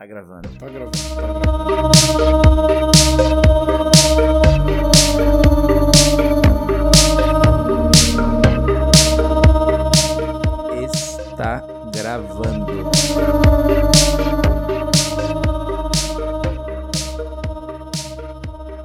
Tá gravando. Tá gravando. Tá Está gravando.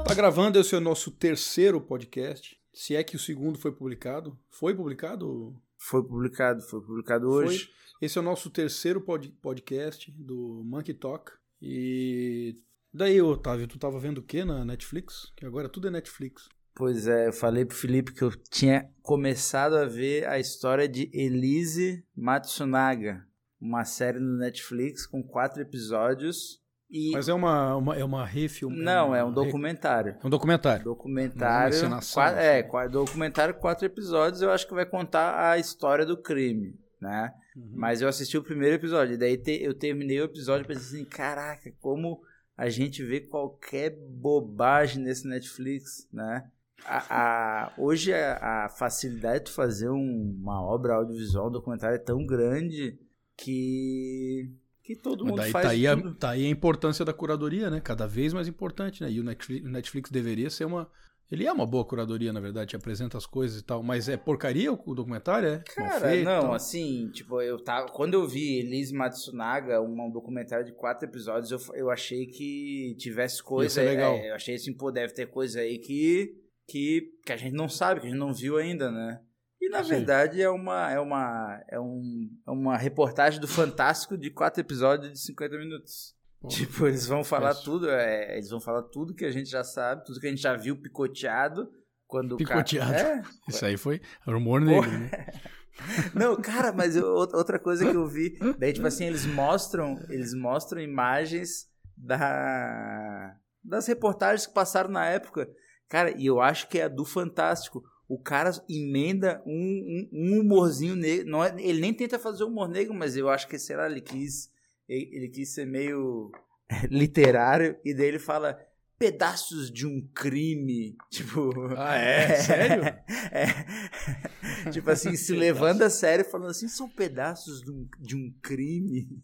Tá gravando, esse é o nosso terceiro podcast. Se é que o segundo foi publicado. Foi publicado? Foi publicado, foi publicado hoje. Foi. Esse é o nosso terceiro pod podcast do Monkey Talk. E daí, Otávio, tu tava vendo o que na Netflix? Que agora tudo é Netflix. Pois é, eu falei pro Felipe que eu tinha começado a ver a história de Elise Matsunaga, uma série no Netflix com quatro episódios. E... Mas é uma, uma, é uma refilm? Não, é um documentário. É um documentário. Documentário. Quatro, é, quatro, documentário, quatro episódios, eu acho que vai contar a história do crime, né? Uhum. Mas eu assisti o primeiro episódio, daí te, eu terminei o episódio e pensei assim, caraca, como a gente vê qualquer bobagem nesse Netflix, né? A, a, hoje a, a, facilidade de fazer um, uma obra audiovisual, um documentário é tão grande que que todo mundo daí faz tá aí. A, tá aí a importância da curadoria, né? Cada vez mais importante, né? E o Netflix, o Netflix deveria ser uma ele é uma boa curadoria, na verdade, te apresenta as coisas e tal, mas é porcaria o documentário, é? Cara, feito, não, assim, tipo, eu tava. Quando eu vi Elise Matsunaga, um, documentário de quatro episódios, eu, eu achei que tivesse coisa. Isso é legal. É, eu achei assim, pô, deve ter coisa aí que, que, que a gente não sabe, que a gente não viu ainda, né? E na Sim. verdade é uma, é, uma, é, um, é uma reportagem do Fantástico de quatro episódios de 50 minutos. Tipo, eles vão falar tudo, é, eles vão falar tudo que a gente já sabe, tudo que a gente já viu picoteado. Quando picoteado. O cara... é, Isso aí foi rumor negro, né? Não, cara, mas eu, outra coisa que eu vi, daí tipo assim, eles mostram, eles mostram imagens da das reportagens que passaram na época. Cara, e eu acho que é a do Fantástico. O cara emenda um, um, um humorzinho negro. Não é, ele nem tenta fazer humor negro, mas eu acho que, sei lá, ele quis ele, ele quis ser meio literário, e daí ele fala pedaços de um crime. Tipo. Ah, é? Sério? É. tipo assim, se levando a sério, falando assim, são pedaços de um, de um crime.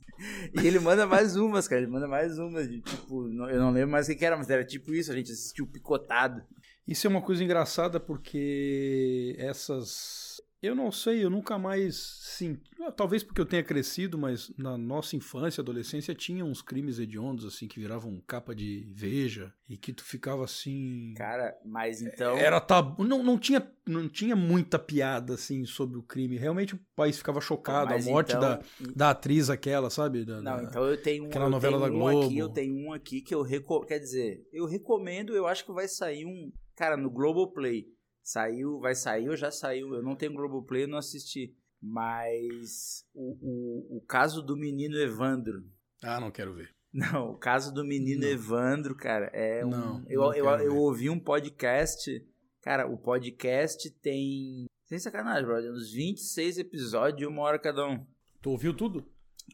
E ele manda mais umas, cara. Ele manda mais umas. De, tipo, eu não lembro mais o que era, mas era tipo isso, a gente assistiu picotado. Isso é uma coisa engraçada porque essas eu não sei, eu nunca mais sim, talvez porque eu tenha crescido, mas na nossa infância, adolescência tinha uns crimes hediondos assim que viravam capa de veja e que tu ficava assim, cara, mas então era tabu, não, não tinha não tinha muita piada assim sobre o crime. Realmente o país ficava chocado, mas a morte então... da, da atriz aquela, sabe? Da, não, da, então eu tenho aquela eu novela da um Globo. Aqui, eu tenho um aqui que eu recomendo, quer dizer, eu recomendo, eu acho que vai sair um, cara, no Globoplay. Saiu, vai sair ou já saiu? Eu não tenho Globoplay, eu não assisti. Mas o, o, o caso do menino Evandro. Ah, não quero ver. Não, o caso do menino não. Evandro, cara, é um. Não, eu, não eu, eu, eu ouvi um podcast. Cara, o podcast tem. Sem sacanagem, brother. Uns 26 episódios de uma hora cada um. Tu ouviu tudo?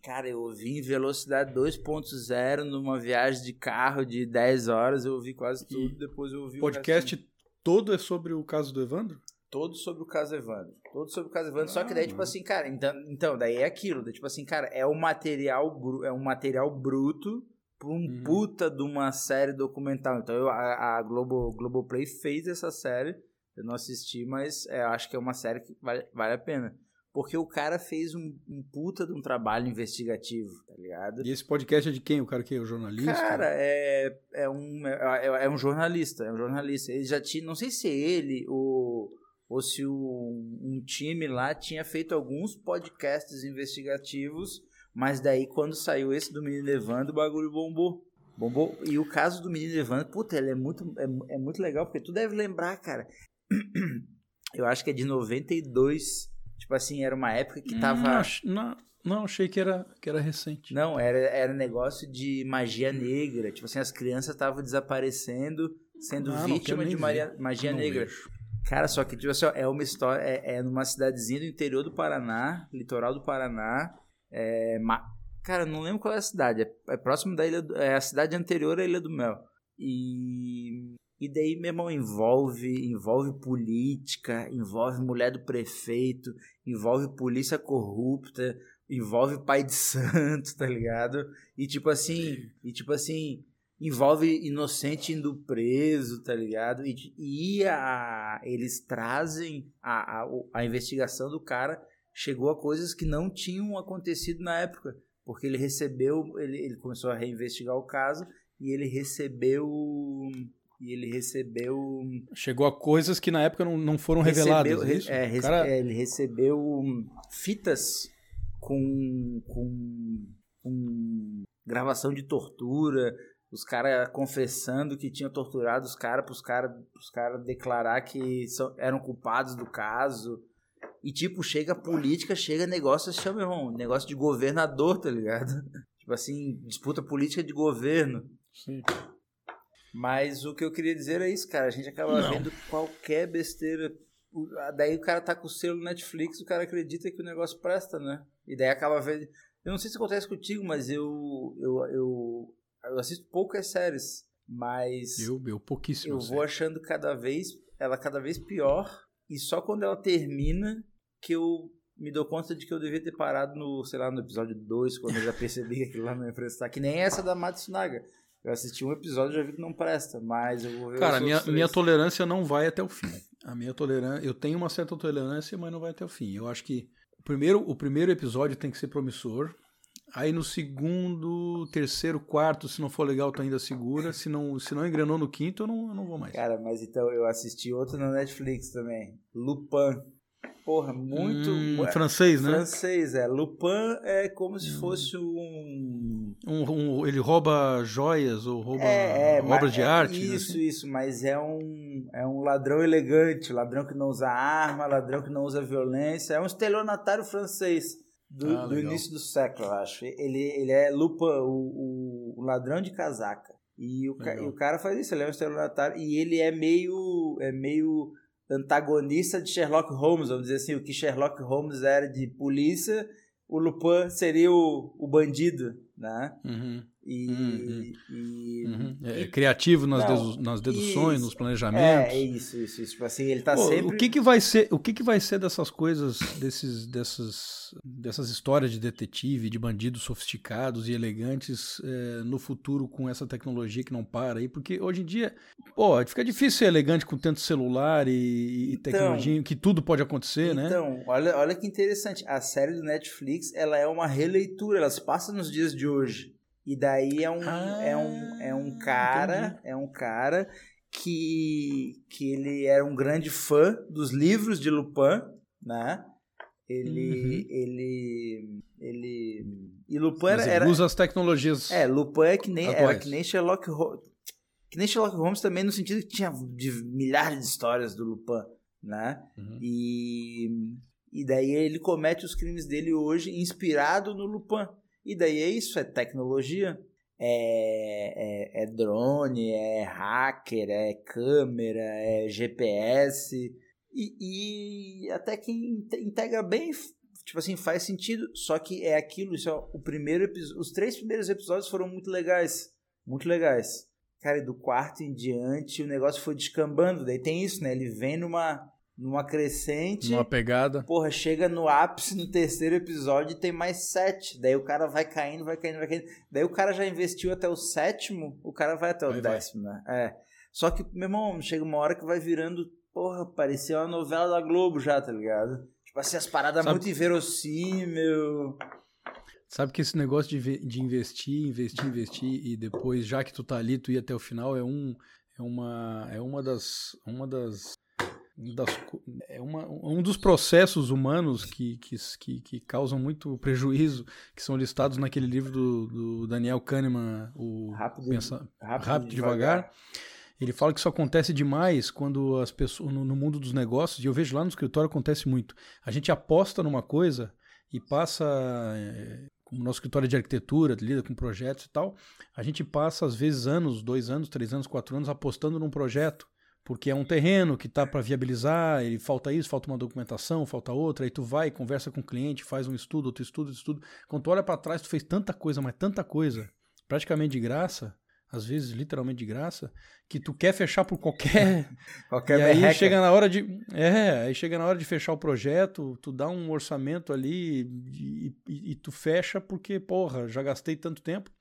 Cara, eu ouvi em velocidade 2.0 numa viagem de carro de 10 horas. Eu ouvi quase tudo. E depois eu ouvi podcast o todo é sobre o caso do Evandro? Todo sobre o caso Evandro. Todo sobre o caso Evandro. Ah, só que daí, tipo assim, cara, então, então daí é aquilo. Daí, tipo assim, cara, é um material, é um material bruto pra um uhum. puta de uma série documental. Então eu, a, a Globo, Globoplay fez essa série. Eu não assisti, mas é, acho que é uma série que vale, vale a pena. Porque o cara fez um, um, puta de um trabalho investigativo, tá ligado? E esse podcast é de quem? O cara que é o jornalista? Cara, é, é, um, é, é, um jornalista. É um jornalista. Ele já tinha. Não sei se ele ou, ou se o, um time lá tinha feito alguns podcasts investigativos. Mas daí, quando saiu esse do Menino Evandro, o bagulho bombou. Bombou. E o caso do Menino Evandro, puta, ele é muito, é, é muito legal, porque tu deve lembrar, cara. Eu acho que é de 92 Tipo assim, era uma época que tava. Não, não, achei que era, que era recente. Não, era, era negócio de magia negra. Tipo assim, as crianças estavam desaparecendo, sendo não, vítima não de magia, magia negra. Vejo. Cara, só que, tipo assim, é uma história. É, é numa cidadezinha do interior do Paraná, litoral do Paraná. É, ma... Cara, não lembro qual é a cidade. É, é próximo da ilha. Do, é a cidade anterior à Ilha do Mel. E e daí, meu irmão, envolve, envolve política, envolve mulher do prefeito, envolve polícia corrupta, envolve pai de santo, tá ligado? E tipo assim, e tipo assim, envolve inocente indo preso, tá ligado? E, e a, eles trazem a, a, a investigação do cara chegou a coisas que não tinham acontecido na época, porque ele recebeu, ele, ele começou a reinvestigar o caso e ele recebeu e ele recebeu chegou a coisas que na época não, não foram recebeu, reveladas é, é, cara... é, ele recebeu fitas com, com, com gravação de tortura os caras confessando que tinham torturado os caras para os caras cara declarar que são, eram culpados do caso e, tipo, chega política, chega negócio, chama, irmão, negócio de governador, tá ligado? Tipo assim, disputa política de governo. Sim. Mas o que eu queria dizer é isso, cara. A gente acaba não. vendo qualquer besteira. Daí o cara tá com o selo Netflix, o cara acredita que o negócio presta, né? E daí acaba vendo. Eu não sei se acontece contigo, mas eu, eu, eu, eu assisto poucas séries. Mas. Eu, eu pouquíssimo. Eu vou achando cada vez. Ela cada vez pior. E só quando ela termina que eu me dou conta de que eu devia ter parado no, sei lá, no episódio 2, quando eu já percebi que aquilo lá não ia prestar. Que nem essa da Matsunaga. Eu assisti um episódio e já vi que não presta, mas eu vou ver Cara, minha, minha tolerância não vai até o fim. A minha tolerância, eu tenho uma certa tolerância, mas não vai até o fim. Eu acho que o primeiro, o primeiro episódio tem que ser promissor. Aí no segundo, terceiro, quarto, se não for legal, tu ainda segura. Se não, se não engrenou no quinto, eu não, eu não vou mais. Cara, mas então eu assisti outro na Netflix também. Lupin. Porra, muito. Hum, francês, né? Francês, é. Lupin é como se hum. fosse um... um, um. ele rouba joias ou rouba é, é, obras de é, arte. Isso, assim? isso, mas é um, é um ladrão elegante, ladrão que não usa arma, ladrão que não usa violência. É um estelionatário francês do, ah, do início do século, eu acho. Ele, ele é Lupin, o, o, o ladrão de casaca. E o, e o cara faz isso, ele é um estelionatário e ele é meio. É meio antagonista de Sherlock Holmes, vamos dizer assim, o que Sherlock Holmes era de polícia, o Lupin seria o, o bandido, né? Uhum. E, uhum. e, uhum. É, e, criativo nas, não, dedu nas deduções, isso, nos planejamentos. É, isso, isso, isso. Tipo assim, ele tá Pô, sempre. O que, que vai ser? O que, que vai ser dessas coisas, desses, dessas, dessas histórias de detetive, de bandidos sofisticados e elegantes é, no futuro com essa tecnologia que não para aí? Porque hoje em dia, pô, fica difícil ser elegante com tanto celular e, e então, tecnologia, que tudo pode acontecer, então, né? Então, olha, olha que interessante. A série do Netflix, ela é uma releitura, ela se passa nos dias de hoje. E daí é um, ah, é um, é um cara, é um cara que, que ele era um grande fã dos livros de Lupin, né? Ele, uhum. ele, ele, e Lupin era, era, usa as tecnologias. É, Lupin é que nem, era que nem Sherlock Holmes, que nem Sherlock Holmes também no sentido que tinha de milhares de histórias do Lupin, né? Uhum. E, e daí ele comete os crimes dele hoje inspirado no Lupin. E daí é isso, é tecnologia, é, é, é drone, é hacker, é câmera, é GPS. E, e até que integra bem, tipo assim, faz sentido. Só que é aquilo, isso é o primeiro os três primeiros episódios foram muito legais. Muito legais. Cara, e do quarto em diante o negócio foi descambando. Daí tem isso, né? Ele vem numa numa crescente. Numa pegada. Porra, chega no ápice no terceiro episódio e tem mais sete. Daí o cara vai caindo, vai caindo, vai caindo. Daí o cara já investiu até o sétimo, o cara vai até o vai, décimo, vai. né? É. Só que, meu irmão, chega uma hora que vai virando, porra, parecia uma novela da Globo já, tá ligado? Tipo assim, as paradas Sabe... muito inverossímil. Sabe que esse negócio de, de investir, investir, investir e depois, já que tu tá ali, tu ir até o final, é um é uma é uma das uma das das, é uma, um dos processos humanos que, que, que, causam muito prejuízo, que são listados naquele livro do, do Daniel Kahneman, o Rápido, Pensa, rápido, rápido devagar. devagar. Ele fala que isso acontece demais quando as pessoas no, no, mundo dos negócios, e eu vejo lá no escritório acontece muito. A gente aposta numa coisa e passa, é, como nosso escritório de arquitetura, lida com projetos e tal, a gente passa às vezes anos, dois anos, três anos, quatro anos apostando num projeto porque é um terreno que tá para viabilizar, ele falta isso, falta uma documentação, falta outra, aí tu vai, conversa com o cliente, faz um estudo, outro estudo, outro estudo. Quando tu olha para trás, tu fez tanta coisa, mas tanta coisa, praticamente de graça, às vezes literalmente de graça, que tu quer fechar por qualquer. Qualquer e aí chega na hora de. É, aí chega na hora de fechar o projeto, tu dá um orçamento ali e, e- e tu fecha porque, porra, já gastei tanto tempo.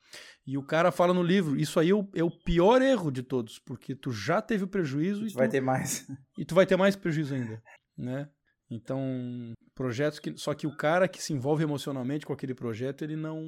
E o cara fala no livro, isso aí é o, é o pior erro de todos, porque tu já teve o prejuízo e Tu vai ter mais. e tu vai ter mais prejuízo ainda, né? Então, projetos que só que o cara que se envolve emocionalmente com aquele projeto, ele não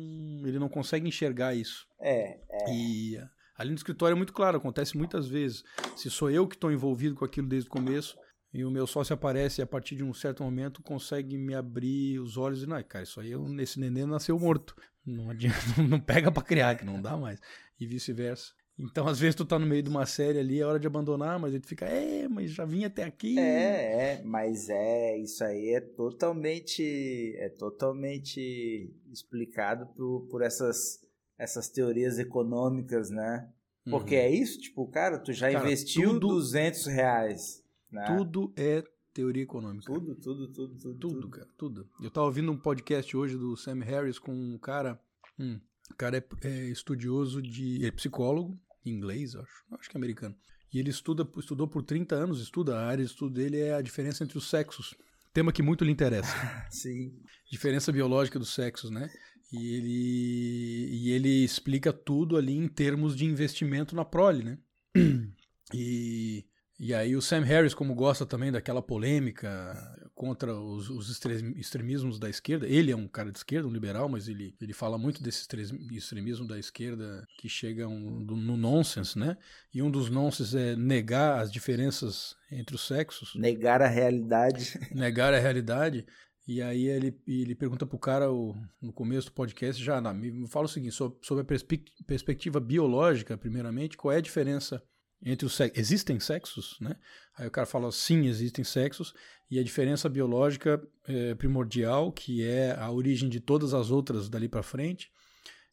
ele não consegue enxergar isso. É, E ali no escritório é muito claro, acontece muitas vezes. Se sou eu que estou envolvido com aquilo desde o começo e o meu sócio aparece e a partir de um certo momento consegue me abrir os olhos e não, cara, isso aí eu- esse neném nasceu morto. Não adianta, não pega para criar, que não dá mais. E vice-versa. Então, às vezes, tu tá no meio de uma série ali, é hora de abandonar, mas aí tu fica, é, mas já vim até aqui. É, é, mas é, isso aí é totalmente, é totalmente explicado por, por essas, essas teorias econômicas, né? Porque Uhum. é isso, tipo, cara, tu já Cara, investiu tudo- 200 reais, né? Tudo é teoria econômica. tudo, tudo, tudo, tudo, Tudo, cara, tudo. Eu tava ouvindo um podcast hoje do Sam Harris com um cara. hum, o cara é, é estudioso de. é psicólogo, inglês, acho. Acho que é americano. E ele estuda, estudou por 30 anos, estuda. A área de estudo dele é a diferença entre os sexos. Tema que muito lhe interessa. Sim. diferença biológica dos sexos, né? E ele, e ele explica tudo ali em termos de investimento na prole, né? E, e aí o Sam Harris, como gosta também daquela polêmica contra os, os extre- extremismos da esquerda, ele é um cara de esquerda, um liberal, mas ele, ele fala muito desse extre- extremismo da esquerda que chega um, do- no nonsense, né? E um dos nonsense é negar as diferenças entre os sexos Negar a realidade. negar a realidade. E aí ele, ele pergunta pro cara o- no começo do podcast, já, me fala o seguinte, so- sobre a perspe- perspectiva biológica, primeiramente, qual é a diferença entre os sexos? Existem sexos, né? Aí o cara fala, sim, existem sexos, e a diferença biológica é, primordial, que é a origem de todas as outras dali para frente,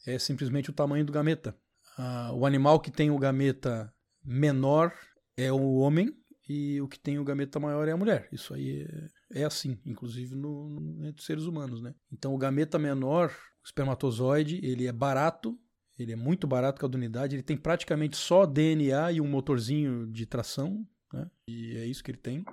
é simplesmente o tamanho do gameta. Ah, o animal que tem o gameta menor é o homem, e o que tem o gameta maior é a mulher. Isso aí é, é assim, inclusive no, no- entre os seres humanos, né? Então o gameta menor, o espermatozoide, ele é barato, ele é muito barato cada unidade, ele tem praticamente só DNA e um motorzinho de tração, né? E é isso que ele tem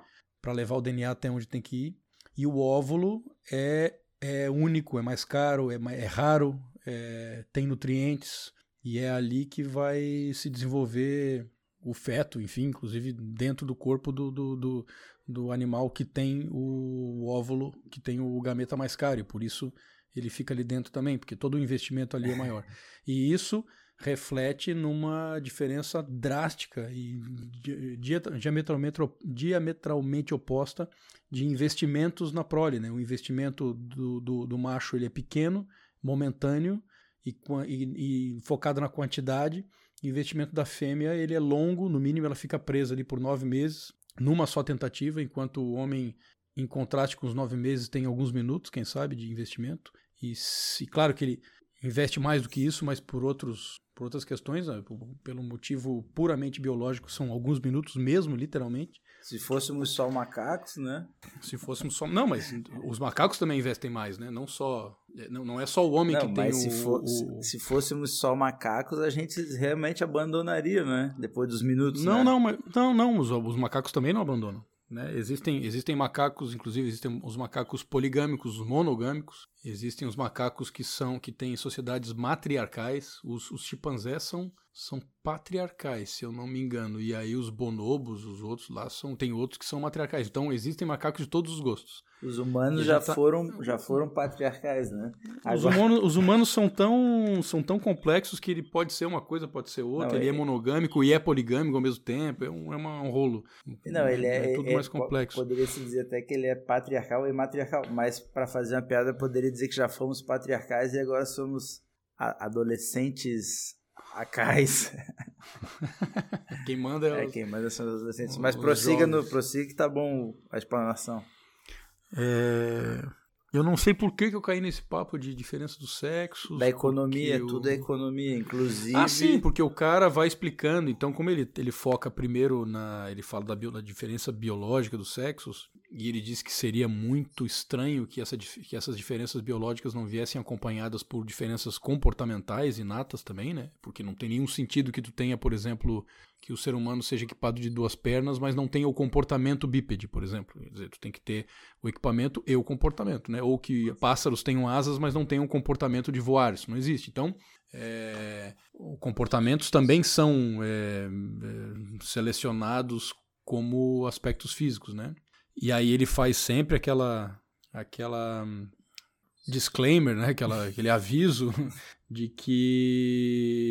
para levar o DNA até onde tem que ir. E o óvulo é, é único, é mais caro, é, é raro, é, tem nutrientes e é ali que vai se desenvolver o feto, enfim, inclusive dentro do corpo do, do, do, do animal que tem o óvulo, que tem o gameta mais caro, e por isso ele fica ali dentro também, porque todo o investimento ali é maior. E isso reflete numa diferença drástica e di- dia- diametralmente, diametralmente oposta de investimentos na prole. Né? O investimento do, do, do macho ele é pequeno, momentâneo e, e- e focado na quantidade. O investimento da fêmea ele é longo, no mínimo ela fica presa ali por nove meses, numa só tentativa, enquanto o homem, em contraste com os nove meses, tem alguns minutos, quem sabe, de investimento. E se, claro que ele investe mais do que isso, mas por outros por outras questões, né, pelo motivo puramente biológico, são alguns minutos mesmo, literalmente. Se fôssemos só macacos, né? Se fôssemos só. Não, mas os macacos também investem mais, né? Não só. Não, não é só o homem Não, que tem o, se, for- o- se fôssemos só macacos, a gente realmente abandonaria, né? Depois dos minutos. Não, né? não, mas, não, não, os, os macacos também não abandonam. Né? Existem, existem macacos, inclusive existem os macacos poligâmicos, os monogâmicos. Existem os macacos que são que têm sociedades matriarcais. Os, os chimpanzés são, são patriarcais, se eu não me engano. E aí os bonobos, os outros lá são tem outros que são matriarcais. Então existem macacos de todos os gostos. Os humanos já, tá- foram, já foram patriarcais, né? Os Agora- humanos, os humanos são tão são tão complexos que ele pode ser uma coisa, pode ser outra. Não, ele é ele- monogâmico e é poligâmico ao mesmo tempo. É um, é uma- um rolo. Não, ele é, tudo é- mais complexo. Poderia se dizer até que ele é patriarcal e matriarcal, mas para fazer uma piada, eu poderia dizer que já fomos patriarcais e agora somos a- adolescentes acais. Quem manda é, É, os- quem manda são os adolescentes. os Mas prossiga, no, prossiga que tá bom a explanação. É, Eu não sei por que, que eu caí nesse papo de diferença dos sexos. Da economia, porque tudo é economia, inclusive. Ah, sim, porque o cara vai explicando. Então, como ele, ele foca primeiro na. Ele fala da, bio- da diferença biológica dos sexos, e ele disse que seria muito estranho que, essa, que essas diferenças biológicas não viessem acompanhadas por diferenças comportamentais inatas também, né? Porque não tem nenhum sentido que tu tenha, por exemplo, que o ser humano seja equipado de duas pernas, mas não tenha o comportamento bípede, por exemplo. Quer dizer, tu tem que ter o equipamento e o comportamento, né? Ou que pássaros tenham asas, mas não tenham o comportamento de voar. Isso não existe. Então, é, comportamentos também são é, é, selecionados como aspectos físicos, né? E aí ele faz sempre aquela aquela hum, disclaimer, né, aquela, aquele aviso de que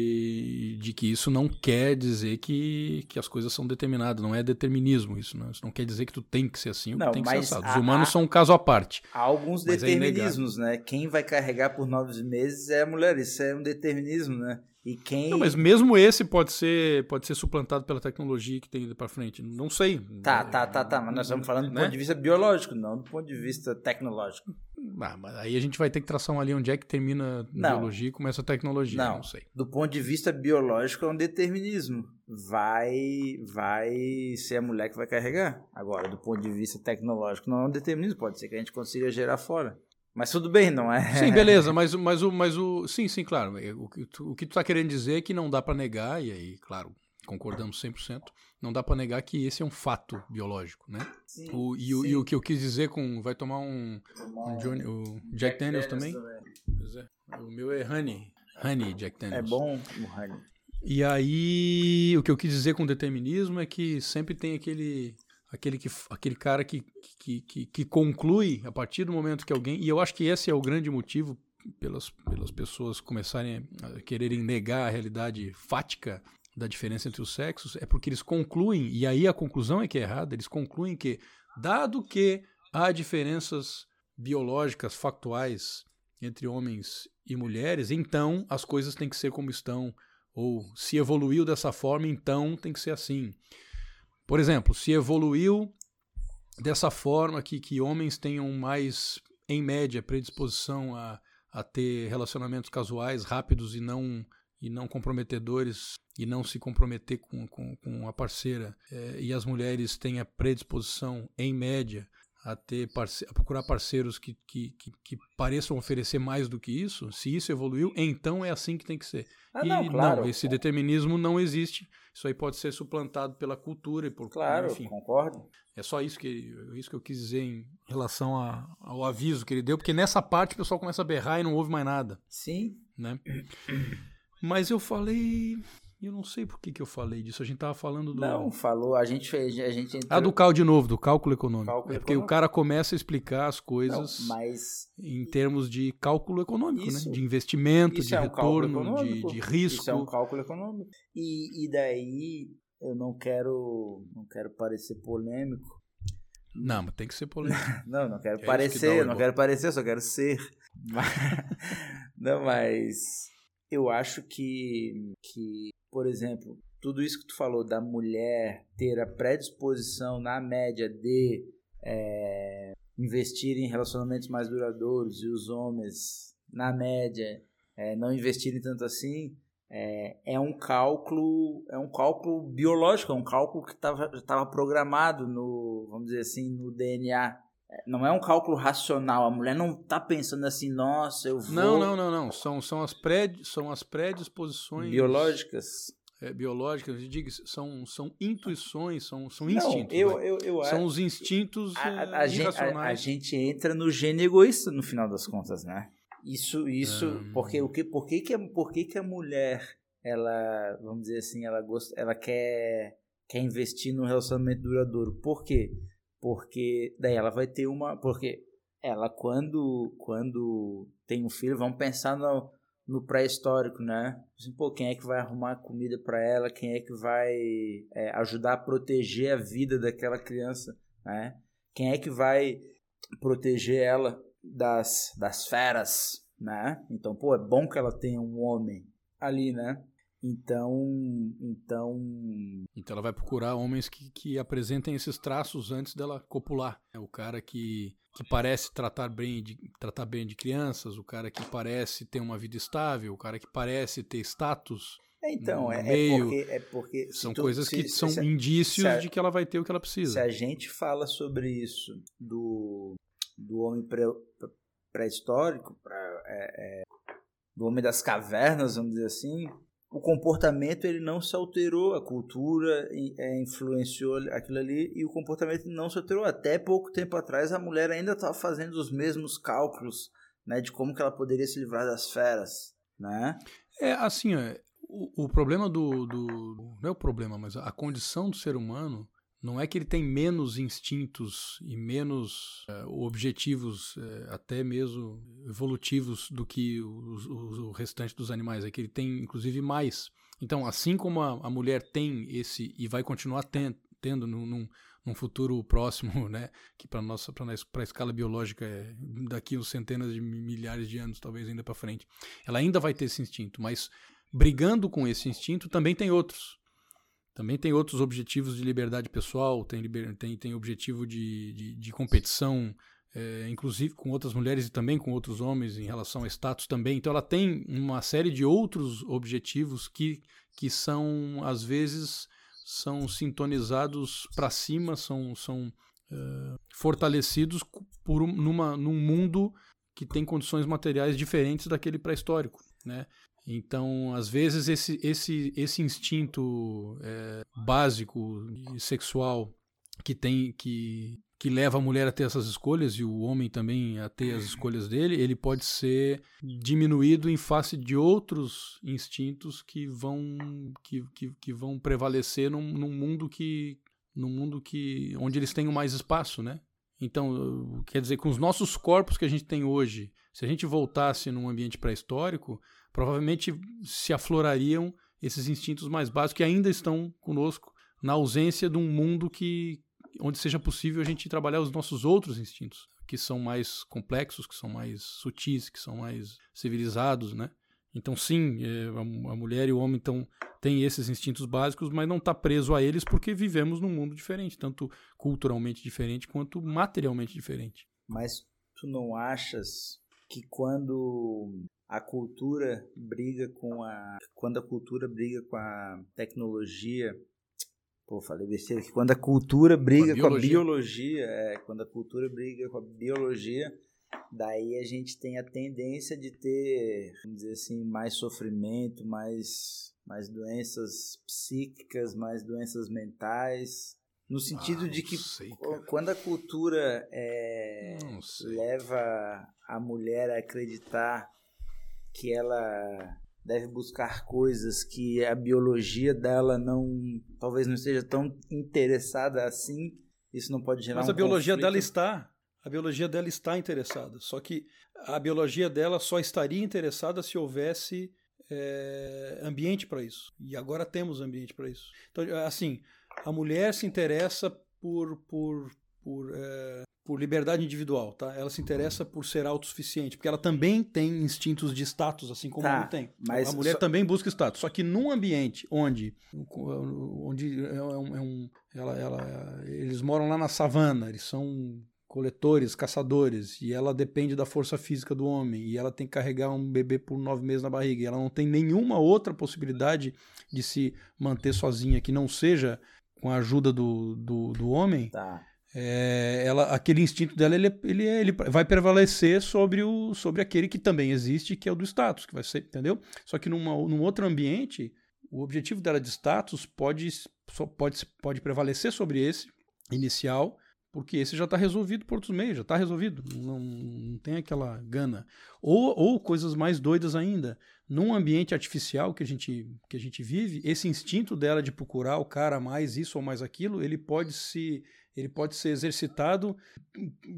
de que isso não quer dizer que, que as coisas são determinadas, não é determinismo isso, não, isso não quer dizer que tu tem que ser assim, não, tem que ser assado. Os humanos há, são um caso à parte. Há alguns é determinismos, é né? Quem vai carregar por nove meses é a mulher, isso é um determinismo, né? E quem... Não, mas mesmo esse pode ser, pode ser suplantado pela tecnologia que tem para frente. Não sei. Tá, tá, tá, tá. Mas nós estamos falando do né? ponto de vista biológico, não do ponto de vista tecnológico. Ah, mas aí a gente vai ter que traçar uma linha onde é que termina a biologia e começa a tecnologia. Não, não sei. Do ponto de vista biológico é um determinismo. Vai, vai ser a mulher que vai carregar. Agora, do ponto de vista tecnológico, não é um determinismo. Pode ser que a gente consiga gerar fora. Mas tudo bem, não é? Sim, beleza, mas, mas, o, mas o. Sim, sim, claro. O que tu, o que tu tá querendo dizer é que não dá para negar, e aí, claro, concordamos 100%, não dá para negar que esse é um fato biológico, né? Sim, o, e, sim. O, e o que eu quis dizer com. Vai tomar um. um Johnny, o Jack, Jack Daniels, Daniels também? também? Pois é. O meu é Honey. Honey Jack é Daniels. É bom o Honey. E aí, o que eu quis dizer com determinismo é que sempre tem aquele aquele, que, aquele cara que, que, que, que, conclui a partir do momento que alguém. E eu acho que esse é o grande motivo pelas, pelas pessoas começarem a quererem negar a realidade fática da diferença entre os sexos, é porque eles concluem, e aí a conclusão é que é errada, eles concluem que, dado que há diferenças biológicas, factuais entre homens e mulheres, então as coisas têm que ser como estão, ou se evoluiu dessa forma, então tem que ser assim. Por exemplo, se evoluiu dessa forma que, que homens tenham mais, em média, predisposição a, a ter relacionamentos casuais rápidos e não e não comprometedores e não se comprometer com, com, com a parceira é, e as mulheres têm a predisposição, em média, a ter parce a procurar parceiros que, que, que, que, pareçam oferecer mais do que isso, se isso evoluiu, então é assim que tem que ser. Ah, e não, claro. não, esse determinismo não existe. Isso aí pode ser suplantado pela cultura e por Claro, enfim. concordo. É só isso que, isso que eu quis dizer em relação a, ao aviso que ele deu, porque nessa parte o pessoal começa a berrar e não ouve mais nada. Sim. Né? Mas eu falei. Eu não sei por que, que eu falei disso. A gente tava falando do. Não, falou. A gente fez. A gente entrou... Ah, do cálculo de novo, do cálculo econômico. Cálculo é porque econômico. o cara começa a explicar as coisas não, mas... em termos de cálculo econômico, né? Isso, né? De investimento, de é um retorno, de, de, risco. Isso é um cálculo econômico. E, e daí eu não quero. não quero parecer polêmico. Não, mas tem que ser polêmico. não, não quero é parecer, que não quero parecer, só quero ser. não, mas eu acho que, que, por exemplo, tudo isso que tu falou da mulher ter a predisposição, na média, de é, investir em relacionamentos mais duradouros e os homens, na média, é, não investirem tanto assim, é, é, um cálculo é um cálculo biológico, é um cálculo que estava programado no, vamos dizer assim, no DNA não é um cálculo racional. A mulher não está pensando assim, nossa, eu vou. Não, não, não, não. São, são, as, pré, são as predisposições. Biológicas. É, biológicas, digo, são, são intuições, são, são instintos. Não, eu, eu, eu, são os instintos a, a, a, gente, a, gente entra no gênio egoísta no final das contas, né? Isso, isso, hum. porque o que, por que que, por que que a mulher, ela, vamos dizer assim, ela gosta, ela quer, quer investir num relacionamento duradouro? Por quê? Porque daí ela vai ter uma, porque ela quando quando tem um filho, vamos pensar no, no pré-histórico, né? Assim, pô, quem é que vai arrumar comida para ela? Quem é que vai é, ajudar a proteger a vida daquela criança, né? Quem é que vai proteger ela das, das feras, né? Então, pô, é bom que ela tenha um homem ali, né? Então, então. Então ela vai procurar homens que, que apresentem esses traços antes dela copular. É o cara que, que parece tratar bem, de, tratar bem de crianças, o cara que parece ter uma vida estável, o cara que parece ter status É, então, é, é, porque, é porque. São tu, coisas se, que se, são se, indícios a, de que ela vai ter o que ela precisa. Se a gente fala sobre isso do, do homem pré-histórico, pré é, é, do homem das cavernas, vamos dizer assim, o comportamento ele não se alterou, a cultura é, influenciou aquilo ali e o comportamento não se alterou. Até pouco tempo atrás a mulher ainda estava fazendo os mesmos cálculos né, de como que ela poderia se livrar das feras, né? É assim, o, o problema do, do não é o problema, mas a condição do ser humano não é que ele tem menos instintos e menos é, objetivos, é, até mesmo evolutivos, do que o, o, o, restante dos animais. É que ele tem, inclusive, mais. Então, assim como a, a mulher tem esse e vai continuar ten, tendo num, num, num, futuro próximo, né, que para nossa para a escala biológica é daqui uns centenas de milhares de anos, talvez ainda para frente, ela ainda vai ter esse instinto, mas brigando com esse instinto também tem outros também tem outros objetivos de liberdade pessoal, tem, liber, tem, tem objetivo de, de, de competição, é, inclusive com outras mulheres e também com outros homens em relação a status também. Então ela tem uma série de outros objetivos que, que são, às vezes, são sintonizados para cima, são, são é, fortalecidos por um, numa, num mundo que tem condições materiais diferentes daquele pré-histórico. Né? Então, às vezes, esse, esse, esse instinto é, básico e sexual que tem que, que leva a mulher a ter essas escolhas e o homem também a ter as escolhas dele, ele pode ser diminuído em face de outros instintos que vão que, que, que vão prevalecer num, num mundo que num mundo que onde eles têm mais espaço, né? Então, quer dizer, com os nossos corpos que a gente tem hoje, se a gente voltasse num ambiente pré-histórico, provavelmente se aflorariam esses instintos mais básicos que ainda estão conosco na ausência de um mundo que onde seja possível a gente trabalhar os nossos outros instintos, que são mais complexos, que são mais sutis, que são mais civilizados, né? Então, sim, é, a mulher e o homem então, têm esses instintos básicos, mas não está preso a eles porque vivemos num mundo diferente, tanto culturalmente diferente quanto materialmente diferente. Mas tu não achas que quando a cultura briga com a. Quando a cultura briga com a tecnologia. Pô, falei besteira aqui. Quando a cultura briga com a biologia, com a biologia é, quando a cultura briga com a biologia, daí a gente tem a tendência de ter, vamos dizer assim, mais sofrimento, mais, mais doenças psíquicas, mais doenças mentais. No sentido ah, de que sei, quando a cultura é, leva a mulher a acreditar que ela deve buscar coisas que a biologia dela não talvez não esteja tão interessada assim. Isso não pode gerar mas um a biologia conflito. dela está. A biologia dela está interessada. Só que a biologia dela só estaria interessada se houvesse é, ambiente para isso. E agora temos ambiente para isso. Então assim a mulher se interessa por por por é, por liberdade individual, tá? Ela se interessa por ser autossuficiente, porque ela também tem instintos de status, assim como tá, tem. Mas a mulher só... também busca status, só que num ambiente onde, onde é um, é um ela, ela, eles moram lá na savana, eles são coletores, caçadores, e ela depende da força física do homem, e ela tem que carregar um bebê por nove meses na barriga, e ela não tem nenhuma outra possibilidade de se manter sozinha que não seja com a ajuda do, do, do homem. Tá é, ela, aquele instinto dela ele, ele, ele vai prevalecer sobre, o, sobre aquele que também existe, que é o do status, que vai ser, entendeu? Só que numa, num outro ambiente, o objetivo dela de status pode, pode, pode prevalecer sobre esse inicial, porque esse já está resolvido por outros meios, já está resolvido, não, não tem aquela gana. Ou, ou coisas mais doidas ainda, num ambiente artificial que a, gente, que a gente vive, esse instinto dela de procurar o cara mais isso ou mais aquilo, ele pode se ele pode ser exercitado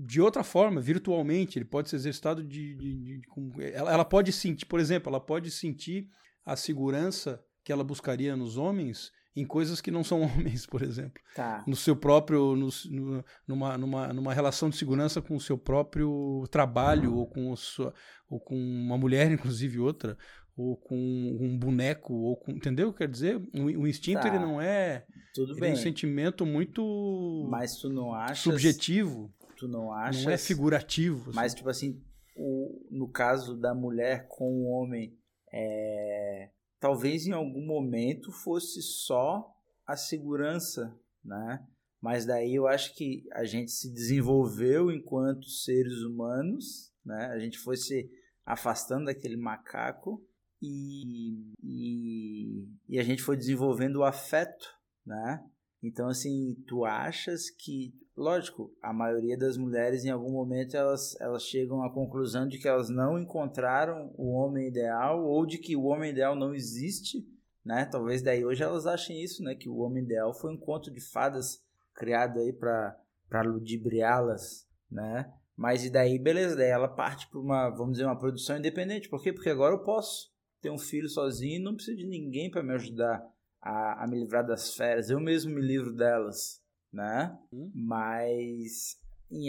de outra forma, virtualmente, ele pode ser exercitado de. de, de, com, ela, ela, pode sentir, por exemplo, ela pode sentir a segurança que ela buscaria nos homens em coisas que não são homens, por exemplo. Tá. No seu próprio. No, no, numa, numa, numa relação de segurança com o seu próprio trabalho, ou com, sua, ou com uma mulher, inclusive outra, ou com um boneco, ou com. Entendeu? Quer dizer, o, o instinto tá. ele não é. Tudo bem. é um sentimento muito. Mas tu não acha. Subjetivo. Tu não acha. Não é figurativo. Assim. Mas, tipo assim, o, no caso da mulher com o homem, é, talvez em algum momento fosse só a segurança, né? Mas daí eu acho que a gente se desenvolveu enquanto seres humanos, né? A gente foi se afastando daquele macaco e, e, e a gente foi desenvolvendo o afeto, né? Então, assim, tu achas que, lógico, a maioria das mulheres em algum momento elas, elas chegam à conclusão de que elas não encontraram o homem ideal ou de que o homem ideal não existe, né? Talvez daí hoje elas achem isso, né? Que o homem ideal foi um conto de fadas criado aí para ludibriá-las, né? Mas e daí, beleza, daí ela parte para uma, vamos dizer, uma produção independente. Por quê? Porque agora eu posso ter um filho sozinho e não preciso de ninguém para me ajudar a, a me livrar das férias. Eu mesmo me livro delas, né? Hum. Mas em,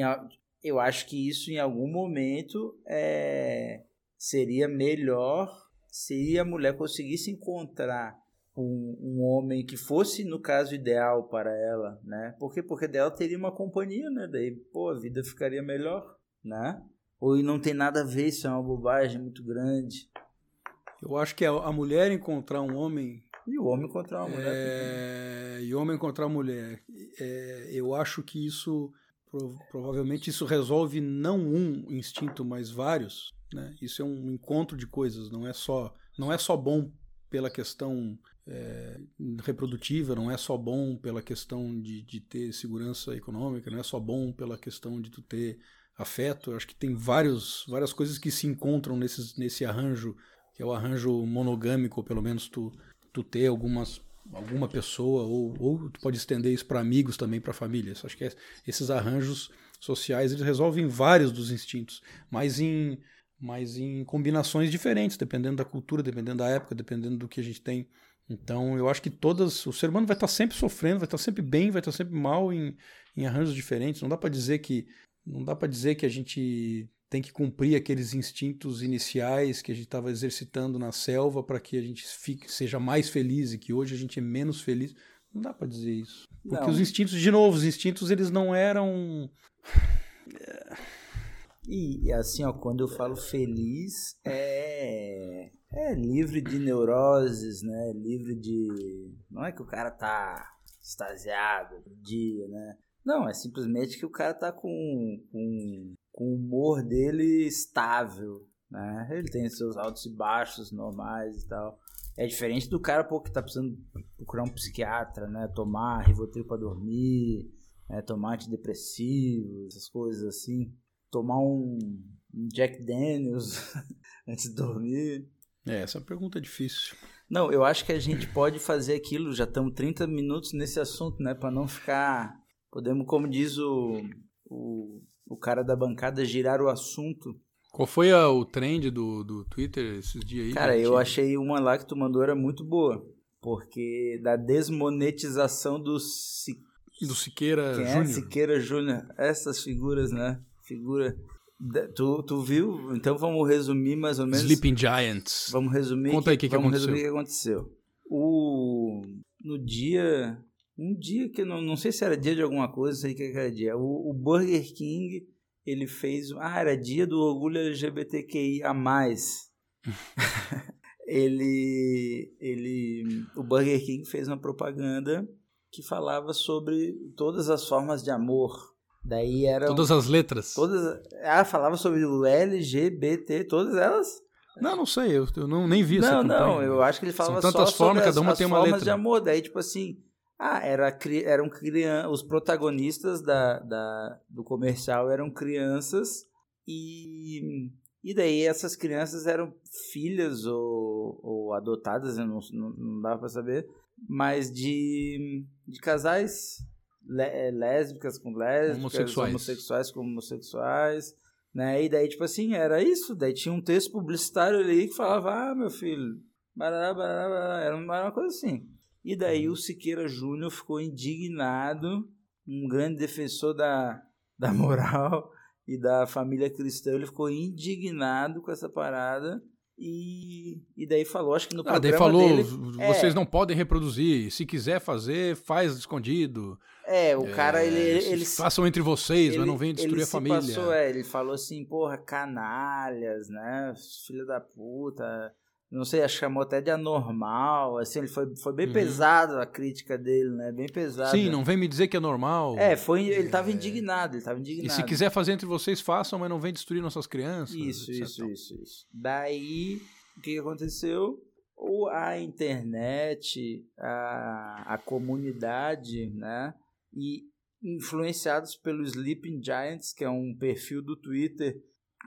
eu acho que isso em algum momento é, seria melhor se a mulher conseguisse encontrar um, um homem que fosse, no caso, ideal para ela, né? Por quê? Porque dela teria uma companhia, né? Daí, pô, a vida ficaria melhor, né? Ou não tem nada a ver, isso é uma bobagem muito grande. Eu acho que a mulher encontrar um homem. E o homem encontrar uma mulher. É... E o homem encontrar uma mulher. É... Eu acho que isso. Provavelmente isso resolve não um instinto, mas vários. Né? Isso é um encontro de coisas, não é só, não é só bom pela questão é, reprodutiva, não é só bom pela questão de, de ter segurança econômica, não é só bom pela questão de tu ter afeto. Eu acho que tem vários, várias coisas que se encontram nesses, nesse arranjo, que é o arranjo monogâmico, ou pelo menos tu, tu ter algumas, alguma pessoa, ou, ou tu pode estender isso para amigos também, para famílias. Acho que é, esses arranjos sociais eles resolvem vários dos instintos, mas em, mas em combinações diferentes, dependendo da cultura, dependendo da época, dependendo do que a gente tem então, eu acho que todas. O ser humano vai estar sempre sofrendo, vai estar sempre bem, vai estar sempre mal em, em arranjos diferentes. Não dá para dizer que. Não dá para dizer que a gente tem que cumprir aqueles instintos iniciais que a gente estava exercitando na selva para que a gente fique, seja mais feliz e que hoje a gente é menos feliz. Não dá para dizer isso. Porque não. os instintos, de novo, os instintos eles não eram. E assim, ó, quando eu falo feliz, é é livre de neuroses, né? Livre de. Não é que o cara tá extasiado dia, né? Não, é simplesmente que o cara tá com, com, com o humor dele estável, né? Ele tem seus altos e baixos normais e tal. É diferente do cara pô, que tá precisando procurar um psiquiatra, né? Tomar Rivotril para dormir, né? tomar antidepressivo, essas coisas assim. Tomar um, um Jack Daniels antes de dormir. É, essa pergunta é difícil. Não, eu acho que a gente pode fazer aquilo, já estamos 30 minutos nesse assunto, né? Para não ficar. Podemos, como diz o, o, o cara da bancada, girar o assunto. Qual foi a, o trend do, do Twitter esses dias aí? Cara, eu achei uma lá que tu mandou era muito boa. Porque da desmonetização do, do Siqueira Quem Júnior. É? Siqueira Júnior. Essas figuras, né? Figura Tu, tu viu? Então vamos resumir mais ou menos. Sleeping Giants. Vamos resumir. Conta aí o que, que, vamos aconteceu. resumir o que aconteceu. O, no dia. Um dia que não, não sei se era dia de alguma coisa, sei que era dia. O, o Burger King ele fez. Ah, era dia do orgulho LGBTQIA. ele, ele. O Burger King fez uma propaganda que falava sobre todas as formas de amor Daí eram. Todas as letras. Todas. Ah, falava sobre o LGBT, todas elas? Não, não sei, eu, eu não, nem vi não, essa Não, não, eu acho que ele falava São tantas só formas, cada uma as, tem uma formas letra. de amor. Daí, tipo assim, ah, era, eram crianças, os protagonistas da, da, do comercial eram crianças e, e daí essas crianças eram filhas ou, ou adotadas, não, não, não dava pra saber, mas de, de casais é, lésbicas com lésbicas, homossexuais. homossexuais com homossexuais, né? E daí, tipo assim, era isso. Daí tinha um texto publicitário ali que falava, ah, meu filho, barará, barará, barará. Era uma coisa assim. E daí o Siqueira Júnior ficou indignado, um grande defensor da, da moral e da família cristã, ele ficou indignado com essa parada e, e daí falou, acho que no ah, programa daí falou, dele, vocês é, não podem reproduzir, se quiser fazer, faz escondido. É, o é, cara, ele, ele... Façam entre vocês, ele, mas não venham destruir a família. Passou, é, ele falou assim, porra, canalhas, né, filho da puta, não sei, acho que chamou até de anormal, assim, ele foi, foi bem Uhum. pesado a crítica dele, né? Bem pesado. Sim, não vem me dizer que é normal. É, foi, ele tava indignado, ele tava E indignado. se quiser fazer entre vocês, façam, mas não vem destruir nossas crianças. Isso, etc. isso, isso, isso. Daí, o que aconteceu? O, a internet, a, a comunidade, né? E influenciados pelo Sleeping Giants, que é um perfil do Twitter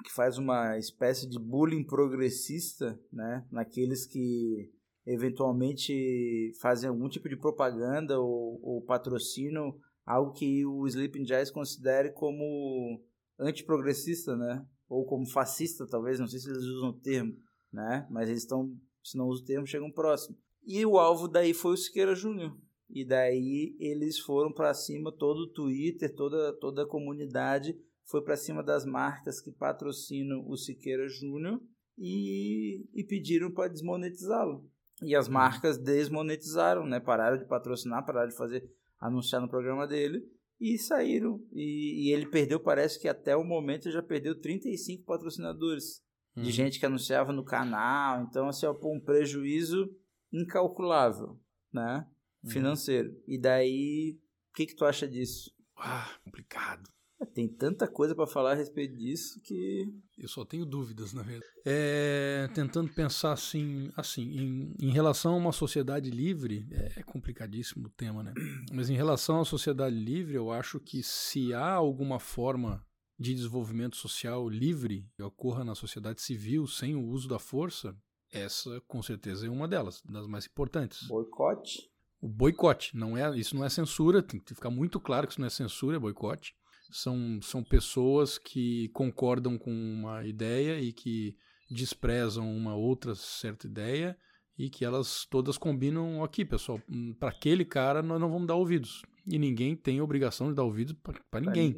que faz uma espécie de bullying progressista, né? Naqueles que eventualmente fazem algum tipo de propaganda ou, ou patrocinam algo que o Sleeping Giants considere como antiprogressista, né? Ou como fascista, talvez, não sei se eles usam o termo, né? Mas eles estão, se não usam o termo, chegam próximo. E o alvo daí foi o Siqueira Júnior. E daí eles foram para cima, todo o Twitter, toda, toda a comunidade foi para cima das marcas que patrocinam o Siqueira Júnior e, e pediram para desmonetizá-lo. E as marcas desmonetizaram, né? Pararam de patrocinar, pararam de fazer anunciar no programa dele e saíram. E, e ele perdeu, parece que até o momento ele já perdeu 35 patrocinadores de Uhum. gente que anunciava no canal. Então, assim, pô, um prejuízo incalculável, né? Uhum. Financeiro. E daí, o que, que tu acha disso? Ah, complicado. É, Tem tanta coisa para falar a respeito disso que. Eu só tenho dúvidas, na verdade. É, tentando pensar assim, assim em, em relação a uma sociedade livre, é complicadíssimo o tema, né? Mas em relação à sociedade livre, eu acho que se há alguma forma de desenvolvimento social livre que ocorra na sociedade civil sem o uso da força, essa com certeza é uma delas, das mais importantes. Boicote? O boicote, não é, isso não é censura, tem que ficar muito claro que isso não é censura, é boicote. São, são pessoas que concordam com uma ideia e que desprezam uma outra certa ideia e que elas todas combinam aqui, pessoal. Para aquele cara nós não vamos dar ouvidos. E ninguém tem obrigação de dar ouvidos para Pra ninguém.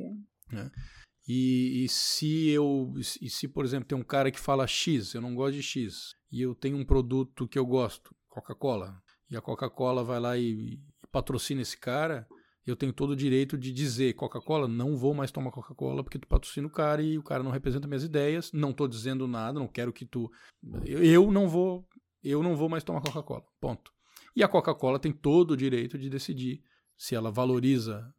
E, e se eu, e se por exemplo tem um cara que fala X, eu não gosto de X, e eu tenho um produto que eu gosto, Coca-Cola, e a Coca-Cola vai lá e, e patrocina esse cara, eu tenho todo o direito de dizer Coca-Cola, não vou mais tomar Coca-Cola porque tu patrocina o cara e o cara não representa minhas ideias, não tô dizendo nada, não quero que tu eu, não vou, eu não vou mais tomar Coca-Cola. Ponto. E a Coca-Cola tem todo o direito de decidir se ela valoriza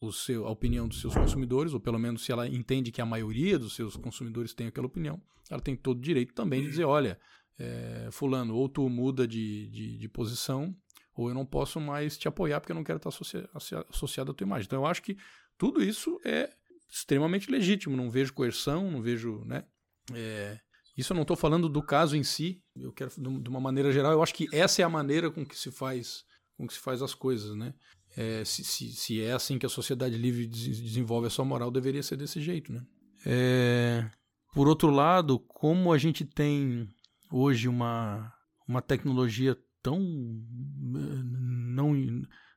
o seu, a opinião dos seus consumidores, ou pelo menos se ela entende que a maioria dos seus consumidores tem aquela opinião, ela tem todo o direito também de dizer, olha, é, fulano, ou tu muda de, de, de posição, ou eu não posso mais te apoiar porque eu não quero estar associa associado à tua imagem. Então eu acho que tudo isso é extremamente legítimo, não vejo coerção, não vejo, né? É, isso eu não estou falando do caso em si, eu quero de uma maneira geral, eu acho que essa é a maneira com que se faz, com que se faz as coisas, né? É, se, se, se, é assim que a sociedade livre desenvolve a sua moral, deveria ser desse jeito, né? É, por outro lado, como a gente tem hoje uma, uma tecnologia tão não,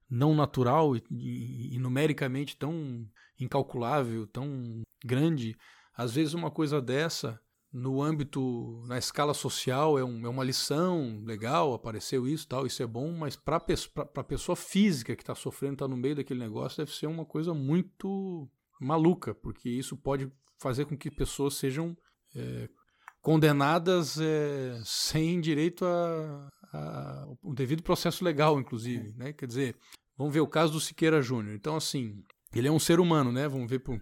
não natural e, e, e numericamente tão incalculável, tão grande, às vezes uma coisa dessa no âmbito, na escala social, é, um, é uma lição legal, apareceu isso tal, isso é bom, mas para a pessoa física que está sofrendo, está no meio daquele negócio, deve ser uma coisa muito maluca, porque isso pode fazer com que pessoas sejam é, condenadas é, sem direito a, a, o devido processo legal, inclusive, né? Quer dizer, vamos ver o caso do Siqueira Júnior. Então, assim, ele é um ser humano, né? Vamos ver por,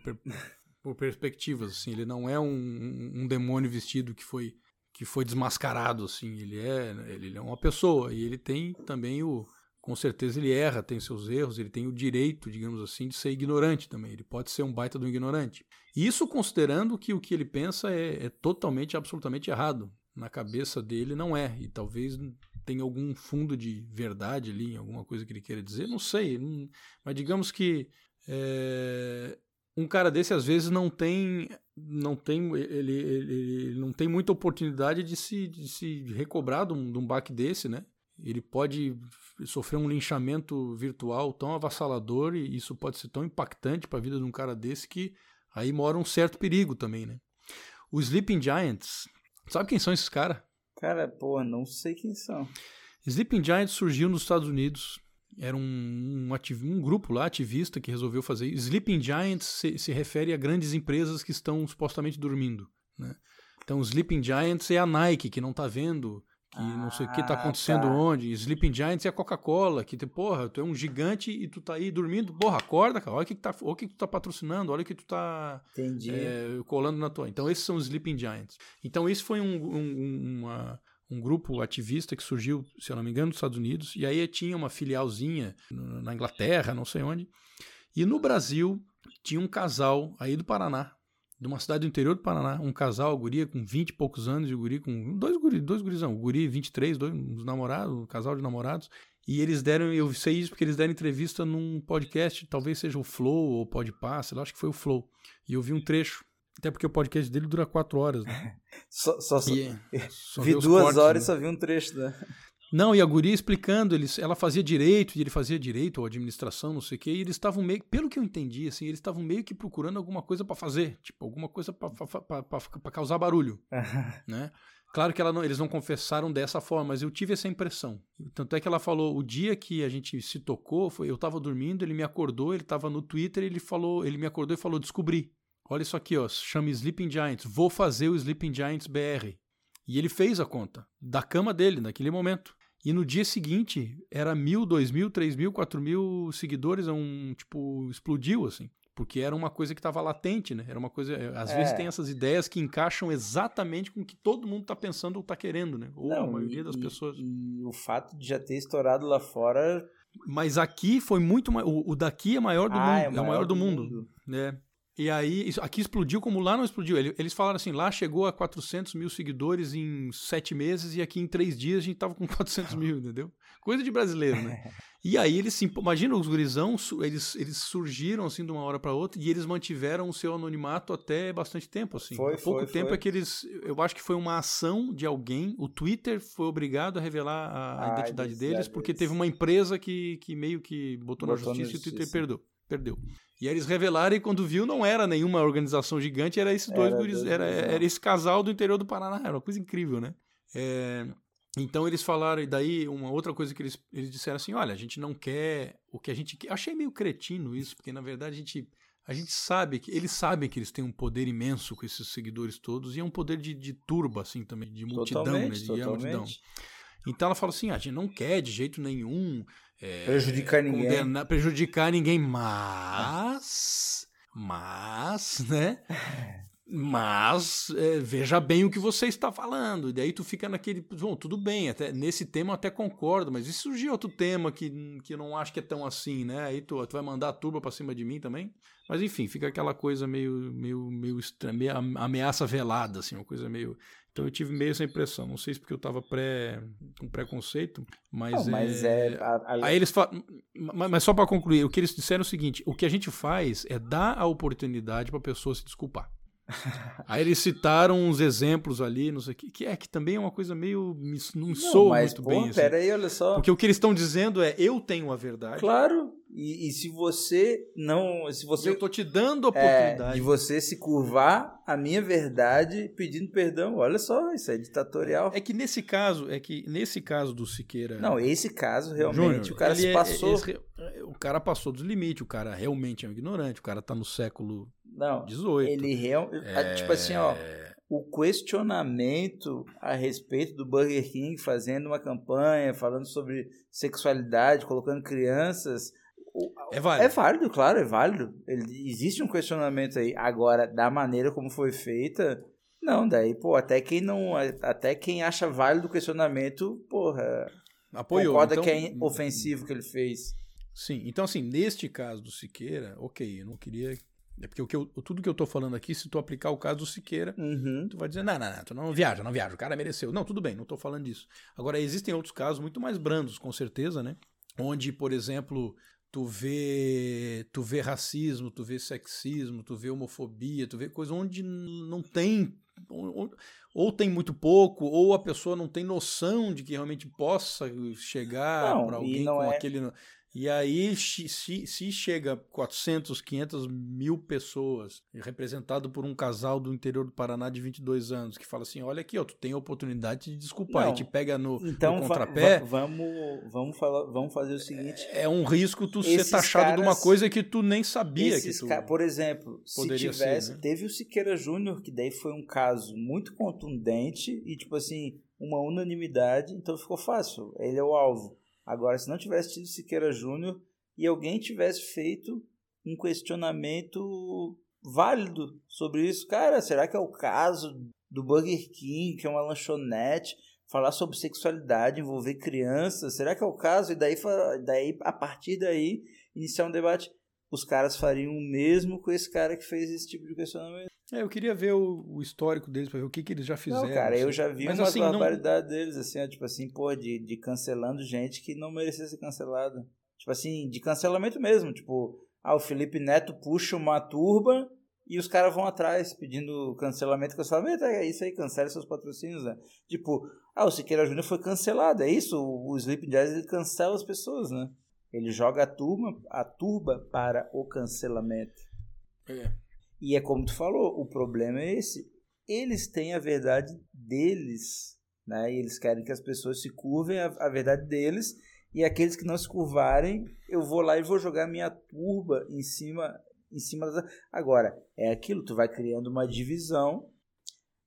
por perspectivas, assim, ele não é um, um, demônio vestido que foi que foi desmascarado, assim, ele é ele é uma pessoa e ele tem também o com certeza ele erra, tem seus erros, ele tem o direito, digamos assim, de ser ignorante também. Ele pode ser um baita do ignorante. Isso considerando que o que ele pensa é, é totalmente, absolutamente errado. Na cabeça dele não é. E talvez tenha algum fundo de verdade ali, alguma coisa que ele queira dizer, não sei. Mas digamos que é, um cara desse às vezes não tem não tem ele, ele, ele, não tem muita oportunidade de se, de se recobrar de um, de um baque desse, né? Ele pode sofrer um linchamento virtual tão avassalador e isso pode ser tão impactante para a vida de um cara desse que aí mora um certo perigo também, né? Os Sleeping Giants, sabe quem são esses caras? Cara, pô, não sei quem são. Sleeping Giants surgiu nos Estados Unidos. Era um, um, um grupo lá, ativista, que resolveu fazer. Sleeping Giants se, se refere a grandes empresas que estão supostamente dormindo. Né? Então, Sleeping Giants é a Nike, que não está vendo que não sei o que tá Ah, acontecendo tá. onde. Sleeping Giants é a Coca-Cola, que, porra, tu é um gigante e tu tá aí dormindo. Porra, acorda, cara. Olha o que, tá, olha o que, tu tá patrocinando, olha o que tu tá é, colando na tua. Então, esses são os Sleeping Giants. Então, esse foi um, um, uma- um grupo ativista que surgiu, se eu não me engano, nos Estados Unidos. E aí tinha uma filialzinha na Inglaterra, não sei onde. E no Brasil, tinha um casal aí do Paraná, de uma cidade do interior do Paraná, um casal, a guria com 20 e poucos anos, e o guri com. Dois guri, dois gurizão, o guri 23, dois uns namorados, um casal de namorados. E eles deram, eu sei isso porque eles deram entrevista num podcast, talvez seja o Flow ou Podpah, sei lá, acho que foi o Flow. E eu vi um trecho, até porque o podcast dele dura quatro horas, né? Só, só, só- E, só vi duas cortes, horas e né? só vi um trecho da. Não, e a guria explicando, eles, ela fazia direito, e ele fazia direito ou administração, não sei o quê, e eles estavam meio, pelo que eu entendi, assim, eles estavam meio que procurando alguma coisa pra fazer, tipo, alguma coisa pra causar barulho, né? Claro que não- eles não confessaram dessa forma, mas eu tive essa impressão. Tanto é que ela falou, o dia que a gente se tocou, foi, eu tava dormindo, ele me acordou, ele tava no Twitter, ele falou, ele me acordou e falou, descobri. Olha isso aqui, ó, chama Sleeping Giants, vou fazer o Sleeping Giants BR. E ele fez a conta da cama dele naquele momento. E no dia seguinte era mil, dois mil, três mil, quatro mil seguidores, é um tipo explodiu assim, porque era uma coisa que estava latente, né? Era uma coisa, às É. vezes tem essas ideias que encaixam exatamente com o que todo mundo está pensando ou está querendo, né? Ou a maioria e- das pessoas. E o fato de já ter estourado lá fora. Mas aqui foi muito o, o daqui é maior do ah, mundo, é o maior do mundo, né? E aí, isso- aqui explodiu como lá não explodiu. Ele- Eles falaram assim, lá chegou a 400 mil seguidores em sete meses e aqui em três dias a gente tava com 400 mil, entendeu? Coisa de brasileiro, né? E aí eles se... Imagina, os gurizão, eles, eles surgiram assim de uma hora para outra e eles mantiveram o seu anonimato até bastante tempo, assim. Foi, Há pouco foi, tempo foi. é que eles... Eu acho que foi uma ação de alguém, o Twitter foi obrigado a revelar a, a A identidade identidade deles porque deles. teve uma empresa que, que meio que botou, na Botou na justiça e o Twitter justiça. perdeu. Perdeu. E aí eles revelaram e quando viu não era nenhuma organização gigante, era esses dois Era guris, era, era esse casal do interior do Paraná, era uma coisa incrível, né? É, então eles falaram, e daí uma outra coisa que eles, eles disseram assim, olha, a gente não quer o que a gente quer. Achei meio cretino isso, porque na verdade a gente, a gente sabe que, eles sabem que eles têm um poder imenso com esses seguidores todos, e é um poder de, de turba, assim, também, de multidão, né? Totalmente, De multidão. totalmente. Então ela falou assim, ah, a gente não quer de jeito nenhum é, Prejudicar ninguém. prejudicar ninguém, mas, mas, né? Mas é, veja bem o que você está falando. E daí tu fica naquele. Bom, tudo bem, até, nesse tema eu até concordo, mas e surgir outro tema que, que eu não acho que é tão assim, né? Aí tu, tu vai mandar a turba pra cima de mim também. Mas enfim, fica aquela coisa meio, meio, meio estranha, meio am- ameaça velada, assim, uma coisa meio. Então eu tive meio essa impressão. Não sei se porque eu tava pré, com preconceito, mas. Não, mas é. a- a- Aí eles falam. Mas só para concluir, o que eles disseram é o seguinte: o que a gente faz é dar a oportunidade para a pessoa se desculpar. Aí eles citaram uns exemplos ali, não sei o que, que é que também é uma coisa meio. me- Não, soa mas, muito porra, bem. assim. Pera aí, olha só. Porque o que eles estão dizendo é: eu tenho a verdade. Claro. E, e se você não. Se você. eu tô te dando a é, oportunidade. de você se curvar a minha verdade pedindo perdão. Olha só, isso é ditatorial. É que nesse caso, é que nesse caso do Siqueira. Não, esse caso realmente Júnior, o cara se é- passou. esse- o cara passou dos limites, o cara realmente é um ignorante, o cara tá no século Não, XVIII. ele real, É, tipo assim, ó, o questionamento a respeito do Burger King fazendo uma campanha falando sobre sexualidade, colocando crianças, É válido. é válido, claro, é válido. Ele, existe um questionamento aí. Agora, da maneira como foi feita, não, daí, pô, até quem não, até quem acha válido o questionamento, porra, Apoiou. concorda então, que é ofensivo o que ele fez. Sim, então assim, neste caso do Siqueira, ok, eu não queria. É porque o que eu- tudo que eu tô falando aqui, se tu aplicar o caso do Siqueira, Uhum. tu vai dizer, não, não, não, tu não viaja, não viaja, o cara mereceu. Não, tudo bem, não tô falando disso. Agora, existem outros casos muito mais brandos, com certeza, né? Onde, por exemplo, tu vê, tu vê racismo, tu vê sexismo, tu vê homofobia, tu vê coisa onde não tem. Ou, ou tem muito pouco, ou a pessoa não tem noção de que realmente possa chegar para alguém com é- aquele. E aí, se, se, chega 400, 500 mil pessoas, representado por um casal do interior do Paraná de 22 anos, que fala assim: olha aqui, ó, tu tem a oportunidade de desculpar, Não. e te pega no, Então, no contrapé, va- vamos, vamos, falar, vamos fazer o seguinte. é um risco tu ser taxado de uma caras- coisa que tu nem sabia que tu... Por exemplo, se poderia ser, tivesse. né? Teve o Siqueira Júnior, que daí foi um caso muito contundente e, tipo assim, uma unanimidade, então ficou fácil. Ele é o alvo. Agora, se não tivesse tido Siqueira Júnior e alguém tivesse feito um questionamento válido sobre isso, cara, será que é o caso do Burger King, que é uma lanchonete, falar sobre sexualidade, envolver crianças, será que é o caso? E daí, daí a partir daí, iniciar um debate. Os caras fariam o mesmo com esse cara que fez esse tipo de questionamento. É, eu queria ver o, o histórico deles para ver o que, que eles já fizeram. Não, cara, assim. eu já vi Mas, umas assim, barbaridades não... deles, assim, ó, tipo assim, pô, de, de cancelando gente que não merecia ser cancelada. Tipo assim, de cancelamento mesmo. Tipo, ah, o Felipe Neto puxa uma turba e os caras vão atrás pedindo cancelamento, cancelamento, é isso aí, cancele seus patrocínios, né? Tipo, ah, o Siqueira Júnior foi cancelado, é isso? O, o Sleep Jazz ele cancela as pessoas, né? Ele joga a turma, a turba para o cancelamento. É. E é como tu falou, o problema é esse. Eles têm a verdade deles, né? E eles querem que as pessoas se curvem a, a verdade deles. E aqueles que não se curvarem, eu vou lá e vou jogar minha turba em cima em cima das... Agora, é aquilo, tu vai criando uma divisão,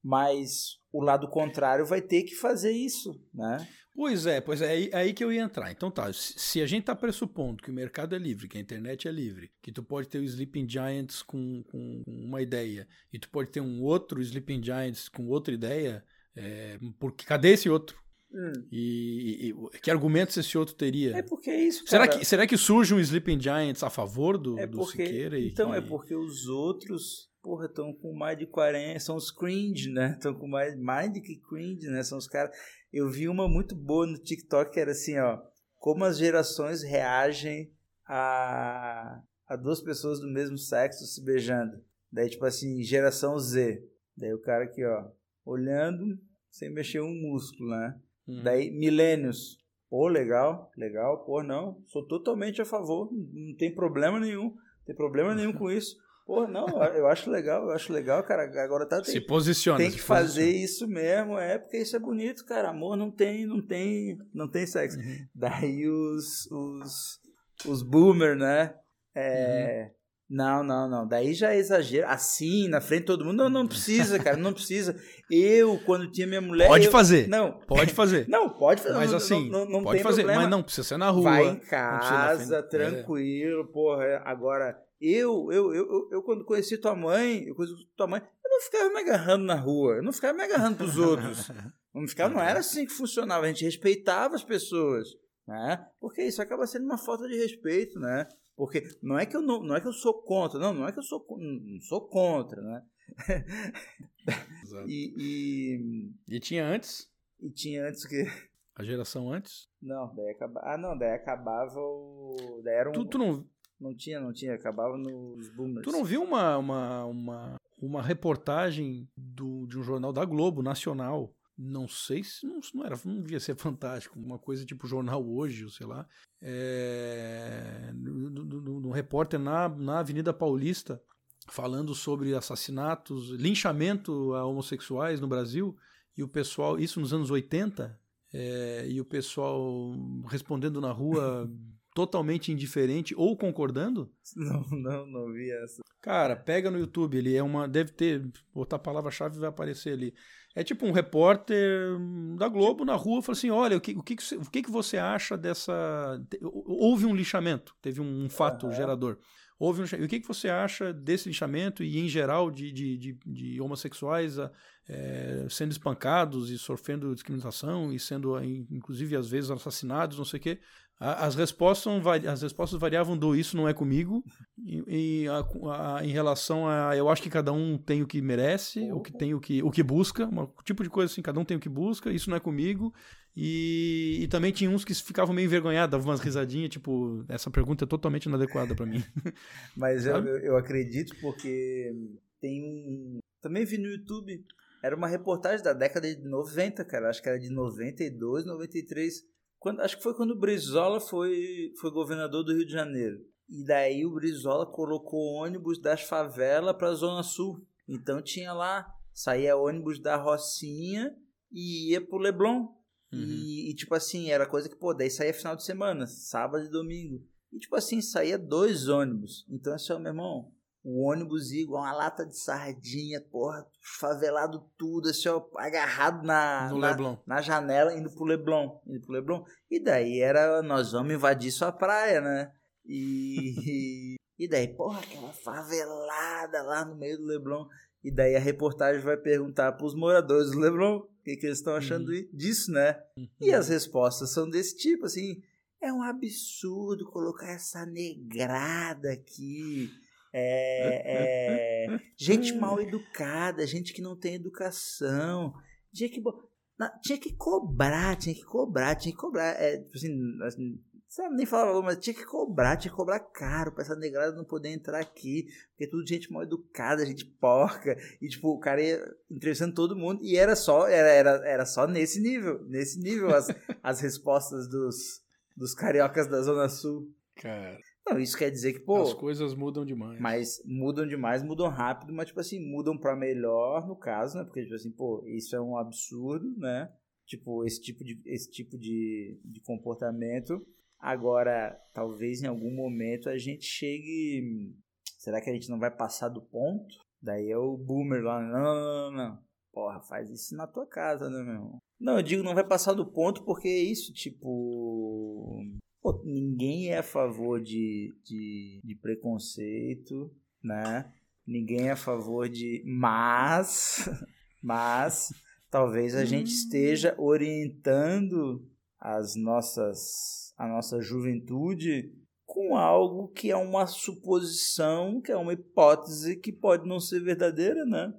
mas o lado contrário vai ter que fazer isso, né? Pois é, pois é, aí, é aí que eu ia entrar. Então tá, se a gente tá pressupondo que o mercado é livre, que a internet é livre, que tu pode ter o Sleeping Giants com, com uma ideia, e tu pode ter um outro Sleeping Giants com outra ideia, é, porque cadê esse outro? Hum. E, e, que argumentos esse outro teria? É porque é isso, cara. Será que, será que surge um Sleeping Giants a favor do, é porque, do Siqueira? Então, é porque os outros, porra, estão com mais de 40, são os cringe, né? Estão com mais, mais de que cringe, né? São os caras... Eu vi uma muito boa no TikTok que era assim, ó. Como as gerações reagem a, a duas pessoas do mesmo sexo se beijando. Daí, tipo assim, geração Z. Daí o cara aqui, ó, olhando sem mexer um músculo, né? Uhum. Daí, milênios. Pô, legal, legal. Pô, não, sou totalmente a favor. Não tem problema nenhum. Não tem problema nenhum com isso. Pô, não, eu acho legal, eu acho legal, cara. Agora tá. Tem, se posiciona. Tem que se fazer posiciona. isso mesmo, é, porque isso é bonito, cara. Amor não tem, não tem, não tem sexo. Uhum. Daí os, os, os boomer, né? É, uhum. Não, não, não. Daí já é exagero. Assim, na frente de todo mundo. Não, não precisa, cara. Não precisa. Eu, quando tinha minha mulher. Pode eu... fazer. Não. Pode fazer. Não, pode fazer. Mas não, assim, não, não, pode fazer. Problema. Mas não precisa ser na rua. Vai em casa, é. tranquilo, é. porra. Agora, eu, eu, eu, eu, quando conheci tua mãe, eu conheci tua mãe, eu não ficava me agarrando na rua. Eu não ficava me agarrando pros outros. Não, ficava, não era assim que funcionava. A gente respeitava as pessoas. Né? Porque isso acaba sendo uma falta de respeito, né? Porque não é que eu não, não é que eu sou contra, não, não é que eu sou não sou contra, né? e, e, e tinha antes? E tinha antes que a geração antes? Não, daí acabava. Ah, não, daí acabava o. Daí era um. Tu, tu não. Não tinha, não tinha, acabava nos boomers. Tu não viu uma, uma, uma, uma reportagem do, de um jornal da Globo, nacional, não sei se não, não, era, não devia ser fantástico, uma coisa tipo jornal hoje, sei lá, é, no, repórter na, na Avenida Paulista falando sobre assassinatos, linchamento a homossexuais no Brasil, e o pessoal, isso nos anos 80, é, e o pessoal respondendo na rua totalmente indiferente ou concordando? Não, não, não vi essa. Cara, pega no YouTube, ele é uma. Deve ter. Botar a palavra-chave vai aparecer ali. É tipo um repórter da Globo na rua fala assim: olha, o que, o que, o que, você acha dessa. Houve um lixamento, teve um, fato uhum. gerador. Houve um, e o que, que você acha desse lixamento e, em geral, de, de, de, de homossexuais é, sendo espancados e sofrendo discriminação e sendo, inclusive, às vezes assassinados, não sei o quê? As respostas, as respostas variavam do isso não é comigo, e, e a, a, em relação a eu acho que cada um tem o que merece, o que tem o que, o que busca, um tipo de coisa assim, cada um tem o que busca, isso não é comigo. E, e também tinha uns que ficavam meio envergonhados, davam umas risadinhas, tipo, essa pergunta é totalmente inadequada para mim. Mas eu, eu acredito porque tem um. Também vi no YouTube, era uma reportagem da década de 90, cara, acho que era de 92, 93 quando, acho que foi quando o Brizola foi, foi governador do Rio de Janeiro. E daí o Brizola colocou ônibus das favelas para a Zona Sul. Então tinha lá, saía ônibus da Rocinha e ia pro Leblon. Uhum. E, e, tipo assim, era coisa que, pô, daí saía final de semana, sábado e domingo. E tipo assim, saía dois ônibus. Então assim, ó, meu irmão, o ônibus igual uma lata de sardinha, porra, favelado tudo, assim, ó, agarrado na, na, na, janela, indo pro Leblon, indo pro Leblon. E daí era, nós vamos invadir sua praia, né? E, e daí, porra, aquela favelada lá no meio do Leblon. E daí a reportagem vai perguntar pros moradores do Leblon o que, que eles estão achando uhum. disso, né? Uhum. E as respostas são desse tipo, assim, é um absurdo colocar essa negrada aqui é, é, gente mal educada, gente que não tem educação. Tinha que, tinha que cobrar, tinha que cobrar, tinha que cobrar. É, tipo assim, nem falar mas tinha que cobrar, tinha que cobrar caro pra essa negrada não poder entrar aqui, porque é tudo gente mal educada, gente porca, e tipo, o cara ia entrevistando todo mundo, e era só, era, era, era só nesse nível, nesse nível as, as respostas dos, dos cariocas da Zona Sul. Cara. Não, isso quer dizer que, pô. As coisas mudam demais. Mas mudam demais, mudam rápido, mas, tipo assim, mudam para melhor no caso, né? Porque, tipo assim, pô, isso é um absurdo, né? Tipo, esse tipo de, esse tipo de, de comportamento. Agora, talvez em algum momento a gente chegue. Será que a gente não vai passar do ponto? Daí é o boomer lá. Não, não, não, não. Porra, faz isso na tua casa, né, meu irmão? Não, eu digo não vai passar do ponto porque é isso, tipo. Pô, ninguém é a favor de, de, de preconceito, né? Ninguém é a favor de. Mas. Mas. Talvez a gente hum. esteja orientando as nossas, a nossa juventude com algo que é uma suposição, que é uma hipótese que pode não ser verdadeira, né?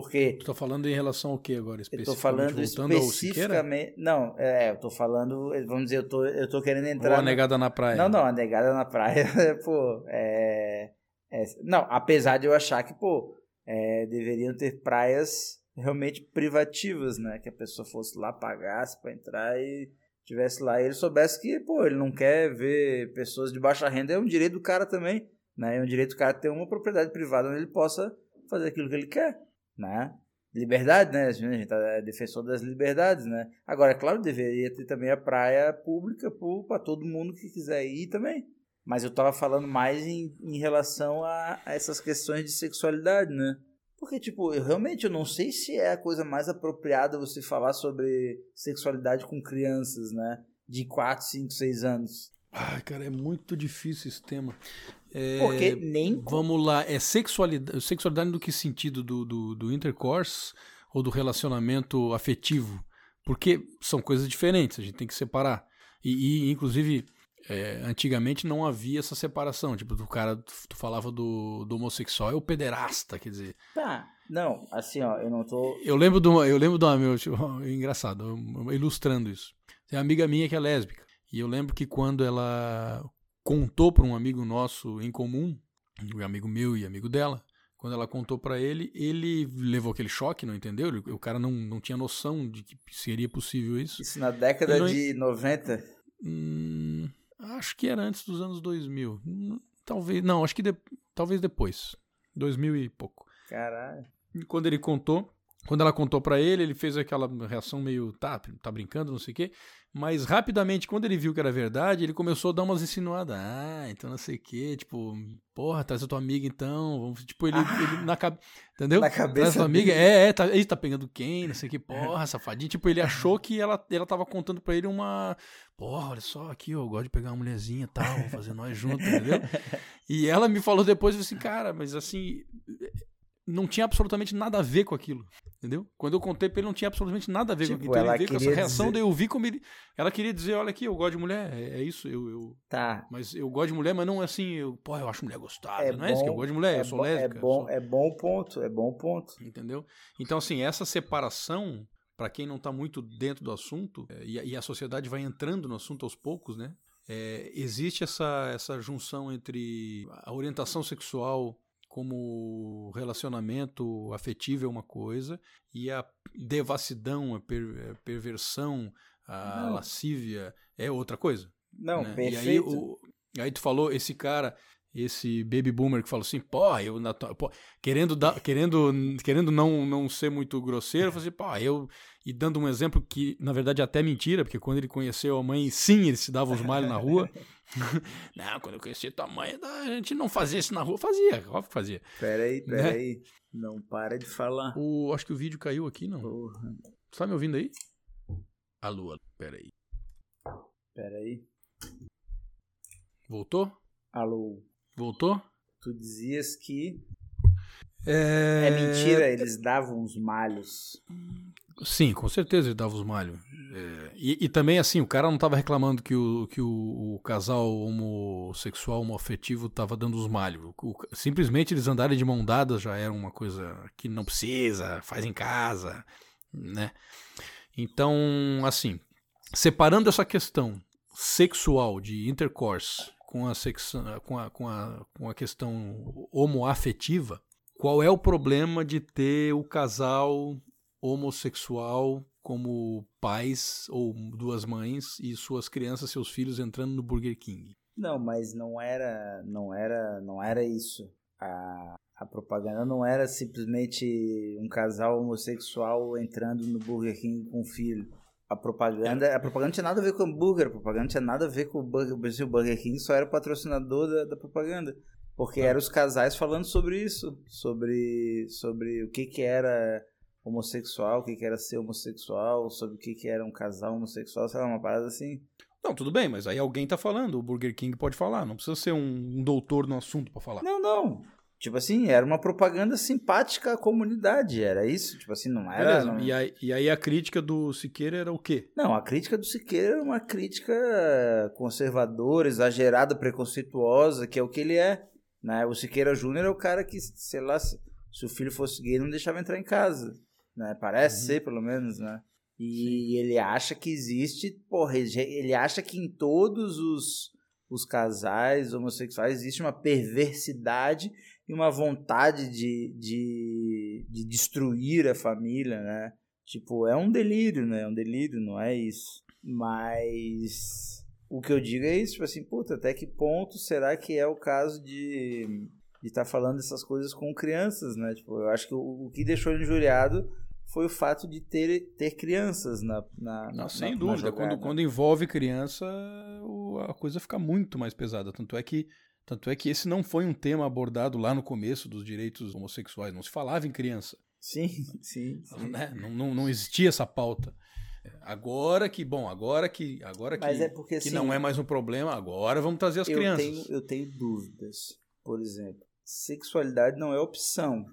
Porque. Tu tá falando em relação ao que agora? Eu tô falando especificamente. Não, é, eu tô falando. Vamos dizer, eu tô, eu tô querendo entrar. Ou a negada na praia. Não, não, a negada na praia, pô, é, é. Não, apesar de eu achar que, pô, é, deveriam ter praias realmente privativas, né? Que a pessoa fosse lá, pagasse para entrar e tivesse lá. E ele soubesse que, pô, ele não quer ver pessoas de baixa renda, é um direito do cara também, né? É um direito do cara ter uma propriedade privada onde ele possa fazer aquilo que ele quer né? Liberdade, né? A gente tá, é defensor das liberdades, né? Agora, é claro, deveria ter também a praia pública para todo mundo que quiser ir também. Mas eu tava falando mais em, em relação a, a, essas questões de sexualidade, né? Porque, tipo, eu realmente eu não sei se é a coisa mais apropriada você falar sobre sexualidade com crianças, né? De 4, 5, 6 anos. Ai, cara, é muito difícil esse tema. É, Porque nem. Vamos lá, é sexualidade, sexualidade no que sentido do, do, do intercourse ou do relacionamento afetivo? Porque são coisas diferentes, a gente tem que separar. E, e inclusive, é, antigamente não havia essa separação. Tipo, do cara, tu falava do, do homossexual, é o pederasta, quer dizer. Tá, não, assim, ó, eu não tô. Eu lembro de uma, eu lembro de uma, meu, tipo, engraçado, ilustrando isso. Tem uma amiga minha que é lésbica. E eu lembro que quando ela contou para um amigo nosso em comum, um amigo meu e amigo dela, quando ela contou para ele, ele levou aquele choque, não entendeu? O cara não, não tinha noção de que seria possível isso. Isso na década não... de 90? Hum, acho que era antes dos anos 2000. Hum, talvez, não, acho que de, talvez depois. 2000 e pouco. Caralho. Quando ele contou, quando ela contou para ele, ele fez aquela reação meio, tá, tá brincando, não sei o quê. Mas rapidamente, quando ele viu que era verdade, ele começou a dar umas insinuadas. Ah, então não sei o quê. Tipo, porra, traz a tua amiga então. Vamos, tipo, ele, ah, ele na cabeça. Entendeu? Na cabeça. Traz a tua amiga. É, é, tá, ele tá pegando quem? Não sei o que. Porra, safadinho. Tipo, ele achou que ela, ela tava contando pra ele uma. Porra, olha só aqui, eu gosto de pegar uma mulherzinha e tal, fazer nós juntos, entendeu? E ela me falou depois assim, cara, mas assim não tinha absolutamente nada a ver com aquilo, entendeu? Quando eu contei pra ele, não tinha absolutamente nada a ver tipo, com aquilo. Então ele veio com essa reação, dizer... daí eu vi como ele... Ela queria dizer, olha aqui, eu gosto de mulher, é, é isso, eu, eu... Tá. Mas eu gosto de mulher, mas não é assim, eu, pô, eu acho mulher gostosa, é não bom, é isso que eu gosto de mulher, é eu sou lésbica. É bom, sou... é bom ponto, é bom ponto. Entendeu? Então, assim, essa separação, para quem não tá muito dentro do assunto, é, e, e, a sociedade vai entrando no assunto aos poucos, né? É, existe essa, essa junção entre a orientação sexual como relacionamento afetivo é uma coisa e a devassidão, a, per, a perversão, a Não. lascívia é outra coisa. Não, né? perfeito. E aí, o, aí tu falou, esse cara, esse baby boomer que falou assim, pô, eu pô, querendo dar, querendo, querendo não, não ser muito grosseiro, falou assim, pô, eu e dando um exemplo que na verdade é até mentira, porque quando ele conheceu a mãe, sim, ele se dava os malhos na rua, não, quando eu conheci tua mãe, a gente não fazia isso na rua. Fazia, óbvio que fazia. Peraí, peraí. Né? Não para de falar. O, acho que o vídeo caiu aqui, não. Porra. Você tá me ouvindo aí? Alô, peraí. Peraí. Voltou? Alô. Voltou? Tu dizias que. É, é mentira, eles davam os malhos. Sim, com certeza ele dava os malhos. É, e, e, também, assim, o cara não estava reclamando que o, que o, o casal homossexual, homoafetivo, estava dando os malhos. O, simplesmente eles andarem de mão dada já era uma coisa que não precisa, faz em casa, né? Então, assim, separando essa questão sexual de intercourse com a, com a, com a, com a questão homoafetiva, qual é o problema de ter o casal homossexual como pais ou duas mães e suas crianças, seus filhos entrando no Burger King. Não, mas não era, não era, não era isso. A, a propaganda não era simplesmente um casal homossexual entrando no Burger King com o filho. A propaganda, a propaganda tinha nada a ver com o hambúrguer, a propaganda tinha nada a ver com o Burger, o Burger King só era o patrocinador da, da propaganda. Porque eram os casais falando sobre isso, sobre, sobre o que que era homossexual, o que, que era ser homossexual, sobre o que, que era um casal homossexual, sei lá, uma parada assim. Não, tudo bem, mas aí alguém tá falando, o Burger King pode falar, não precisa ser um, um doutor no assunto para falar. Não, não. Tipo assim, era uma propaganda simpática à comunidade, era isso? Tipo assim, não era. Não... E, aí, e aí a crítica do Siqueira era o quê? Não, a crítica do Siqueira era uma crítica conservadora, exagerada, preconceituosa, que é o que ele é. Né? O Siqueira Júnior é o cara que, sei lá, se, se o filho fosse gay, não deixava entrar em casa né? Parece uhum. ser, pelo menos, né? E Sim. ele acha que existe, porra, ele acha que em todos os, os casais homossexuais existe uma perversidade e uma vontade de, de, de destruir a família, né? Tipo, é um delírio, né? É um delírio, não é isso. Mas o que eu digo é isso, tipo assim, puta, até que ponto será que é o caso de de estar tá falando essas coisas com crianças, né? Tipo, eu acho que o, o que deixou injuriado foi o fato de ter, ter crianças na, na, Não, sem na, dúvida. Na quando, quando envolve criança, a coisa fica muito mais pesada. Tanto é que tanto é que esse não foi um tema abordado lá no começo dos direitos homossexuais. Não se falava em criança. Sim, sim. sim. Né? Não, não, não existia essa pauta. Agora que, bom, agora que, agora que, é porque, que assim, não é mais um problema, agora vamos trazer as eu crianças. Tenho, eu tenho dúvidas. Por exemplo, sexualidade não é opção.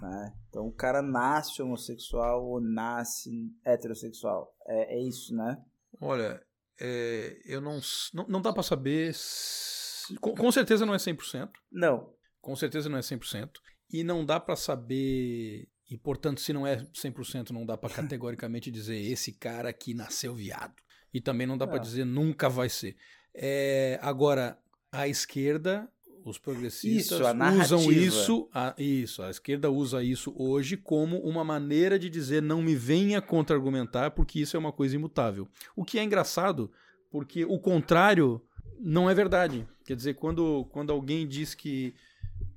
Né? Então o cara nasce homossexual ou nasce heterossexual. É, é isso, né? Olha, é, eu não, não. Não dá para saber. Se, com, com, certeza não é 100%. Não. Com certeza não é 100%. E não dá para saber. E portanto, se não é 100%, não dá para categoricamente dizer esse cara aqui nasceu viado. E também não dá para dizer nunca vai ser. É, agora, a esquerda os progressistas isso, usam isso, a, isso, a esquerda usa isso hoje como uma maneira de dizer não me venha contra-argumentar porque isso é uma coisa imutável. O que é engraçado, porque o contrário não é verdade. Quer dizer, quando, quando alguém diz que,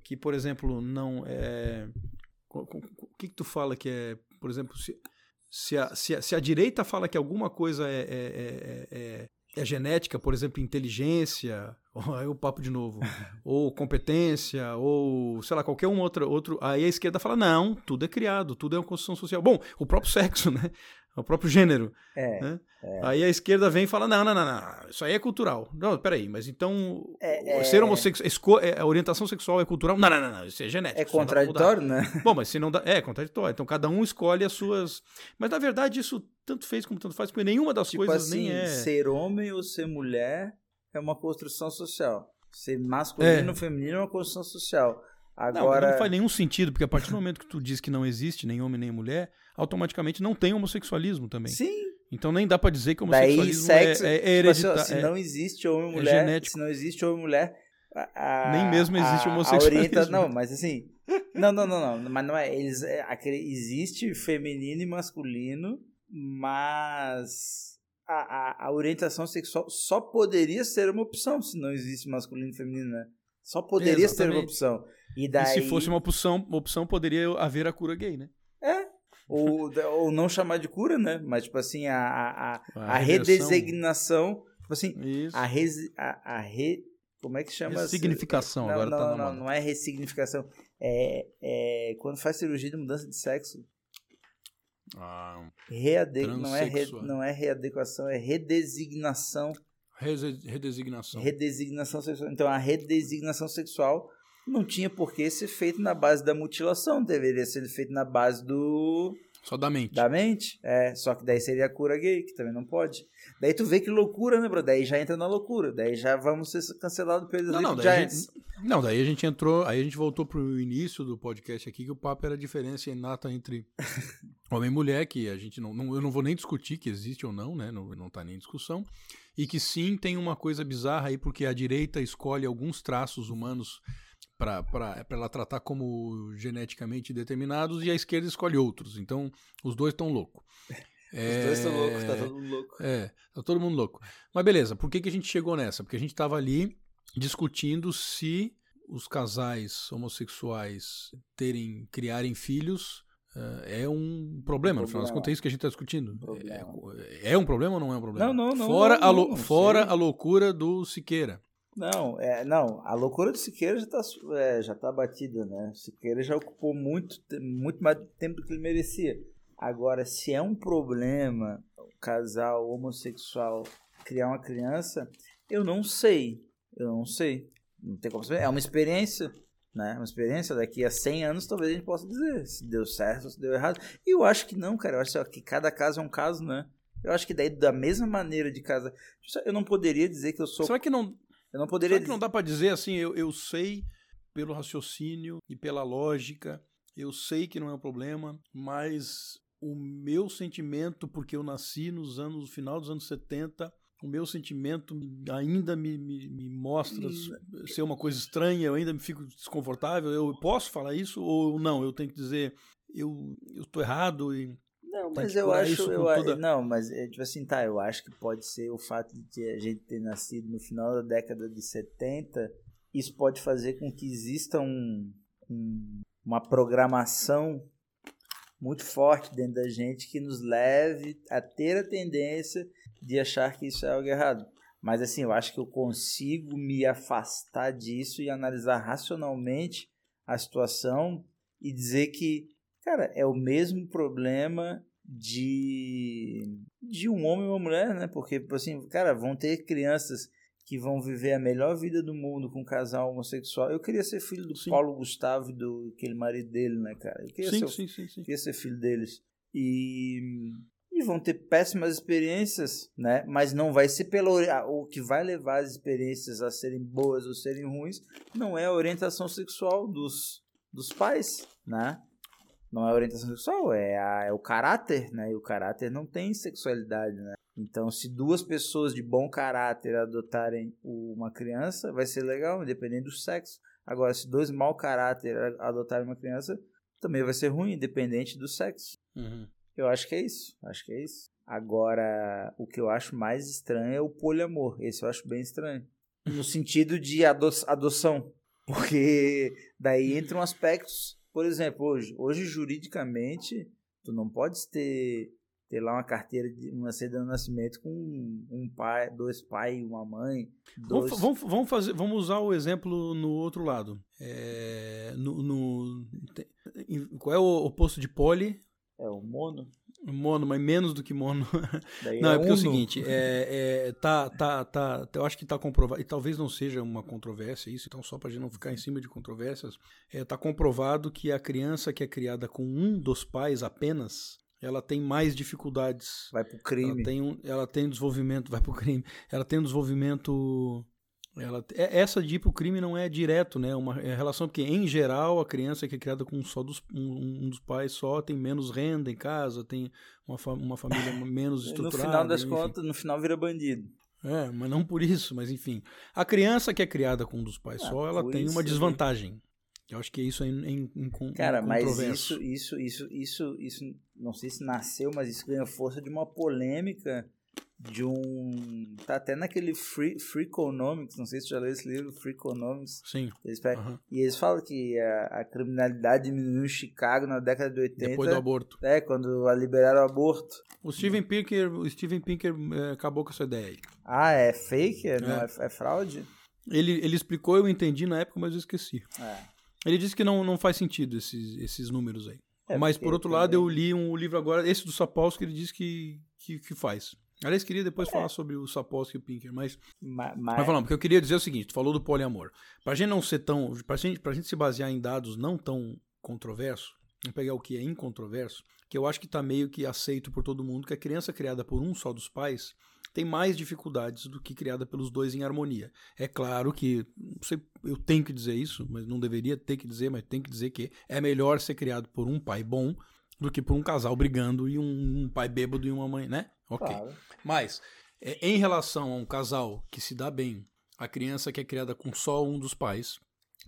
que por exemplo, não é. O que, que tu fala que é, por exemplo, se, se, a, se, a, se a direita fala que alguma coisa é, é, é, é é genética, por exemplo, inteligência, aí o papo de novo, ou competência, ou sei lá, qualquer um outro, outro. Aí a esquerda fala: não, tudo é criado, tudo é uma construção social. Bom, o próprio sexo, né? O próprio gênero. É, né? é. Aí a esquerda vem e fala: não, não, não, não, isso aí é cultural. Não, peraí, mas então é, é. ser homossexual, é, a orientação sexual é cultural? Não, não, não, não isso é genético. É contraditório, né? Bom, mas se não dá. É contraditório. Então cada um escolhe as suas. Mas na verdade isso tanto fez como tanto faz, porque nenhuma das tipo coisas assim, nem é. Ser homem ou ser mulher é uma construção social. Ser masculino ou feminino é uma construção social. Agora... Não, não faz nenhum sentido, porque a partir do momento que tu diz que não existe nem homem nem mulher, automaticamente não tem homossexualismo também. Sim. Então nem dá para dizer que homossexualismo Daí, sexo, é, é, é hereditário. Tipo assim, se não existe homem e é mulher, é se não existe homem e mulher, a, nem mesmo existe a, homossexualismo. A orienta, não, mas assim, não, não, não, não, mas não é, eles, é, existe feminino e masculino, mas a, a, a, orientação sexual só poderia ser uma opção se não existe masculino e feminino, né? Só poderia Exatamente. ser uma opção. E, daí... E se fosse uma opção, uma opção, poderia haver a cura gay, né? É. Ou, ou não chamar de cura, né? Mas, tipo assim, a, a, a, a redesignação Tipo assim, Isso. a, resi, a, a re, como é que chama? Ressignificação, não, agora não, tá na não, moda. não é ressignificação. É, é quando faz cirurgia de mudança de sexo. Ah, Reade, não, é re, não é readequação, é redesignação. rese- redesignação. Redesignação sexual. Então, a redesignação sexual não tinha por que ser feita na base da mutilação, deveria ser feito na base do Só da mente. da mente. É, só que daí seria a cura gay, que também não pode. Daí tu vê que loucura, né, bro? Daí já entra na loucura. Daí já vamos ser cancelados pelos Não, não, daí a Giants. Não, daí a gente entrou, aí a gente voltou pro início do podcast aqui, que o papo era a diferença inata entre homem e mulher, que a gente não, não- eu não vou nem discutir que existe ou não, né? Não, não tá nem em discussão. E que sim tem uma coisa bizarra aí, porque a direita escolhe alguns traços humanos para ela tratar como geneticamente determinados e a esquerda escolhe outros. Então, os dois estão loucos. Os dois estão loucos, tá todo mundo louco. É, tá todo mundo louco. Mas beleza, por que, que a gente chegou nessa? Porque a gente tava ali discutindo se os casais homossexuais terem, criarem filhos eh, é um problema. No final das Problema. contas, é isso que a gente está discutindo. Problema. É, é um problema ou não é um problema? Não, não, não, Fora, não, a, lou- não, fora sei. a loucura do Siqueira. Não, é, não, a loucura do Siqueira já tá, su- é, já tá batida, né? O Siqueira já ocupou muito, muito mais tempo do que ele merecia. Agora, se é um problema o casal homossexual criar uma criança, eu não sei. Eu não sei. Não tem como saber. É uma experiência, né? Uma experiência. Daqui a 100 anos, talvez a gente possa dizer se deu certo ou se deu errado. E eu acho que não, cara. Eu acho que cada caso é um caso, né? Eu acho que daí, da mesma maneira de casa. Eu não poderia dizer que eu sou. Será que não, Eu não poderia será que não dá para dizer assim, eu, eu sei pelo raciocínio e pela lógica, eu sei que não é um problema, mas o meu sentimento, porque eu nasci nos anos, no final dos anos 70, o meu sentimento ainda me, me, me mostra ser uma coisa estranha, eu ainda me fico desconfortável. Eu posso falar isso ou não? Eu tenho que dizer, eu, tô errado e Não, mas eu acho. Eu, toda- Não, mas é tipo assim, tá. Eu acho que pode ser o fato de a gente ter nascido no final da década de 70. Isso pode fazer com que exista um, um- uma programação muito forte dentro da gente que nos leve a ter a tendência de achar que isso é algo errado. Mas assim, eu acho que eu consigo me afastar disso e analisar racionalmente a situação e dizer que, cara, é o mesmo problema de de um homem e uma mulher, né? Porque tipo assim, cara, vão ter crianças que vão viver a melhor vida do mundo com um casal homossexual. Eu queria ser filho do Sim. Paulo Gustavo e do aquele marido dele, né, cara? Eu queria sim, ser sim, sim, sim. queria ser filho deles. E, e vão ter péssimas experiências, né? Mas não vai ser pelo o que vai levar as experiências a serem boas ou serem ruins, não é a orientação sexual dos, dos pais, né? Não é orientação sexual, é, a- é o caráter, né? E o caráter não tem sexualidade, né? Então, se duas pessoas de bom caráter adotarem uma criança, vai ser legal, independente do sexo. Agora, se dois mau caráter adotarem uma criança, também vai ser ruim, independente do sexo. Uhum. Eu acho que é isso. Acho que é isso. Agora, o que eu acho mais estranho é o poliamor. Esse eu acho bem estranho. No sentido de ado adoção. Porque daí entram aspectos. Por exemplo, hoje, hoje juridicamente, tu não podes ter, ter lá uma carteira de uma certidão de nascimento com um pai, dois pais e uma mãe. Dois... Vamos, vamos, vamos, fazer, vamos usar o exemplo no outro lado. É, no, no- qual é o oposto de poli? É o mono. Mono, mas menos do que mono. Daí Não, é porque é o seguinte, é, é, tá, tá, tá, eu acho que tá comprovado, e talvez não seja uma controvérsia isso, então só pra gente não ficar em cima de controvérsias, é, tá comprovado que a criança que é criada com um dos pais apenas, ela tem mais dificuldades Vai pro ela crime. tem um, ela tem desenvolvimento, vai pro crime. Ela tem um desenvolvimento ela é- essa de ir pro crime não é direto, né? Uma é relação porque em geral a criança que é criada com só dos, um, um dos pais só tem menos renda em casa, tem uma, fa- uma família menos No estruturada. final das enfim. contas, no final vira bandido. É, mas não por isso, mas enfim. A criança que é criada com um dos pais Ah, só, ela tem isso, uma né? desvantagem. Eu acho que isso é em, em, em, Cara, mas isso, isso, isso, isso, isso, não sei se nasceu, mas isso ganha força de uma polêmica de um. Tá até naquele Free, Freakonomics, não sei se você já leu esse livro, Freakonomics. Sim. Eles pegam, uhum. E eles falam que a, a, criminalidade diminuiu em Chicago na década de 80. Depois do aborto. É, quando liberaram o aborto. O Steven Pinker, o Steven Pinker é, acabou com essa ideia aí. Ah, é fake? É, Não, é, é fraude? Ele, ele explicou, eu entendi na época, mas eu esqueci. É. Ele disse que não, não faz sentido esses, esses números aí. É, mas, por outro lado, eu li um livro agora, esse do Sapolsky, ele diz que, que, que faz. Aliás, queria depois é. falar sobre o Sapolsky e o Pinker, mas. Mas, mas... falando, porque eu queria dizer o seguinte: tu falou do poliamor. Pra gente não ser tão. Pra gente, pra gente se basear em dados não tão controversos, vamos pegar o que é incontroverso, que eu acho que tá meio que aceito por todo mundo, que a criança criada por um só dos pais tem mais dificuldades do que criada pelos dois em harmonia. É claro que, sei, eu tenho que dizer isso, mas não deveria ter que dizer, mas tenho que dizer que é melhor ser criado por um pai bom do que por um casal brigando e um, um pai bêbado e uma mãe, né? Ok. Claro. Mas, é, em relação a um casal que se dá bem, a criança que é criada com só um dos pais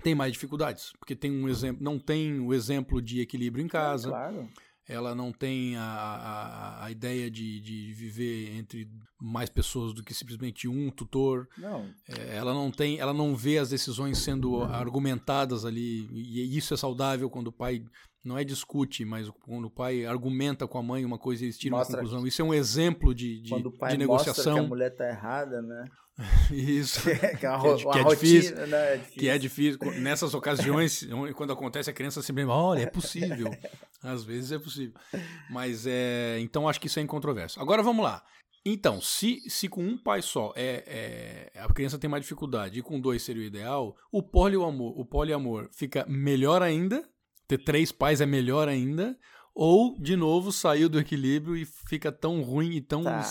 tem mais dificuldades, porque tem um exemplo, não tem o exemplo de equilíbrio em casa. É, claro ela não tem a, a, a ideia de, de viver entre mais pessoas do que simplesmente um tutor. Não. É, ela não tem, ela não vê as decisões sendo argumentadas ali e isso é saudável quando o pai não é discute, mas quando o pai argumenta com a mãe uma coisa e eles tiram mostra uma conclusão. Isso é um exemplo de, de, quando o pai de negociação. Mostra que a mulher tá errada, né? Isso. que, é, que, difícil, né? é difícil. Que é difícil. Nessas ocasiões, quando acontece, a criança sempre olha, é possível. Às vezes é possível. Mas é. Então acho que isso é incontroverso. Agora vamos lá. Então, se, se com um pai só é, é, a criança tem mais dificuldade e com dois seria o ideal, o poliamor, o poliamor fica melhor ainda, ter três pais é melhor ainda, ou, de novo, saiu do equilíbrio e fica tão ruim e tão tá.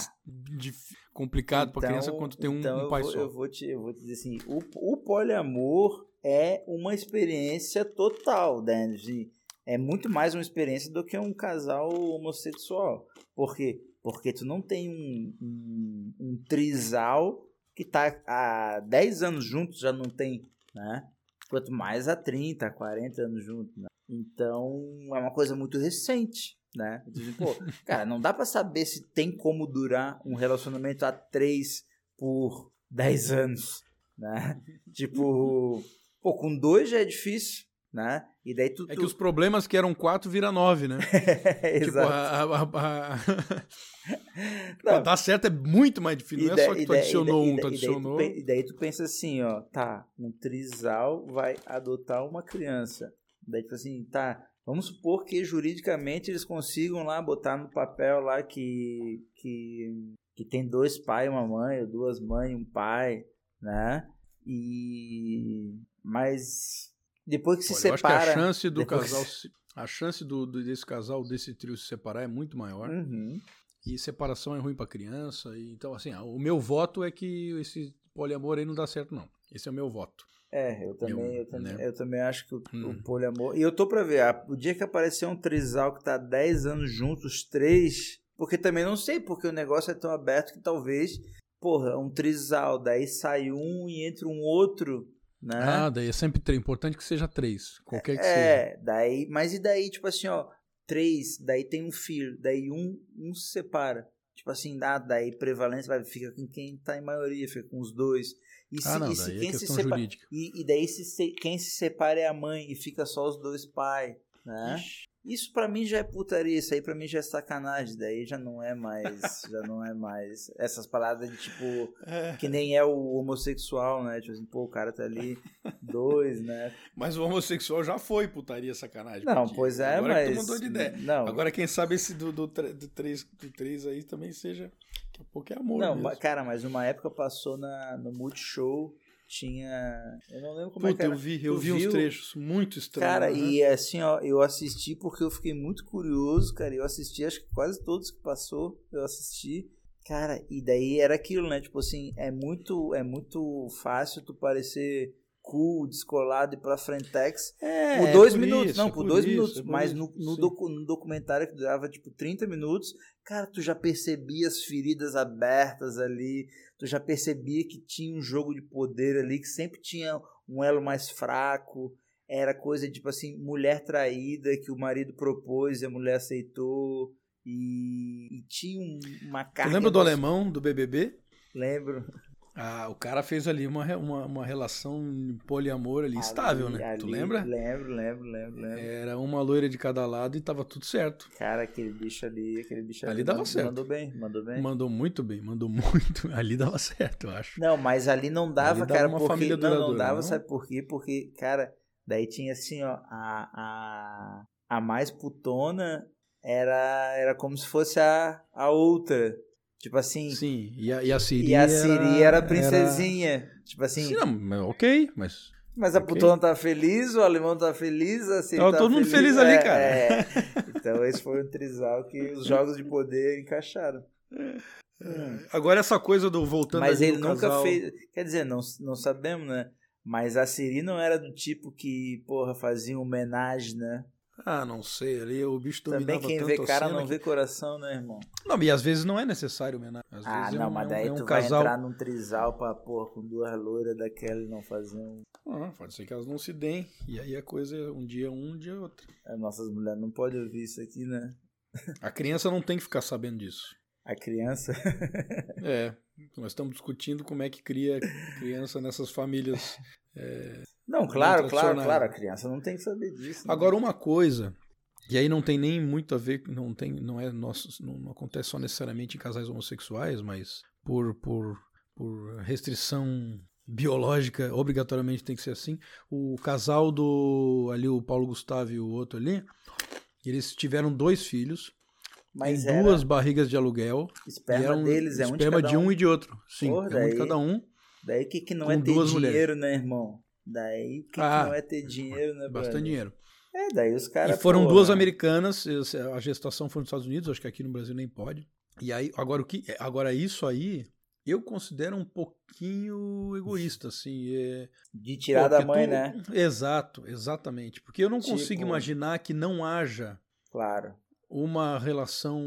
complicado então, para a criança quanto ter um, então um pai eu vou, só. Eu vou, te, eu vou te dizer assim, o, o poliamor é uma experiência total, né? De, é muito mais uma experiência do que um casal homossexual. Por quê? Porque tu não tem um, um, um trisal que tá há 10 anos juntos, já não tem, né? Quanto mais há 30, 40 anos juntos, né? Então, é uma coisa muito recente, né? Dizem, pô, cara, não dá para saber se tem como durar um relacionamento a 3 por 10 anos, né? Tipo, pô, com dois já é difícil, né? E daí tu, É que os problemas que eram quatro vira nove, né? tipo, a, a, a, pra dar certo é muito mais difícil. Não é só que tu adicionou um, tu adicionou. E daí, e daí tu pensa assim, ó, tá, um trisal vai adotar uma criança. Daí, tipo assim, tá, vamos supor que juridicamente eles consigam lá botar no papel lá que, que, que tem dois pais, uma mãe, ou duas mães, um pai, né? E... Mas depois que se Olha, separa. acho que a chance do depois... casal. A chance do, desse casal, desse trio se separar é muito maior. Uhum. E separação é ruim para criança. E, então, assim, o meu voto é que esse poliamor aí não dá certo, não. Esse é o meu voto. É, eu também, eu, eu também, né? eu também acho que o, hum. o, poliamor. E eu tô pra ver, ah, o dia que aparecer um trisal que tá 10 anos juntos, os três. Porque também não sei, porque o negócio é tão aberto que talvez, porra, um trisal, daí sai um e entra um outro né? Ah, daí é sempre três. Importante que seja três. Qualquer que é, seja. É, daí. Mas e daí, tipo assim, ó, três, daí tem um filho, daí um, um se separa. Tipo assim, dá, daí prevalência vai, fica com quem tá em maioria, fica com os dois. E se, ah, não, e se quem é se separa, e, e, daí se, quem se separa é a mãe e fica só os dois pais, né? Ixi. Isso para mim já é putaria, isso aí para mim já é sacanagem, daí já não é mais, já não é mais essas palavras de tipo é. que nem é o homossexual, né? Tipo assim, pô, o cara tá ali dois, né? Mas o homossexual já foi putaria, sacanagem. Não, pois é, agora mas que tu mudou de ideia. Não. Agora quem sabe esse do do, do, três, do três aí também seja daqui a pouco é amor Não, mesmo. cara, mas uma época passou na no Multishow tinha. Eu não lembro como Puta, é que era. Eu vi, eu vi uns trechos muito estranhos. Cara, né? e assim, ó, eu assisti porque eu fiquei muito curioso, cara. Eu assisti, acho que quase todos que passou, eu assisti. Cara, e daí era aquilo, né? Tipo assim, é muito, é muito fácil tu parecer cool, descolado e pra frentex é, por dois é por minutos. Isso, não, por, por dois isso, minutos. É mas no, no, docu, no, documentário que durava tipo 30 minutos, cara, tu já percebia as feridas abertas ali, tu já percebia que tinha um jogo de poder ali, que sempre tinha um elo mais fraco. Era coisa tipo assim, mulher traída que o marido propôs e a mulher aceitou. e, e tinha um, uma Tu carga. lembra do alemão do BBB? Lembro. Ah, o cara fez ali uma, uma, uma relação poliamor ali, estável, Ali- né? Tu ali- lembra? Lembro, lembro, lembro, lembro. Era uma loira de cada lado e tava tudo certo. Cara, aquele bicho ali, aquele bicho Ali ali. dava mandou, certo. Mandou bem, mandou bem. Mandou muito bem, mandou muito. Ali dava certo, eu acho. Não, mas ali não dava, Ali dava cara, uma porque família não, não dava, não? sabe por quê? Porque, cara, daí tinha assim, ó, a a, a mais putona era era como se fosse a, a outra. Tipo assim, Sim, e a, e a Siri e a Siri era a era- princesinha. Tipo assim, Sim, não, ok, mas mas a ok. putona tá feliz, o alemão tá feliz, a Siri Tava tá todo mundo feliz ali, cara. é. Então esse foi um trisal que os jogos de poder encaixaram. Agora essa coisa do voltando Mas ele nunca casal- fez. Quer dizer, não, não sabemos, né? Mas a Siri não era do tipo que, porra, fazia homenagem, né? Ah, não sei, ali o bicho dominava Também quem tanto vê cara não que- vê coração, né, irmão? Não, e às vezes não é necessário homenagem. Às Ah, é não, um, mas é um- daí é um tu casal... vai entrar num trisal pra, porra, com duas loiras daquela e não fazer um. Ah, pode ser que elas não se deem. E aí a coisa é um dia um, um dia outro. As nossas mulheres não podem ouvir isso aqui, né? A criança não tem que ficar sabendo disso. A criança. É, nós estamos discutindo como é que cria criança nessas famílias. é. Não, claro, claro, tradicionais. claro. A criança não tem que saber disso. né? Agora uma coisa, e aí não tem nem muito a ver, não tem, não é nosso, não, acontece só necessariamente em casais homossexuais, mas por por, por restrição biológica, obrigatoriamente tem que ser assim. O casal do ali o Paulo Gustavo e o outro ali, eles tiveram dois filhos Mas em duas barrigas de aluguel. esperma era um deles, é um de esperma cada de um um. e de outro. Sim, Porra, é um de cada um. Daí que que não é ter dinheiro, né, irmão? Daí que, que Ah, não é ter dinheiro, né, Bastante brother? dinheiro. É, daí os caras. e foram porra, duas americanas, esse- a gestação foi nos Estados Unidos, acho que aqui no Brasil nem pode. E aí, agora o que, agora isso aí, eu considero um pouquinho egoísta, assim. É, De tirar pô, da mãe, tu- né? Exato, exatamente. Porque eu não Tipo- consigo imaginar que não haja Claro. Uma relação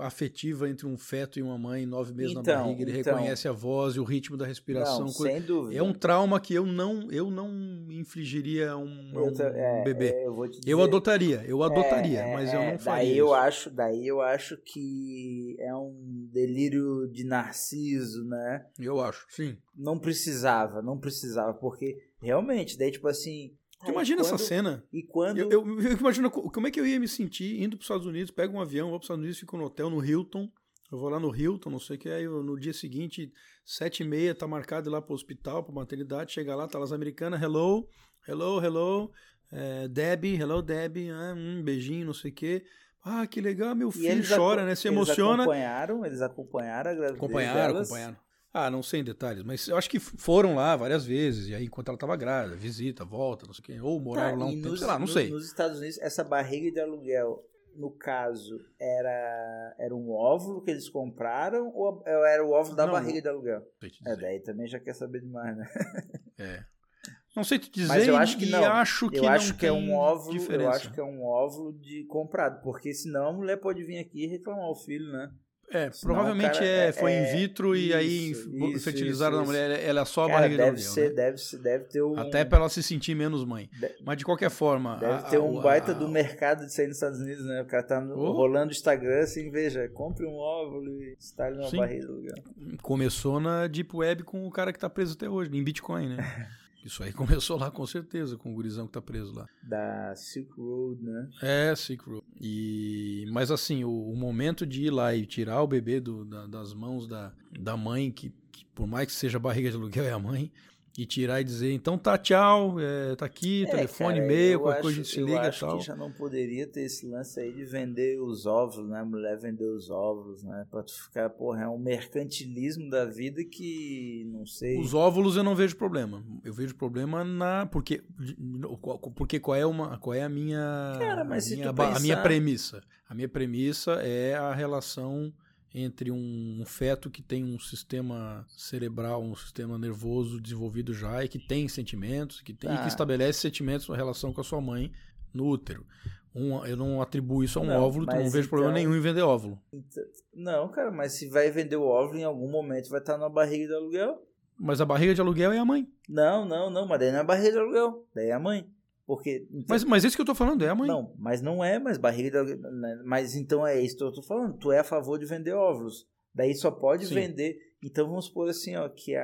afetiva entre um feto e uma mãe, nove meses Então, na barriga, ele então. reconhece a voz e o ritmo da respiração. Não, coisa- sem dúvida. É um trauma que eu não, eu não infligiria a um, Eu um é, bebê. é, eu te Eu dizer- adotaria, eu adotaria, É, é, mas eu é, não faria. Daí eu isso. acho, daí eu acho que é um delírio de narciso, né? Eu acho, sim. Não precisava, não precisava, porque realmente, daí tipo assim. Aí imagina essa quando- cena? E quando. Eu, eu, eu imagino co- como é que eu ia me sentir indo para os Estados Unidos, pego um avião, vou para os Estados Unidos, fico no hotel no Hilton. Eu vou lá no Hilton, não sei o que, aí no dia seguinte, sete e meia, tá marcado ir lá pro hospital, pra maternidade, chega lá, tá lá as americanas, hello, hello, hello, é, Debbie, hello Debbie, ah, um beijinho, não sei o que. Ah, que legal, meu filho eles chora, né? Se eles emociona. Acompanharam, eles acompanharam a gravidez Acompanharam, delas. acompanharam. Ah, não sei em detalhes, mas eu acho que foram lá várias vezes, e aí enquanto ela tava grávida, visita, volta, não sei o quê, ou moraram Tá, lá um e tempo, nos- sei lá, não no- sei. Nos Estados Unidos, essa barriga de aluguel, no caso, era, era um óvulo que eles compraram ou era o óvulo da Não, barriga de aluguel? É, daí também já quer saber demais, né? É. Não sei te dizer, Mas eu acho que não. acho que eu acho que é um óvulo, diferença. eu acho que é um óvulo de comprado, porque senão a mulher pode vir aqui e reclamar o filho, né? É, Senão provavelmente cara é, é- foi in é- vitro e aí isso, fertilizaram isso, a mulher, ela é só a Cara, barriga deve de aluguel, ser, né? deve ser, deve ter um Até pra ela se sentir menos mãe. Mas de qualquer forma, Deve a- ter a- um a- baita a- do mercado de sair nos Estados Unidos, né? O cara tá no- Oh. rolando o Instagram assim, veja, compre um óvulo e instale numa Sim. barriga do lugar. começou na Deep Web com o cara que tá preso até hoje, em Bitcoin, né? Isso aí começou lá com certeza, com o gurizão que tá preso lá. Da Silk Road, né? É, Silk Road. E, mas assim, o, o momento de ir lá e tirar o bebê do- da- das mãos da, da mãe, que, que por mais que seja barriga de aluguel, é a mãe, e tirar e dizer, então tá, tchau, é, tá aqui, É, telefone, cara, e-mail, eu qualquer acho- coisa a gente se eu liga e acho tal. que já não poderia ter esse lance aí de vender os óvulos, né? A mulher vender os óvulos, né? Pra tu ficar, porra, é um mercantilismo da vida que não sei. Os óvulos eu não vejo problema. Eu vejo problema na. Porque, porque qual, é uma, qual é a minha. Cara, mas a, minha ba- a minha pensar- premissa. A minha premissa é a relação entre um feto que tem um sistema cerebral, um sistema nervoso desenvolvido já e que tem sentimentos, que tem, e Tá. que estabelece sentimentos na relação com a sua mãe no útero. Um, eu não atribuo isso a um Não, óvulo, então não vejo problema então- nenhum em vender óvulo. Não, cara, mas se vai vender o óvulo em algum momento vai estar na barriga do aluguel. Mas a barriga de aluguel é a mãe. Não, não, não, mas daí não é barriga de aluguel, daí é a mãe. Porque. Mas, mas isso que eu tô falando é a mãe. Não, mas não é mais barriga. Né? Mas então é isso que eu tô falando. Tu é a favor de vender óvulos. Daí só pode Sim. vender. Então vamos supor assim, ó, que a,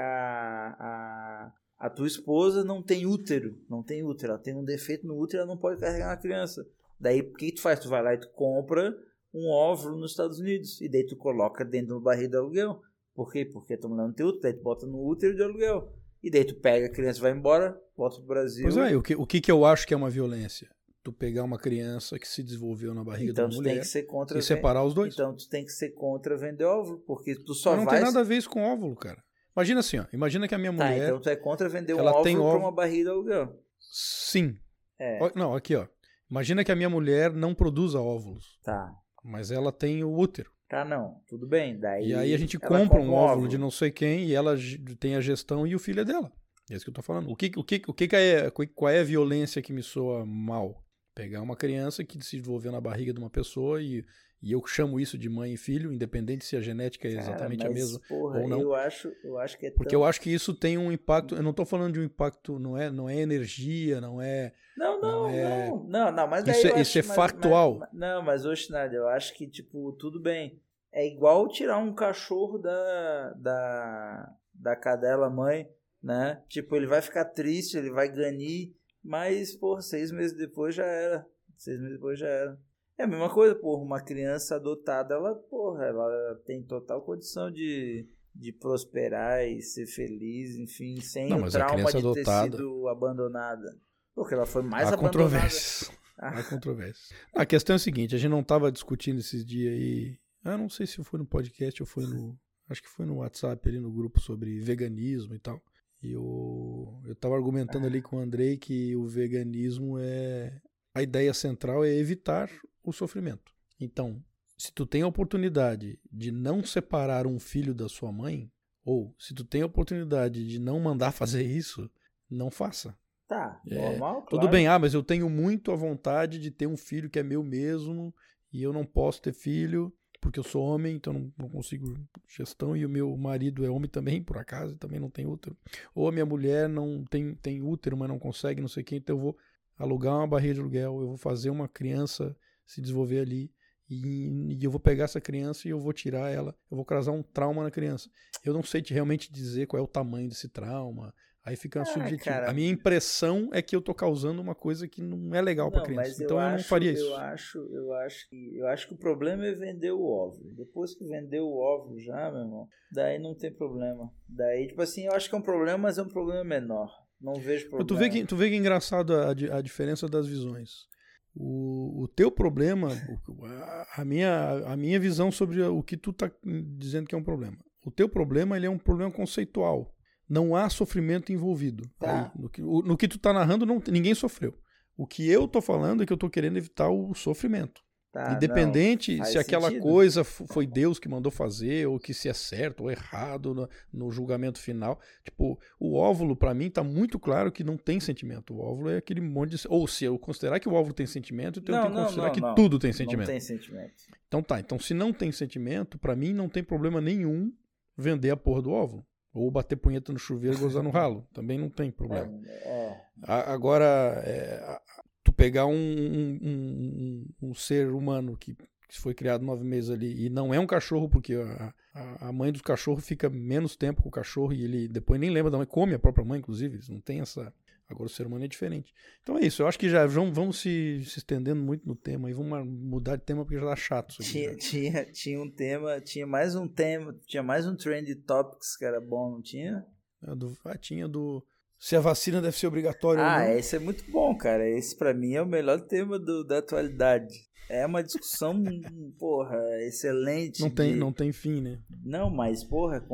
a, a tua esposa não tem útero. Não tem útero. Ela tem um defeito no útero, ela não pode carregar uma criança. Daí o que tu faz? Tu vai lá e tu compra um óvulo nos Estados Unidos. E daí tu coloca dentro do barril de aluguel. Por quê? Porque mulher não tem útero. Daí tu bota no útero de aluguel. E daí tu pega a criança, vai embora, volta pro Brasil. Pois é, o que, o que, que eu acho que é uma violência? Tu pegar uma criança que se desenvolveu na barriga então, da mulher tem que ser contra e separar os dois. Então tu tem que ser contra vender óvulo, porque tu só Mas não vai... tem nada a ver isso com óvulo, cara. Imagina assim, ó. Imagina que a minha tá, mulher... então tu é contra vender um óvulo tem óvulo... pra uma barriga de aluguel. Sim. É. Não, aqui, ó. Imagina que a minha mulher não produza óvulos. Tá. Mas ela tem o útero. Tá, não. Tudo bem. Daí e aí a gente compra um óvulo, óvulo de não sei quem e ela tem a gestão e o filho é dela. É isso que eu tô falando. O que, o que, o que, que é, qual é a violência que me soa mal? Pegar uma criança que se desenvolveu na barriga de uma pessoa e, e eu chamo isso de mãe e filho, independente se a genética é exatamente Cara, a mesma porra, ou não. Eu acho, eu acho que é Porque tão... eu acho que isso tem um impacto. Eu não estou falando de um impacto, não é, não é energia, não é. Não, não, não. É... Não, não, não, mas isso, é, acho, isso é factual. Mas, mas, não, mas hoje nada, eu acho que, tipo, tudo bem. É igual tirar um cachorro da, da, da cadela mãe né? Tipo, ele vai ficar triste, ele vai ganir, mas, por seis meses depois já era. Seis meses depois já era. É a mesma coisa, porra, uma criança adotada, ela, porra, ela tem total condição de, de prosperar e ser feliz, enfim, sem Não, o trauma de adotada... ter sido abandonada. Porque ela foi mais Há abandonada. Controvérsias. Há controvérsias. A questão é a seguinte, a gente não estava discutindo esses dias aí, eu não sei se foi no podcast ou foi no, acho que foi no WhatsApp ali no grupo sobre veganismo e tal. E eu, eu tava argumentando ali com o Andrei que o veganismo é. A ideia central é evitar o sofrimento. Então, se tu tem a oportunidade de não separar um filho da sua mãe, ou se tu tem a oportunidade de não mandar fazer isso, não faça. Tá, é, normal, Tudo claro. bem, ah, mas eu tenho muito a vontade de ter um filho que é meu mesmo e eu não posso ter filho porque eu sou homem, então não, não, consigo gestão, e o meu marido é homem também, por acaso, e também não tem útero. Ou a minha mulher não tem, tem útero, mas não consegue, não sei o que, então eu vou alugar uma barreira de aluguel, eu vou fazer uma criança se desenvolver ali, e, e, eu vou pegar essa criança e eu vou tirar ela, eu vou causar um trauma na criança. Eu não sei realmente dizer qual é o tamanho desse trauma, Aí fica ah, subjetivo. Cara, a minha impressão é que eu tô causando uma coisa que não é legal para criança. então eu, eu acho, não faria isso. Eu acho, eu acho que eu acho que o problema é vender o óvulo. Depois que vendeu o óvulo já, meu irmão, daí não tem problema. Daí, tipo assim, eu acho que é um problema, mas é um problema menor. Não vejo problema. Tu vê que, tu vê que é engraçado a, a diferença das visões. O, o teu problema, a minha, a minha visão sobre o que tu tá dizendo que é um problema. O teu problema ele é um problema conceitual não há sofrimento envolvido. Tá. No, que, no que tu tá narrando, não, ninguém sofreu. O que eu tô falando é que eu tô querendo evitar o sofrimento. Tá, Independente se aquela sentido. coisa foi Deus que mandou fazer, ou que se é certo ou errado no, no julgamento final. Tipo, o óvulo, para mim, tá muito claro que não tem sentimento. O óvulo é aquele monte de. Ou se eu considerar que o óvulo tem sentimento, então não, eu tenho que considerar não, que não. tudo tem sentimento. Não tem sentimento. Então tá, então se não tem sentimento, para mim não tem problema nenhum vender a porra do óvulo. Ou bater punheta no chuveiro e gozar no ralo. Também não tem problema. É, A- Agora, é, pegar um, um- um- um ser humano que que foi criado nove meses ali e não é um cachorro, porque a, a- a mãe do cachorro fica menos tempo com o cachorro e ele depois nem lembra da mãe, come a própria mãe, inclusive. Eles não tem essa. Agora o ser humano é diferente. Então é isso. Eu acho que já vamos, vamos se, se estendendo muito no tema e vamos mudar de tema porque já tá chato isso aqui. Tinha, tinha, tinha um tema, tinha mais um tema, tinha mais um trend topics que era bom, não tinha? A do, ah, tinha do. Se a vacina deve ser obrigatória ou Ah, não. esse é muito bom, cara. Esse pra mim é o melhor tema do, da atualidade. É uma discussão, porra, excelente. Não tem, de- não tem fim, né? Não, mas, porra,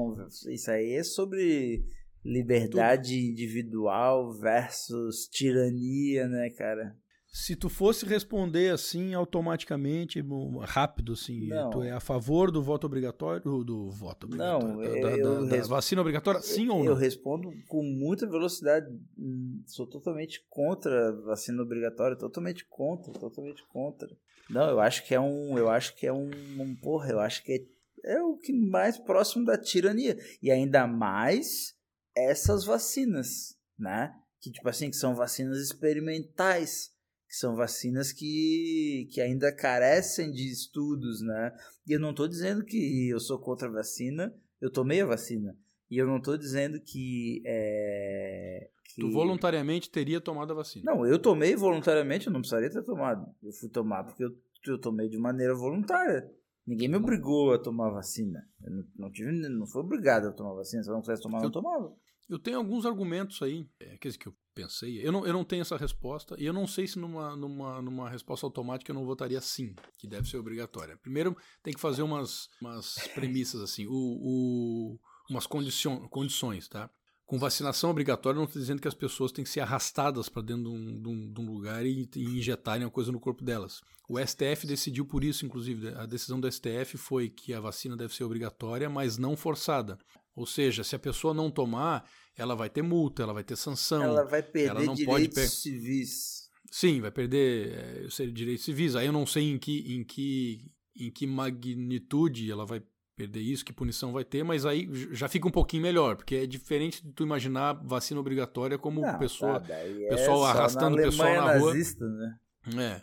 isso aí é sobre liberdade individual versus tirania, né, cara? Se tu fosse responder assim automaticamente, rápido assim, Não. tu é a favor do voto obrigatório, do, do voto obrigatório, Não, da, eu- da- eu da- da vacina obrigatória, sim ou Eu não? respondo com muita velocidade. Hum, Sou totalmente contra a vacina obrigatória, totalmente contra, totalmente contra. Não, eu acho que é um, eu acho que é um, um porra, eu acho que é, é o que mais próximo da tirania e ainda mais essas vacinas, né? que tipo assim, que são vacinas experimentais, que são vacinas que, que ainda carecem de estudos, né? E eu não estou dizendo que eu sou contra a vacina, eu tomei a vacina. E eu não estou dizendo que, é, que. Tu voluntariamente teria tomado a vacina? Não, eu tomei voluntariamente, eu não precisaria ter tomado. Eu fui tomar porque eu, eu tomei de maneira voluntária. Ninguém me obrigou a tomar vacina. Eu não, não, tive, não fui obrigado a tomar vacina. Se eu não quisesse tomar, eu não tomava. Eu tenho alguns argumentos aí, é, que eu pensei. Eu não, eu não tenho essa resposta, e eu não sei se numa, numa, numa resposta automática eu não votaria sim, que deve ser obrigatória. Primeiro, tem que fazer umas, umas premissas assim, o, o, umas condicion, condições, tá? Com vacinação obrigatória, não estou dizendo que as pessoas têm que ser arrastadas para dentro de um, de, um, de um, lugar e, e injetarem a coisa no corpo delas. O STF decidiu por isso, inclusive. A decisão do STF foi que a vacina deve ser obrigatória, mas não forçada. Ou seja, se a pessoa não tomar, ela vai ter multa, ela vai ter sanção. Ela vai perder ela não direitos pode civis. Sim, vai perder é, direitos civis. Aí eu não sei em que, em que, em que magnitude ela vai perder isso, que punição vai ter, mas aí já fica um pouquinho melhor, porque é diferente de tu imaginar vacina obrigatória como não, pessoa, tá, pessoal é arrastando pessoal na rua. Nazista, né? É.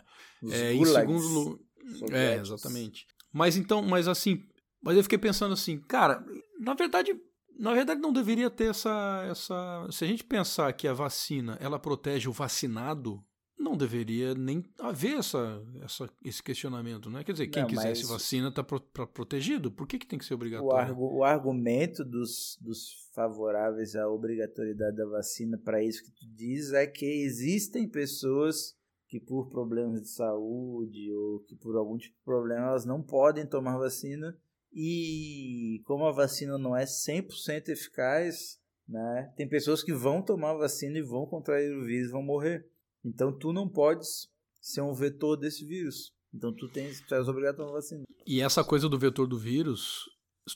é em segundo É, exatamente. Mas então, mas assim, mas eu fiquei pensando assim, cara, na verdade, na verdade não deveria ter essa, essa. Se a gente pensar que a vacina ela protege o vacinado, não deveria nem haver essa, essa, esse questionamento, né? Quer dizer, quem não, quisesse vacina está pro, protegido. Por que, que tem que ser obrigatório? O, argu, o argumento dos, dos favoráveis à obrigatoriedade da vacina para isso que tu diz é que existem pessoas que por problemas de saúde ou que por algum tipo de problema elas não podem tomar vacina e como a vacina não é 100% eficaz, né, tem pessoas que vão tomar vacina e vão contrair o vírus e vão morrer. Então tu não podes ser um vetor desse vírus. Então tu tens, tu és obrigado a tomar vacina. E essa coisa do vetor do vírus,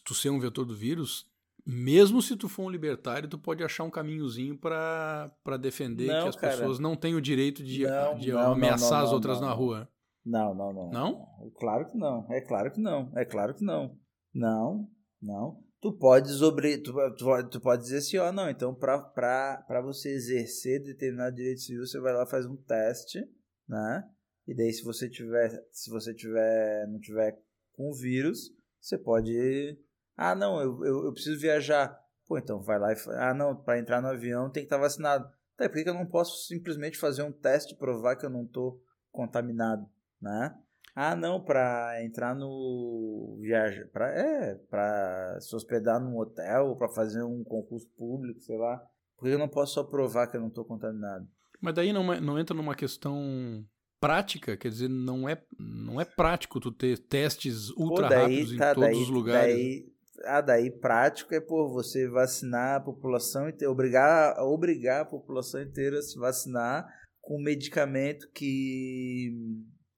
tu ser um vetor do vírus, mesmo se tu for um libertário, tu pode achar um caminhozinho para defender não, que as cara. pessoas não têm o direito de, não, de não, ameaçar as outras na rua. Não, não, não. Não? Claro que não. É claro que não. É claro que não. Não, não. Tu podes obri... tu, tu, tu pode dizer assim, ó, não, então para você exercer determinado direito civil, você vai lá faz um teste, né? E daí se você tiver, se você tiver, não tiver com vírus, você pode Ah, não, eu, eu, eu preciso viajar. Pô, então vai lá e Ah, não, para entrar no avião tem que estar tá vacinado. Tá, por que eu não posso simplesmente fazer um teste e provar que eu não tô contaminado, né? Ah, não, para entrar no viajar, para é, para se hospedar num hotel, para fazer um concurso público, sei lá. Porque eu não posso só provar que eu não estou contaminado. Mas daí não, não entra numa questão prática, quer dizer, não é não é prático tu ter testes ultra daí, rápidos tá, em todos daí, os lugares. Daí, ah, daí prático é por você vacinar a população e obrigar, obrigar a população inteira a se vacinar com um medicamento que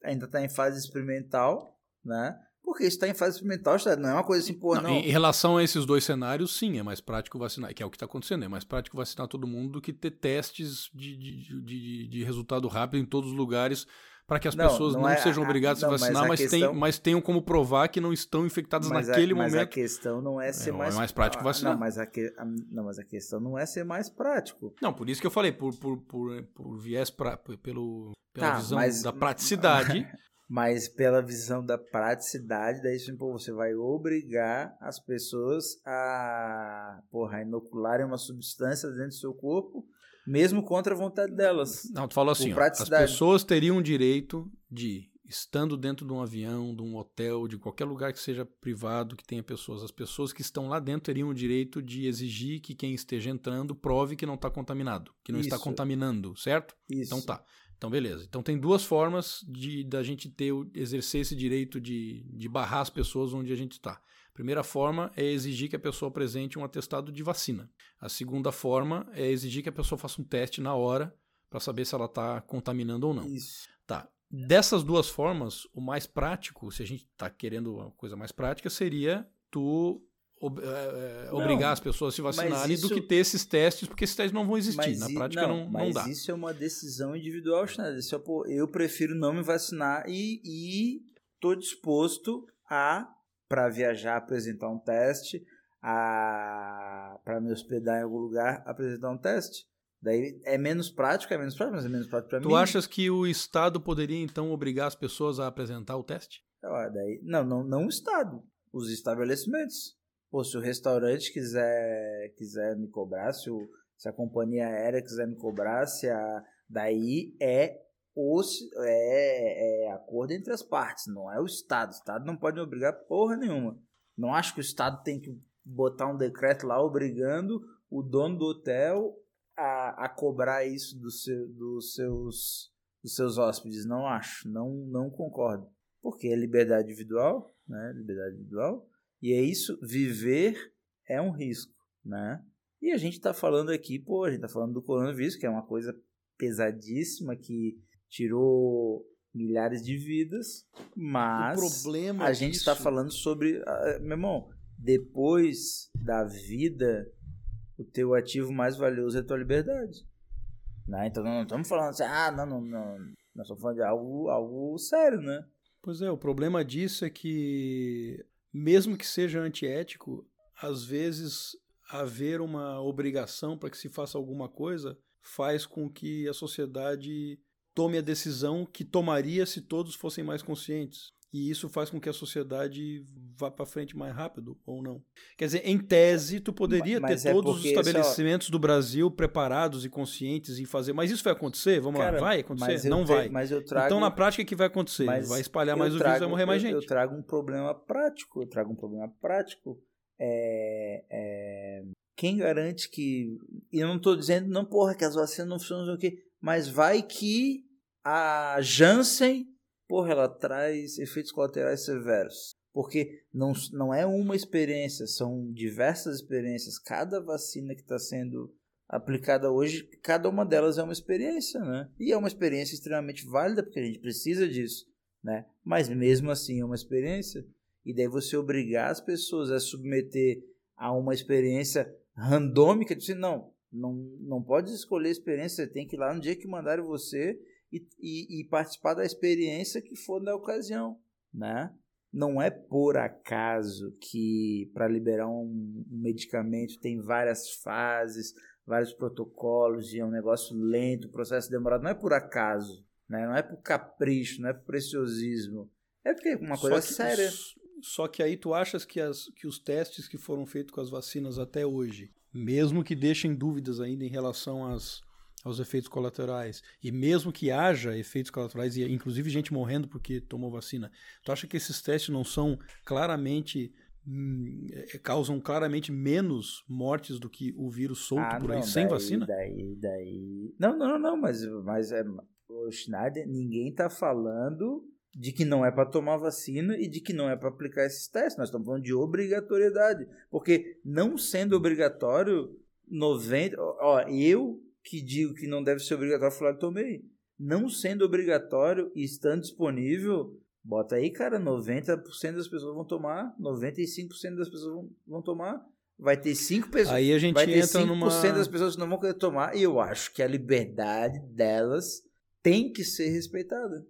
ainda está em fase experimental, né? Porque está em fase experimental, não é uma coisa assim, pô, não, não. Em relação a esses dois cenários, sim, é mais prático vacinar, que é o que está acontecendo, é mais prático vacinar todo mundo do que ter testes de, de, de, de resultado rápido em todos os lugares para que as não, pessoas não, não é, sejam obrigadas a, a se vacinar, mas, mas, questão, tem, mas tenham como provar que não estão infectadas naquele a, momento. Mas a questão não é ser é, mais, é mais prático vacinar. Não mas, a que, não, mas a questão não é ser mais prático. Não, por isso que eu falei, por, por, por, por viés, pra, pelo, pela tá, visão mas, da praticidade. mas pela visão da praticidade, daí tipo, você vai obrigar as pessoas a, porra, a inocularem uma substância dentro do seu corpo, mesmo contra a vontade delas. Não, tu falou assim, ó, as pessoas teriam o direito de, estando dentro de um avião, de um hotel, de qualquer lugar que seja privado, que tenha pessoas, as pessoas que estão lá dentro teriam o direito de exigir que quem esteja entrando prove que não está contaminado, que não Isso. está contaminando, certo? Isso. Então tá. Então, beleza. Então, tem duas formas de da gente ter exercer esse direito de, de barrar as pessoas onde a gente está. Primeira forma é exigir que a pessoa apresente um atestado de vacina. A segunda forma é exigir que a pessoa faça um teste na hora para saber se ela está contaminando ou não. Isso. Tá. Dessas duas formas, o mais prático, se a gente está querendo uma coisa mais prática, seria tu ob, é, obrigar as pessoas a se vacinarem isso... do que ter esses testes, porque esses testes não vão existir. Mas Na prática não, não, não dá. Mas isso é uma decisão individual, Schneider. Isso é, pô, eu prefiro não me vacinar e estou disposto a, para viajar, apresentar um teste, a para me hospedar em algum lugar, apresentar um teste. Daí é menos prático, é menos prático, mas é menos prático para mim. Tu achas que o Estado poderia, então, obrigar as pessoas a apresentar o teste? Ah, daí, não, não, não o Estado, os estabelecimentos. Pô, se o restaurante quiser, quiser me cobrar, se, o, se a companhia aérea quiser me cobrar, se a, daí é, os, é, é acordo entre as partes, não é o Estado. O Estado não pode obrigar porra nenhuma. Não acho que o Estado tem que botar um decreto lá obrigando o dono do hotel a, a cobrar isso do seu, dos, seus, dos seus hóspedes. Não acho, não, não concordo. Porque é liberdade individual, né? Liberdade individual. E é isso, viver é um risco, né? E a gente está falando aqui, pô, a gente está falando do coronavírus, que é uma coisa pesadíssima que tirou milhares de vidas, mas o problema a gente está falando sobre, uh, meu irmão, depois da vida o teu ativo mais valioso é a tua liberdade. Né? Então não estamos falando assim, ah, não, não, não. Nós estamos falando de algo, algo sério, né? Pois é, o problema disso é que, mesmo que seja antiético, às vezes haver uma obrigação para que se faça alguma coisa faz com que a sociedade tome a decisão que tomaria se todos fossem mais conscientes e isso faz com que a sociedade vá para frente mais rápido ou não. Quer dizer, em tese, tu poderia mas ter é todos os estabelecimentos só... do Brasil preparados e conscientes em fazer, mas isso vai acontecer? Vamos Cara, lá, vai acontecer? Não vai. Trago... Então, na prática, o que vai acontecer? vai espalhar mais o vírus, vai morrer mais gente. Eu trago um problema prático, eu trago um problema prático. É, é... Quem garante que... E eu não estou dizendo, não, porra, que as vacinas não funcionam, o quê? Mas vai que a Janssen porra, ela traz efeitos colaterais severos. Porque não, não é uma experiência, são diversas experiências. Cada vacina que está sendo aplicada hoje, cada uma delas é uma experiência, né? E é uma experiência extremamente válida, porque a gente precisa disso, né? Mas mesmo assim é uma experiência. E daí você obrigar as pessoas a submeter a uma experiência randômica, de não, não, não pode escolher a experiência, você tem que ir lá no dia que mandarem você e, e, e participar da experiência que for na ocasião, né? Não é por acaso que para liberar um, um medicamento tem várias fases, vários protocolos e é um negócio lento, processo demorado. Não é por acaso, né? não é por capricho, não é por preciosismo. É porque é uma coisa que, séria. Só que aí tu achas que, as, que os testes que foram feitos com as vacinas até hoje, mesmo que deixem dúvidas ainda em relação às, aos efeitos colaterais. E mesmo que haja efeitos colaterais, e inclusive gente morrendo porque tomou vacina, tu acha que esses testes não são claramente. Hum, é, causam claramente menos mortes do que o vírus solto ah, por aí, não, sem daí, vacina? Daí, daí. Não, não, não, mas, mas é, o Schneider, ninguém está falando de que não é para tomar vacina e de que não é para aplicar esses testes. Nós estamos falando de obrigatoriedade. Porque não sendo obrigatório, 90. Ó, eu que digo que não deve ser obrigatório, falar tomei. Não sendo obrigatório e estando disponível, bota aí, cara, 90% das pessoas vão tomar, 95% das pessoas vão, vão tomar. Vai ter 5 pessoas. Aí a gente vai ter entra 5% numa... das pessoas que não vão querer tomar. E eu acho que a liberdade delas tem que ser respeitada.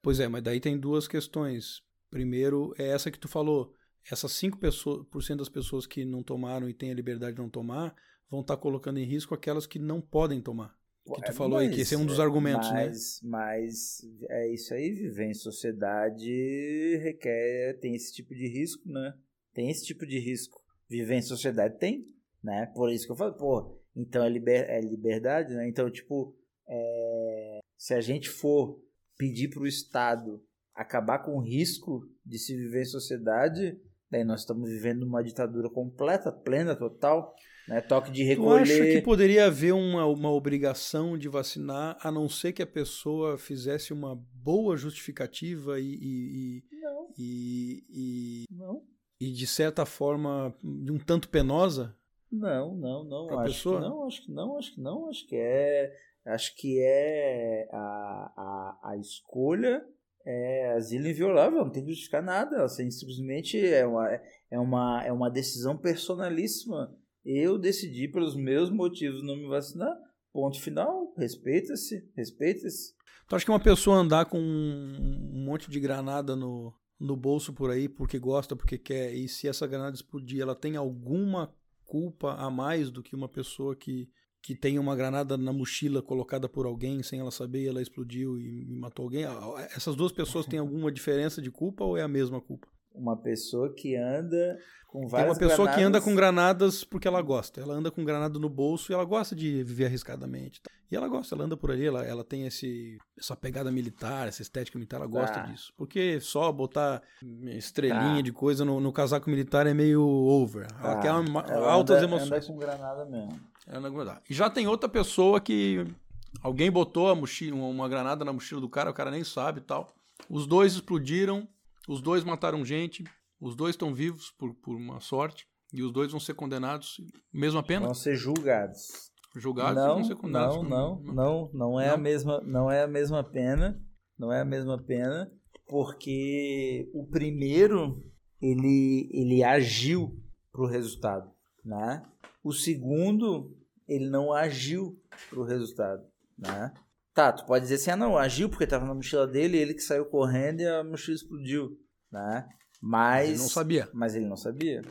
Pois é, mas daí tem duas questões. Primeiro é essa que tu falou. Essas 5% das pessoas que não tomaram e têm a liberdade de não tomar, vão estar tá colocando em risco aquelas que não podem tomar. Que tu falou mas, aí, que esse é um dos argumentos, mas, né? Mas é isso aí, viver em sociedade requer, tem esse tipo de risco, né? Tem esse tipo de risco. Viver em sociedade tem, né? Por isso que eu falo, pô, então é, liber, é liberdade, né? Então, tipo, é, se a gente for pedir para o Estado acabar com o risco de se viver em sociedade, daí nós estamos vivendo uma ditadura completa, plena, total. Né? Toque de recolher. Tu acha que poderia haver uma, uma obrigação de vacinar, a não ser que a pessoa fizesse uma boa justificativa e. e, não. E, e, não. E de certa forma, de um tanto penosa? Não, não, não. Acho pessoa? que não, acho que não, acho que não. Acho que é. Acho que é a, a, a escolha é asilo inviolável, não tem que justificar nada. Assim, simplesmente é uma, é, uma, é uma decisão personalíssima eu decidi pelos meus motivos não me vacinar. Ponto final. Respeita-se. Respeita-se. Tu acha que uma pessoa andar com um monte de granada no, no bolso por aí porque gosta, porque quer, e se essa granada explodir, ela tem alguma culpa a mais do que uma pessoa que, que tem uma granada na mochila colocada por alguém sem ela saber, ela explodiu e, e matou alguém. Essas duas pessoas têm alguma diferença de culpa ou é a mesma culpa? Uma pessoa que anda com várias Tem uma pessoa granadas... que anda com granadas porque ela gosta. Ela anda com granada no bolso e ela gosta de viver arriscadamente. E ela gosta, ela anda por ali, ela, ela tem esse, essa pegada militar, essa estética militar, ela gosta Tá. disso. Porque só botar estrelinha Tá. de coisa no, no casaco militar é meio over. Ela Tá. quer uma- Ela altas anda, emoções. Anda com granada mesmo. Ela não aguenta. E já tem outra pessoa que alguém botou a mochila, uma granada na mochila do cara, o cara nem sabe e tal. Os dois explodiram, os dois mataram gente, os dois estão vivos por, por uma sorte, e os dois vão ser condenados, mesma pena, Vão ser julgados. julgados e não, vão ser condenados. não, não, não, não é Não? a mesma, não é a mesma pena, não é a mesma pena, porque o primeiro ele ele agiu pro resultado, né? O segundo ele não agiu pro resultado, né? Tá, tu pode dizer assim, ah não, agiu porque tava na mochila dele, ele que saiu correndo e a mochila explodiu, né? Mas Ele não sabia. mas ele não sabia.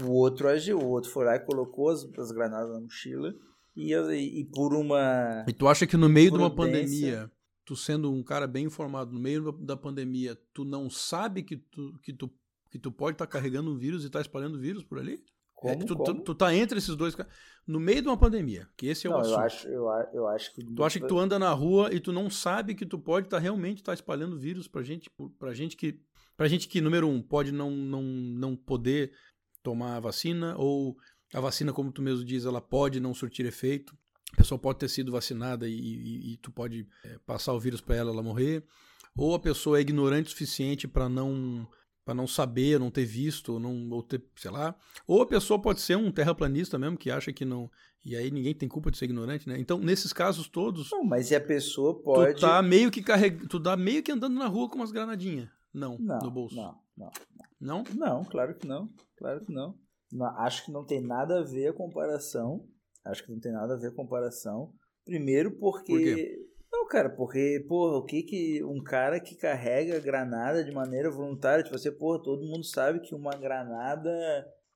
O outro agiu, o outro foi lá e colocou as, as granadas na mochila e, e, e por uma. E tu acha que no meio de uma pandemia, tu sendo um cara bem informado, no meio da pandemia, tu não sabe que tu, que tu, que tu pode estar carregando um vírus e estar espalhando vírus por ali? Como, É que tu, tu, como? tu tá entre esses dois caras. No meio de uma pandemia, que esse é o não, assunto. eu acho, eu, eu acho que. Tu acha que tu anda na rua e tu não sabe que tu pode estar realmente estar espalhando vírus pra gente, pra gente que, pra gente que número um pode não, não, não poder tomar a vacina ou a vacina, como tu mesmo diz, ela pode não surtir efeito. A pessoa pode ter sido vacinada e, e- e tu pode é, passar o vírus pra ela, ela morrer. Ou a pessoa é ignorante o suficiente pra não para não saber, não ter visto, não ou ter, sei lá. Ou a pessoa pode ser um terraplanista mesmo que acha que não e aí ninguém tem culpa de ser ignorante, né? Então, nesses casos todos, Não, mas e a pessoa pode. Tu tá meio que carreg... tu tá meio que andando na rua com umas granadinhas. Não, Não, no bolso. não, não. Não? Não, claro que não. Claro que não. Não, Acho que não tem nada a ver a comparação. Acho que não tem nada a ver a comparação. Primeiro porque. Por quê? Não, cara, porque, porra, o que que um cara que carrega granada de maneira voluntária, tipo assim, porra, todo mundo sabe que uma granada,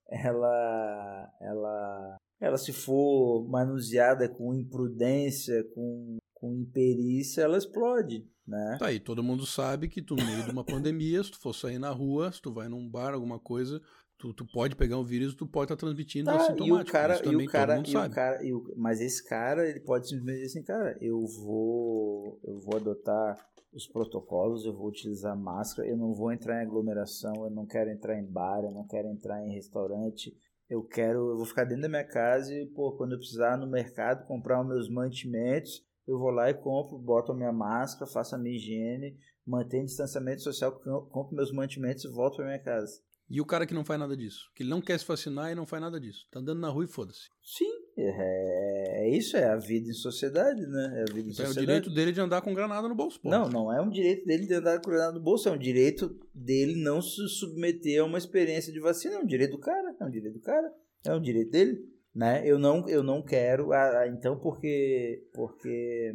ela, ela, ela se for manuseada com imprudência, com, com imperícia, ela explode, né? Tá aí, todo mundo sabe que tu, no meio de uma pandemia, se tu for sair na rua, se tu vai num bar, alguma coisa, tu, tu pode pegar o vírus e tu pode estar transmitindo Tá, e assintomático. o cara, e o cara, e o cara, e o, mas esse cara, ele pode simplesmente dizer assim, cara, eu vou, eu vou adotar os protocolos, eu vou utilizar máscara, eu não vou entrar em aglomeração, eu não quero entrar em bar, eu não quero entrar em restaurante, eu quero, eu vou ficar dentro da minha casa e, pô, quando eu precisar no mercado comprar os meus mantimentos, eu vou lá e compro, boto a minha máscara, faço a minha higiene, mantenho distanciamento social, com- compro meus mantimentos e volto para minha casa. E o cara que não faz nada disso? Que ele não quer se vacinar e não faz nada disso. Tá andando na rua e foda-se. Sim, é, é isso, é a vida em sociedade, né? É a vida em Então é o sociedade. direito dele de andar com granada no bolso. pô. Não, não é um direito dele de andar com granada no bolso, é um direito dele não se submeter a uma experiência de vacina, é um direito do cara, é um direito do cara, é um direito dele, né? Eu não, eu não quero, ah, ah, então porque, porque,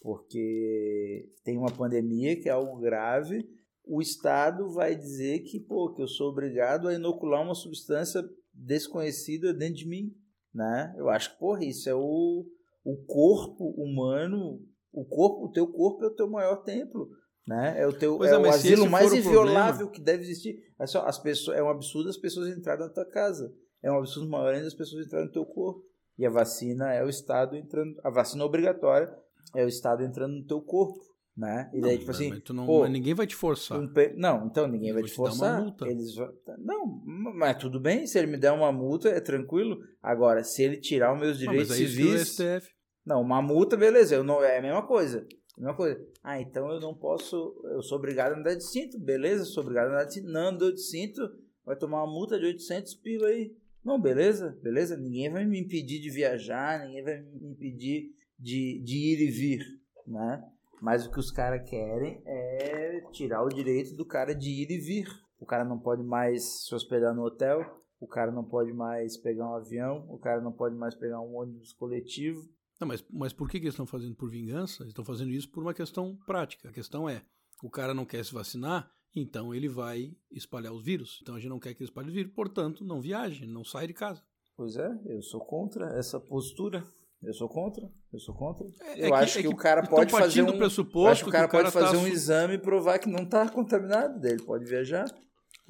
porque tem uma pandemia que é algo grave, o Estado vai dizer que, pô, que eu sou obrigado a inocular uma substância desconhecida dentro de mim, né? Eu acho que, porra, isso é o, o corpo humano, o corpo, o teu corpo é o teu maior templo, né? É o teu Pois é é, o asilo mais inviolável que deve existir. É só, as pessoas, é um absurdo as pessoas entrarem na tua casa. É um absurdo maior ainda as pessoas entrarem no teu corpo. E a vacina é o Estado entrando, a vacina obrigatória é o Estado entrando no teu corpo, né? E daí Não, tipo assim, não- pô, ninguém vai te forçar. um pe- Não, então ninguém Eu vai te te dar uma forçar. multa. Eles Não, mas tudo bem, se ele me der uma multa, é tranquilo. Agora, se ele tirar os meus Não, direitos mas aí se o civis. Não, uma multa, beleza, eu não, é a mesma coisa. A mesma coisa. Ah, então eu não posso. Eu sou obrigado a andar de cinto, beleza? Sou obrigado a andar de cinto. Não andou de cinto, vai tomar uma multa de 800 pila aí. Não, beleza, beleza. Ninguém vai me impedir de viajar, ninguém vai me impedir de, de ir e vir, né? Mas o que os caras querem é tirar o direito do cara de ir e vir. O cara não pode mais se hospedar no hotel, o cara não pode mais pegar um avião, o cara não pode mais pegar um ônibus coletivo. Não, mas, mas por que, que eles estão fazendo por vingança? Eles estão fazendo isso por uma questão prática. A questão é, o cara não quer se vacinar, então ele vai espalhar os vírus. Então a gente não quer que ele espalhe o vírus, portanto, não viaje, não sai de casa. Pois é, eu sou contra essa postura. Eu sou contra. Eu sou contra. É, eu é acho que, que, que, o cara pode fazer um. Pressuposto acho que o cara, que o cara pode fazer tá um exame e provar que não está contaminado dele. Pode viajar.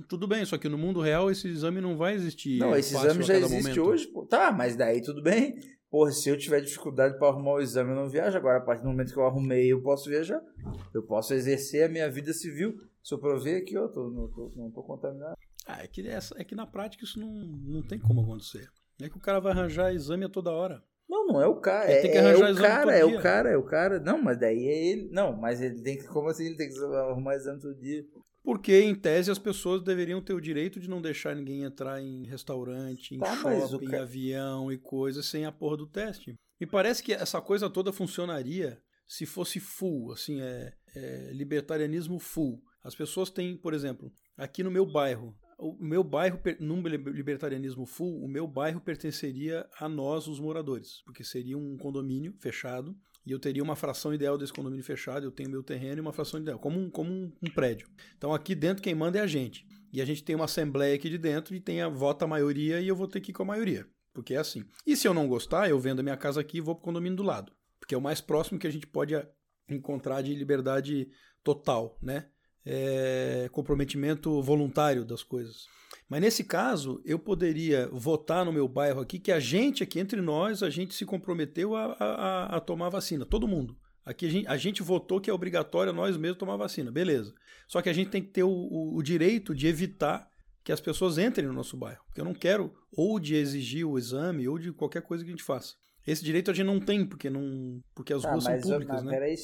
Tudo bem, só que no mundo real esse exame não vai existir. Não, esse exame já existe momento. hoje. Pô. Tá, mas daí tudo bem. Porra, se eu tiver dificuldade para arrumar o exame, eu não viajo. Agora, a partir do momento que eu arrumei, eu posso viajar. Eu posso exercer a minha vida civil. Se eu prover aqui, eu tô, não, tô, não tô contaminado. Ah, é que, essa, é que na prática isso não, não tem como acontecer. É que o cara vai arranjar exame a toda hora. Não, não é o cara. É, é o cara, é o cara, é o cara. Não, mas daí é ele. Não, mas ele tem que. Como assim ele tem que arrumar exame todo dia? Porque, em tese, as pessoas deveriam ter o direito de não deixar ninguém entrar em restaurante, em tá, shopping, cara... avião e coisas sem a porra do teste. Me parece que essa coisa toda funcionaria se fosse full, assim, é, é libertarianismo full. As pessoas têm, por exemplo, aqui no meu bairro, o meu bairro, num libertarianismo full, o meu bairro pertenceria a nós, os moradores, porque seria um condomínio fechado e eu teria uma fração ideal desse condomínio fechado, eu tenho meu terreno e uma fração ideal, como um, como um, um prédio. Então aqui dentro quem manda é a gente. E a gente tem uma assembleia aqui de dentro e tem a vota a maioria e eu vou ter que ir com a maioria. Porque é assim. E se eu não gostar, eu vendo a minha casa aqui e vou pro condomínio do lado. Porque é o mais próximo que a gente pode encontrar de liberdade total, né? É comprometimento voluntário das coisas. Mas nesse caso, eu poderia votar no meu bairro aqui que a gente aqui, entre nós, a gente se comprometeu a, a, a tomar vacina, todo mundo. Aqui a gente, a gente, votou que é obrigatório nós mesmos tomar vacina, beleza. Só que a gente tem que ter o, o, o, direito de evitar que as pessoas entrem no nosso bairro. Porque eu não quero ou de exigir o exame ou de qualquer coisa que a gente faça. Esse direito a gente não tem, porque não. Porque as tá, ruas são públicas, mas, né? Peraí,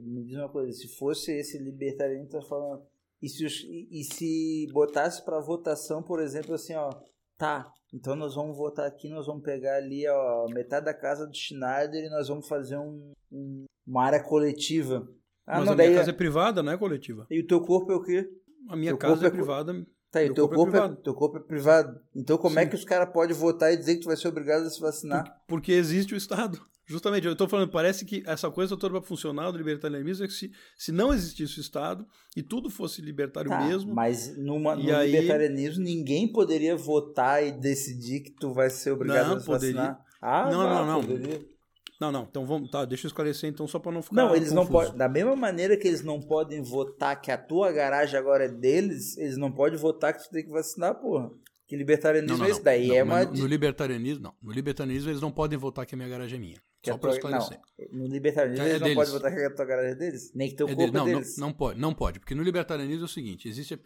me diz uma coisa, se fosse esse libertariano que tá falando e se, e, e se botasse para votação, por exemplo, assim, ó, tá, então nós vamos votar aqui, nós vamos pegar ali, ó, metade da casa do Schneider e nós vamos fazer um, um uma área coletiva. Ah, Mas não, a minha casa é... é privada, não é coletiva. E o teu corpo é o quê? A minha teu casa é, é privada. Tá, e teu corpo, corpo é, teu corpo é privado. Então como é Sim. é que os caras podem votar e dizer que tu vai ser obrigado a se vacinar? Porque existe o Estado. Justamente, eu estou falando, parece que essa coisa toda para funcionar do libertarianismo é que se, se não existisse o Estado e tudo fosse libertário tá, mesmo. Mas numa, no aí... libertarianismo ninguém poderia votar e decidir que tu vai ser obrigado não, a se poderia. vacinar. Ah, não, não, não. Poderia. Não, não. Então vamos, tá, deixa eu esclarecer então só para não ficar Não, eles confuso. não podem, da mesma maneira que eles não podem votar que a tua garagem agora é deles, eles não podem votar que tu tem que vacinar, porra. Que libertarianismo não, não, é esse daí? Não, é uma... no, no, libertarianismo, não. No libertarianismo eles não podem votar que a minha garagem é minha. Que Só para esclarecer. Não, no libertarianismo é, eles não podem votar que a tua garagem é deles? Nem que teu é corpo não, é deles? Não, não pode, não pode. Porque no libertarianismo é o seguinte, existe a,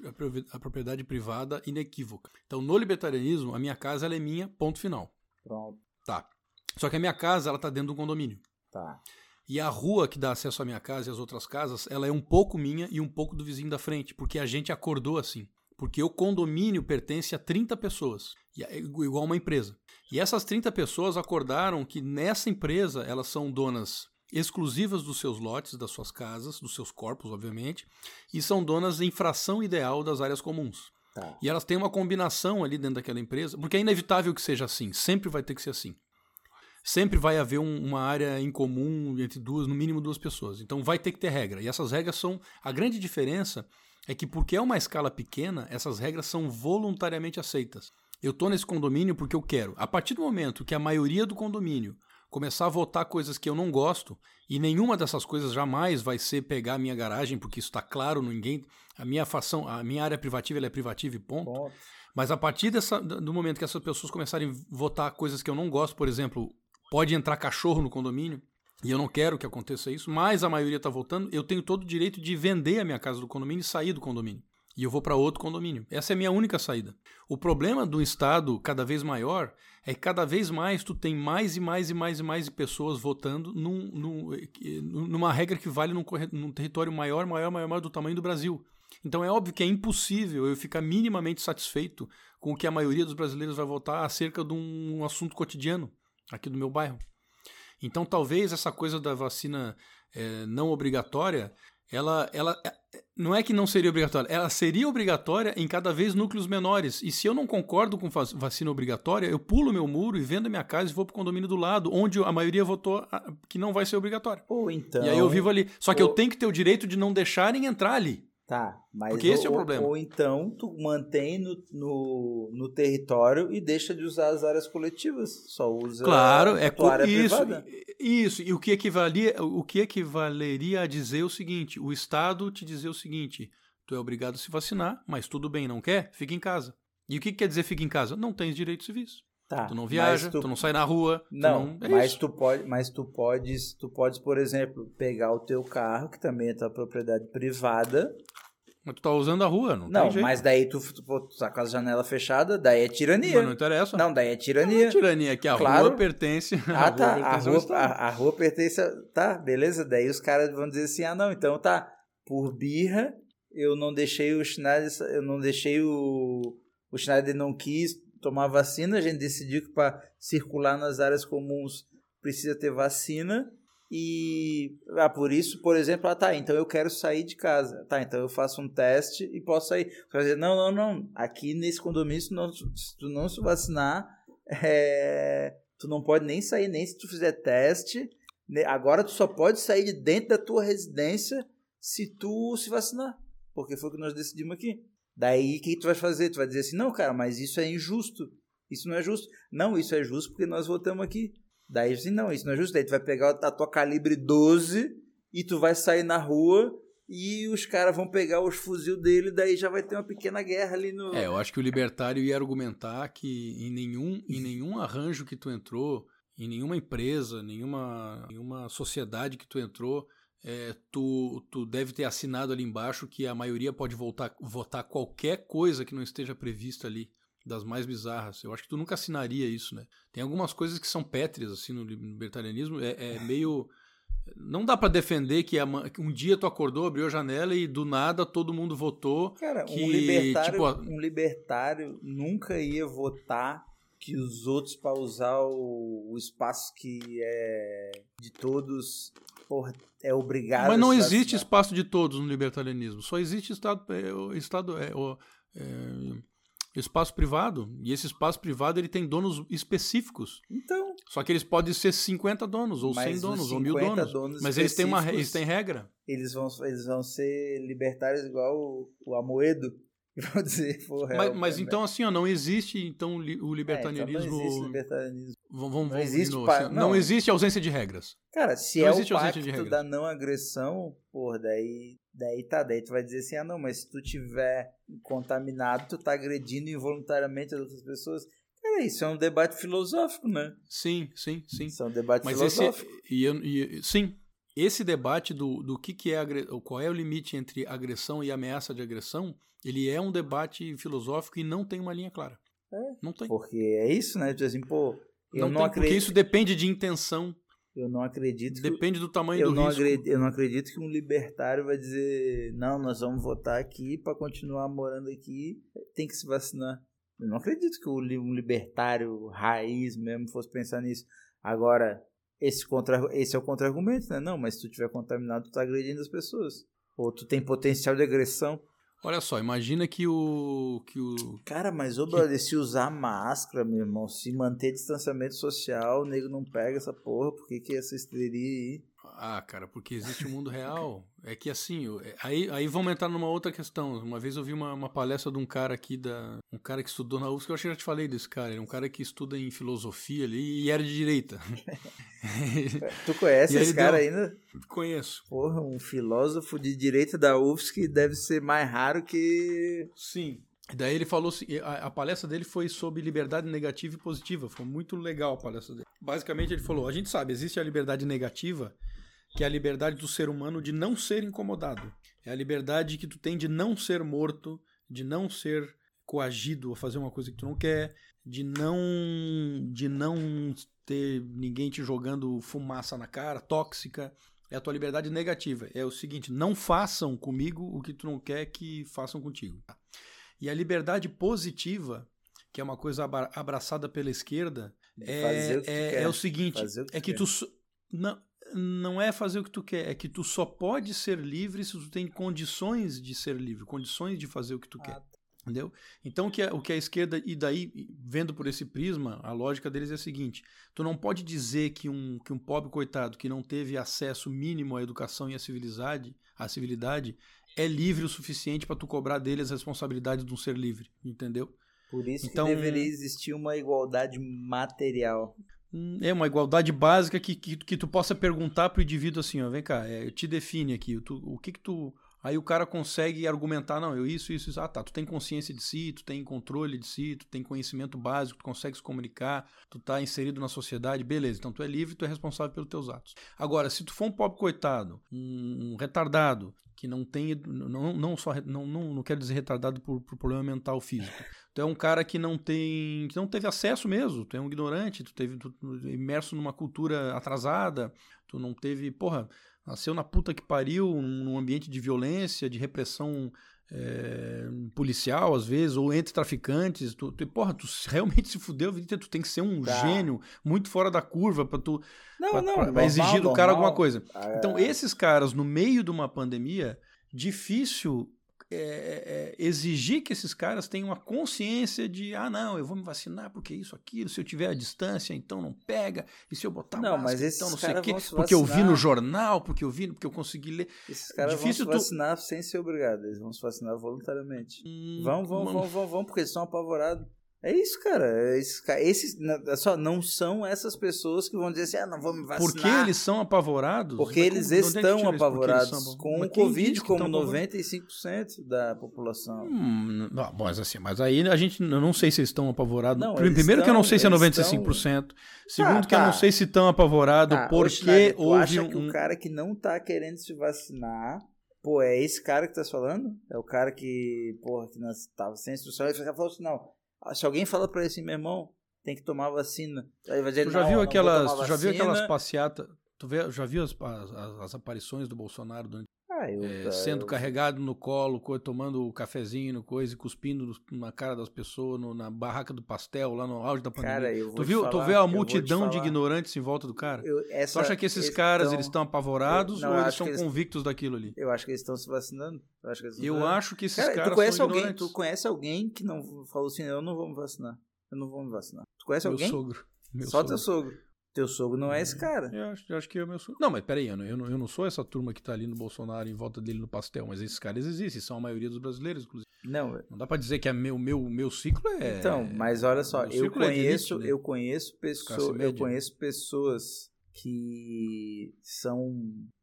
a propriedade privada inequívoca. Então no libertarianismo, a minha casa é minha, ponto final. Pronto. Tá. Só que a minha casa ela está dentro de um condomínio. Tá. E a rua que dá acesso à minha casa e às outras casas, ela é um pouco minha e um pouco do vizinho da frente, porque a gente acordou assim porque o condomínio pertence a 30 pessoas, é igual uma empresa. E essas 30 pessoas acordaram que nessa empresa elas são donas exclusivas dos seus lotes, das suas casas, dos seus corpos, obviamente, e são donas em fração ideal das áreas comuns. Tá. E elas têm uma combinação ali dentro daquela empresa, porque é inevitável que seja assim, sempre vai ter que ser assim. Sempre vai haver um, uma área em comum entre duas, no mínimo duas pessoas. Então vai ter que ter regra. E essas regras são. A grande diferença é que porque é uma escala pequena, essas regras são voluntariamente aceitas. Eu estou nesse condomínio porque eu quero. A partir do momento que a maioria do condomínio começar a votar coisas que eu não gosto, e nenhuma dessas coisas jamais vai ser pegar a minha garagem, porque isso está claro, ninguém. A minha fação, a minha área privativa é privativa e ponto. ponto. Mas a partir dessa, do momento que essas pessoas começarem a votar coisas que eu não gosto, por exemplo, pode entrar cachorro no condomínio, e eu não quero que aconteça isso, mas a maioria está voltando, eu tenho todo o direito de vender a minha casa do condomínio e sair do condomínio. E eu vou para outro condomínio. Essa é a minha única saída. O problema do Estado cada vez maior é que cada vez mais tu tem mais e mais e mais e mais pessoas votando num, num, numa regra que vale num, num território maior, maior, maior, maior do tamanho do Brasil. Então é óbvio que é impossível eu ficar minimamente satisfeito com o que a maioria dos brasileiros vai votar acerca de um assunto cotidiano aqui do meu bairro. Então, talvez essa coisa da vacina é, não obrigatória, ela, ela é, não é que não seria obrigatória, ela seria obrigatória em cada vez núcleos menores. E se eu não concordo com vacina obrigatória, eu pulo meu muro e vendo a minha casa e vou para o condomínio do lado, onde a maioria votou que não vai ser obrigatória. Ou então. E aí eu vivo ali. Só que ou... eu tenho que ter o direito de não deixarem entrar ali. Tá, mas Porque ou, esse é o problema. Ou, ou então tu mantém no, no, no, território e deixa de usar as áreas coletivas. Só usa claro, a é tua área isso, privada. Isso, e o que, equivalia, o que equivaleria a dizer o seguinte: o Estado te dizer o seguinte, tu é obrigado a se vacinar, mas tudo bem, não quer? Fica em casa. E o que quer dizer fica em casa? Não tens direitos civis. Tá, tu não viaja, tu... tu... não sai na rua. Não, não... É mas isso. tu pode, mas tu podes, tu podes, por exemplo, pegar o teu carro, que também é tua propriedade privada. Mas tu tá usando a rua, não, não mas daí tu, tu, tu tá com a janela fechada, daí é tirania. Mas não interessa. Não, daí é tirania. Não é tirania, que a claro. rua pertence. Ah, a tá. Rua a, rua, Estado. a, a rua pertence. A, tá, beleza. Daí os caras vão dizer assim: ah, não, então tá. Por birra, eu não deixei o Schneider. Eu não deixei o. O Schneider não quis tomar vacina, a gente decidiu que para circular nas áreas comuns precisa ter vacina. E ah, por isso, por exemplo, ah, tá, então eu quero sair de casa. Tá, então eu faço um teste e posso sair. Você vai dizer, não, não, não. Aqui nesse condomínio, se, tu não se vacinar, é, tu não pode nem sair, nem se tu fizer teste. Agora tu só pode sair de dentro da tua residência se tu se vacinar. Porque foi o que nós decidimos aqui. Daí, o que tu vai fazer? Tu vai dizer assim, não, cara, mas isso é injusto. Isso não é justo. Não, isso é justo porque nós votamos aqui. Daí, assim, não, isso não é justo. Daí tu vai pegar a tua calibre 12 e tu vai sair na rua e os caras vão pegar os fuzil dele, daí já vai ter uma pequena guerra ali no... É, eu acho que o libertário ia argumentar que em nenhum, em nenhum arranjo que tu entrou, em nenhuma empresa, nenhuma, nenhuma sociedade que tu entrou, é, tu, tu deve ter assinado ali embaixo que a maioria pode voltar, votar qualquer coisa que não esteja prevista ali, das mais bizarras. Eu acho que tu nunca assinaria isso, né? Tem algumas coisas que são pétreas, assim, no libertarianismo. É, é meio. Não dá para defender que um dia tu acordou, abriu a janela e do nada todo mundo votou. Cara, que, um, libertário, tipo, um libertário nunca ia votar que os outros para usar o, o, espaço que é de todos porra, é obrigado. Mas não existe espaço de todos no libertarianismo. Só existe estado, é, estado é, é, espaço privado. E esse espaço privado ele tem donos específicos. Então. Só que eles podem ser 50 donos, ou 100 donos, ou mil donos. donos mas eles têm, uma, eles têm regra. Eles vão, eles vão ser libertários igual o, o Amoedo. Vou dizer, porra, mas, mas então, assim, ó, não existe então o libertarianismo. É, então não existe libertarianismo. Vamos, vamos, não, existe novo, pa... assim, não. não. existe ausência de regras. Cara, se não é o pacto da não agressão, porra, daí, daí tá, daí tu vai dizer assim, ah não, mas se tu tiver contaminado, tu tá agredindo involuntariamente as outras pessoas. Cara, isso é um debate filosófico, né? Sim, sim, sim. Isso é um debate mas filosófico. Esse, e, e, sim, esse debate do, do que, que é qual é o limite entre agressão e ameaça de agressão, ele é um debate filosófico e não tem uma linha clara. É, não tem. Porque é isso, né? Tipo assim, pô, eu não, não acredito. Porque isso depende de intenção. Eu não acredito. Depende do tamanho eu do não risco. Acredito, eu não acredito que um libertário vai dizer: não, nós vamos votar aqui para continuar morando aqui, tem que se vacinar. Eu não acredito que um libertário raiz mesmo fosse pensar nisso. Agora, esse, contra, esse é o contra-argumento, né? Não, mas se tu tiver contaminado, tu tá agredindo as pessoas. Ou tu tem potencial de agressão. Olha só, imagina que o. Que o Cara, mas ô, brother, se usar máscara, meu irmão, se manter distanciamento social, o nego não pega essa porra, por que, que essa histeria aí? Ah, cara, porque existe o um mundo real. É que assim, aí, aí vamos entrar numa outra questão. Uma vez eu vi uma, uma palestra de um cara aqui, da, um cara que estudou na UFSC, eu acho que já te falei desse cara. Ele é um cara que estuda em filosofia ali e era de direita. tu conhece esse cara deu... ainda? Conheço. Porra, um filósofo de direita da UFSC deve ser mais raro que. Sim. Daí ele falou, a, a palestra dele foi sobre liberdade negativa e positiva. Foi muito legal a palestra dele. Basicamente ele falou: a gente sabe, existe a liberdade negativa que é a liberdade do ser humano de não ser incomodado. É a liberdade que tu tem de não ser morto, de não ser coagido a fazer uma coisa que tu não quer, de não de não ter ninguém te jogando fumaça na cara, tóxica. É a tua liberdade negativa. É o seguinte, não façam comigo o que tu não quer que façam contigo. E a liberdade positiva, que é uma coisa abraçada pela esquerda, é, o é, é, o seguinte, é que tu não, não é fazer o que tu quer, é que tu só pode ser livre se tu tem condições de ser livre, condições de fazer o que tu ah, quer. Entendeu? Então o que, a, o que a esquerda, e daí, vendo por esse prisma, a lógica deles é a seguinte: tu não pode dizer que um, que um pobre coitado que não teve acesso mínimo à educação e à civilidade, à civilidade é livre o suficiente para tu cobrar dele as responsabilidades de um ser livre, entendeu? Por isso então, que deveria existir uma igualdade material. É uma igualdade básica que, que, que tu possa perguntar pro indivíduo assim, ó, vem cá, é, te define aqui, tu, o que que tu Aí o cara consegue argumentar, não, eu isso, isso, isso. Ah, tá, tu tem consciência de si, tu tem controle de si, tu tem conhecimento básico, tu consegue se comunicar, tu tá inserido na sociedade, beleza. Então tu é livre, tu é responsável pelos teus atos. Agora, se tu for um pobre coitado, um, um retardado, que não tem, não, não só, não, não, não quero dizer retardado por, por problema mental físico. Tu é um cara que não tem, que não teve acesso mesmo, tu é um ignorante, tu teve tu, imerso numa cultura atrasada, tu não teve, porra, nasceu na puta que pariu, num ambiente de violência, de repressão é, policial, às vezes, ou entre traficantes. Tu, tu, porra, tu realmente se fudeu, tu tem que ser um tá. gênio muito fora da curva para tu não, pra, não, pra, normal, exigir do cara normal. alguma coisa. Ah, então, é. esses caras, no meio de uma pandemia, difícil é, é, exigir que esses caras tenham uma consciência de ah não eu vou me vacinar porque isso aquilo se eu tiver a distância então não pega e se eu botar não máscara, mas então não sei o quê porque eu vi no jornal porque eu vi porque eu consegui ler. Esses caras Difícil vão se vacinar tu... sem ser obrigados eles vão se vacinar voluntariamente. Hum, vão vão, vão vão vão porque eles estão apavorados é isso, cara. Esses, esses só não são essas pessoas que vão dizer assim, ah, não vou me vacinar. Por que eles são apavorados? Porque eles é estão apavorados são... com o Covid como 95% da população. Hum, não, mas assim, mas aí a gente eu não sei se eles estão apavorados. Não, Primeiro estão, que eu não sei se é 95%. Estão... Segundo ah, que tá. eu não sei se estão apavorados tá, porque houve acha um... que o cara que não tá querendo se vacinar Pô, é esse cara que tá falando? É o cara que, porra, que nós tava sem instrução. Ele falou assim, não, ah, se alguém fala para ele assim, meu irmão, tem que tomar vacina. Aí vai dizer, tu já viu aquelas, já viu aquelas passeatas? Tu vê, já viu as, as, as aparições do Bolsonaro durante ah, eu, é, sendo eu... carregado no colo, tomando o cafezinho coisa e cuspindo na cara das pessoas no, na barraca do pastel lá no auge da pandemia. Cara, tu viu, falar, tu vê a multidão de ignorantes em volta do cara? Eu, essa, tu acha que esses caras estão, eles estão apavorados não, ou eles são eles, convictos daquilo ali? Eu acho que eles estão se vacinando. Eu acho que, eu acho que esses cara, caras tu conhece são alguém, ignorantes. Tu conhece alguém que não falou assim, eu não vou me vacinar. Eu não vou me vacinar. Tu conhece Meu alguém? Sogro. Meu Só sogro. teu sogro. Teu sogro não é esse cara. Eu acho, eu acho que é o meu sogro. Não, mas peraí, eu não, eu, não, eu não sou essa turma que tá ali no Bolsonaro em volta dele no pastel, mas esses caras existem, são a maioria dos brasileiros, inclusive. Não, não dá para dizer que é meu, meu, meu ciclo é. Então, mas olha só, eu conheço, é né? eu conheço pessoas, eu conheço pessoas que são,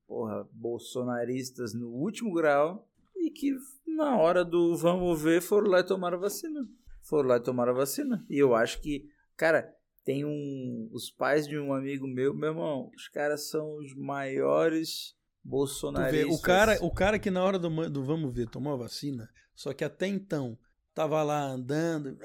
porra, bolsonaristas no último grau e que na hora do vamos ver foram lá e tomaram a vacina. Foram lá e tomaram a vacina. E eu acho que, cara, tem um. Os pais de um amigo meu, meu irmão, os caras são os maiores bolsonaristas. o, cara, o cara que na hora do, do vamos ver tomou a vacina, só que até então tava lá andando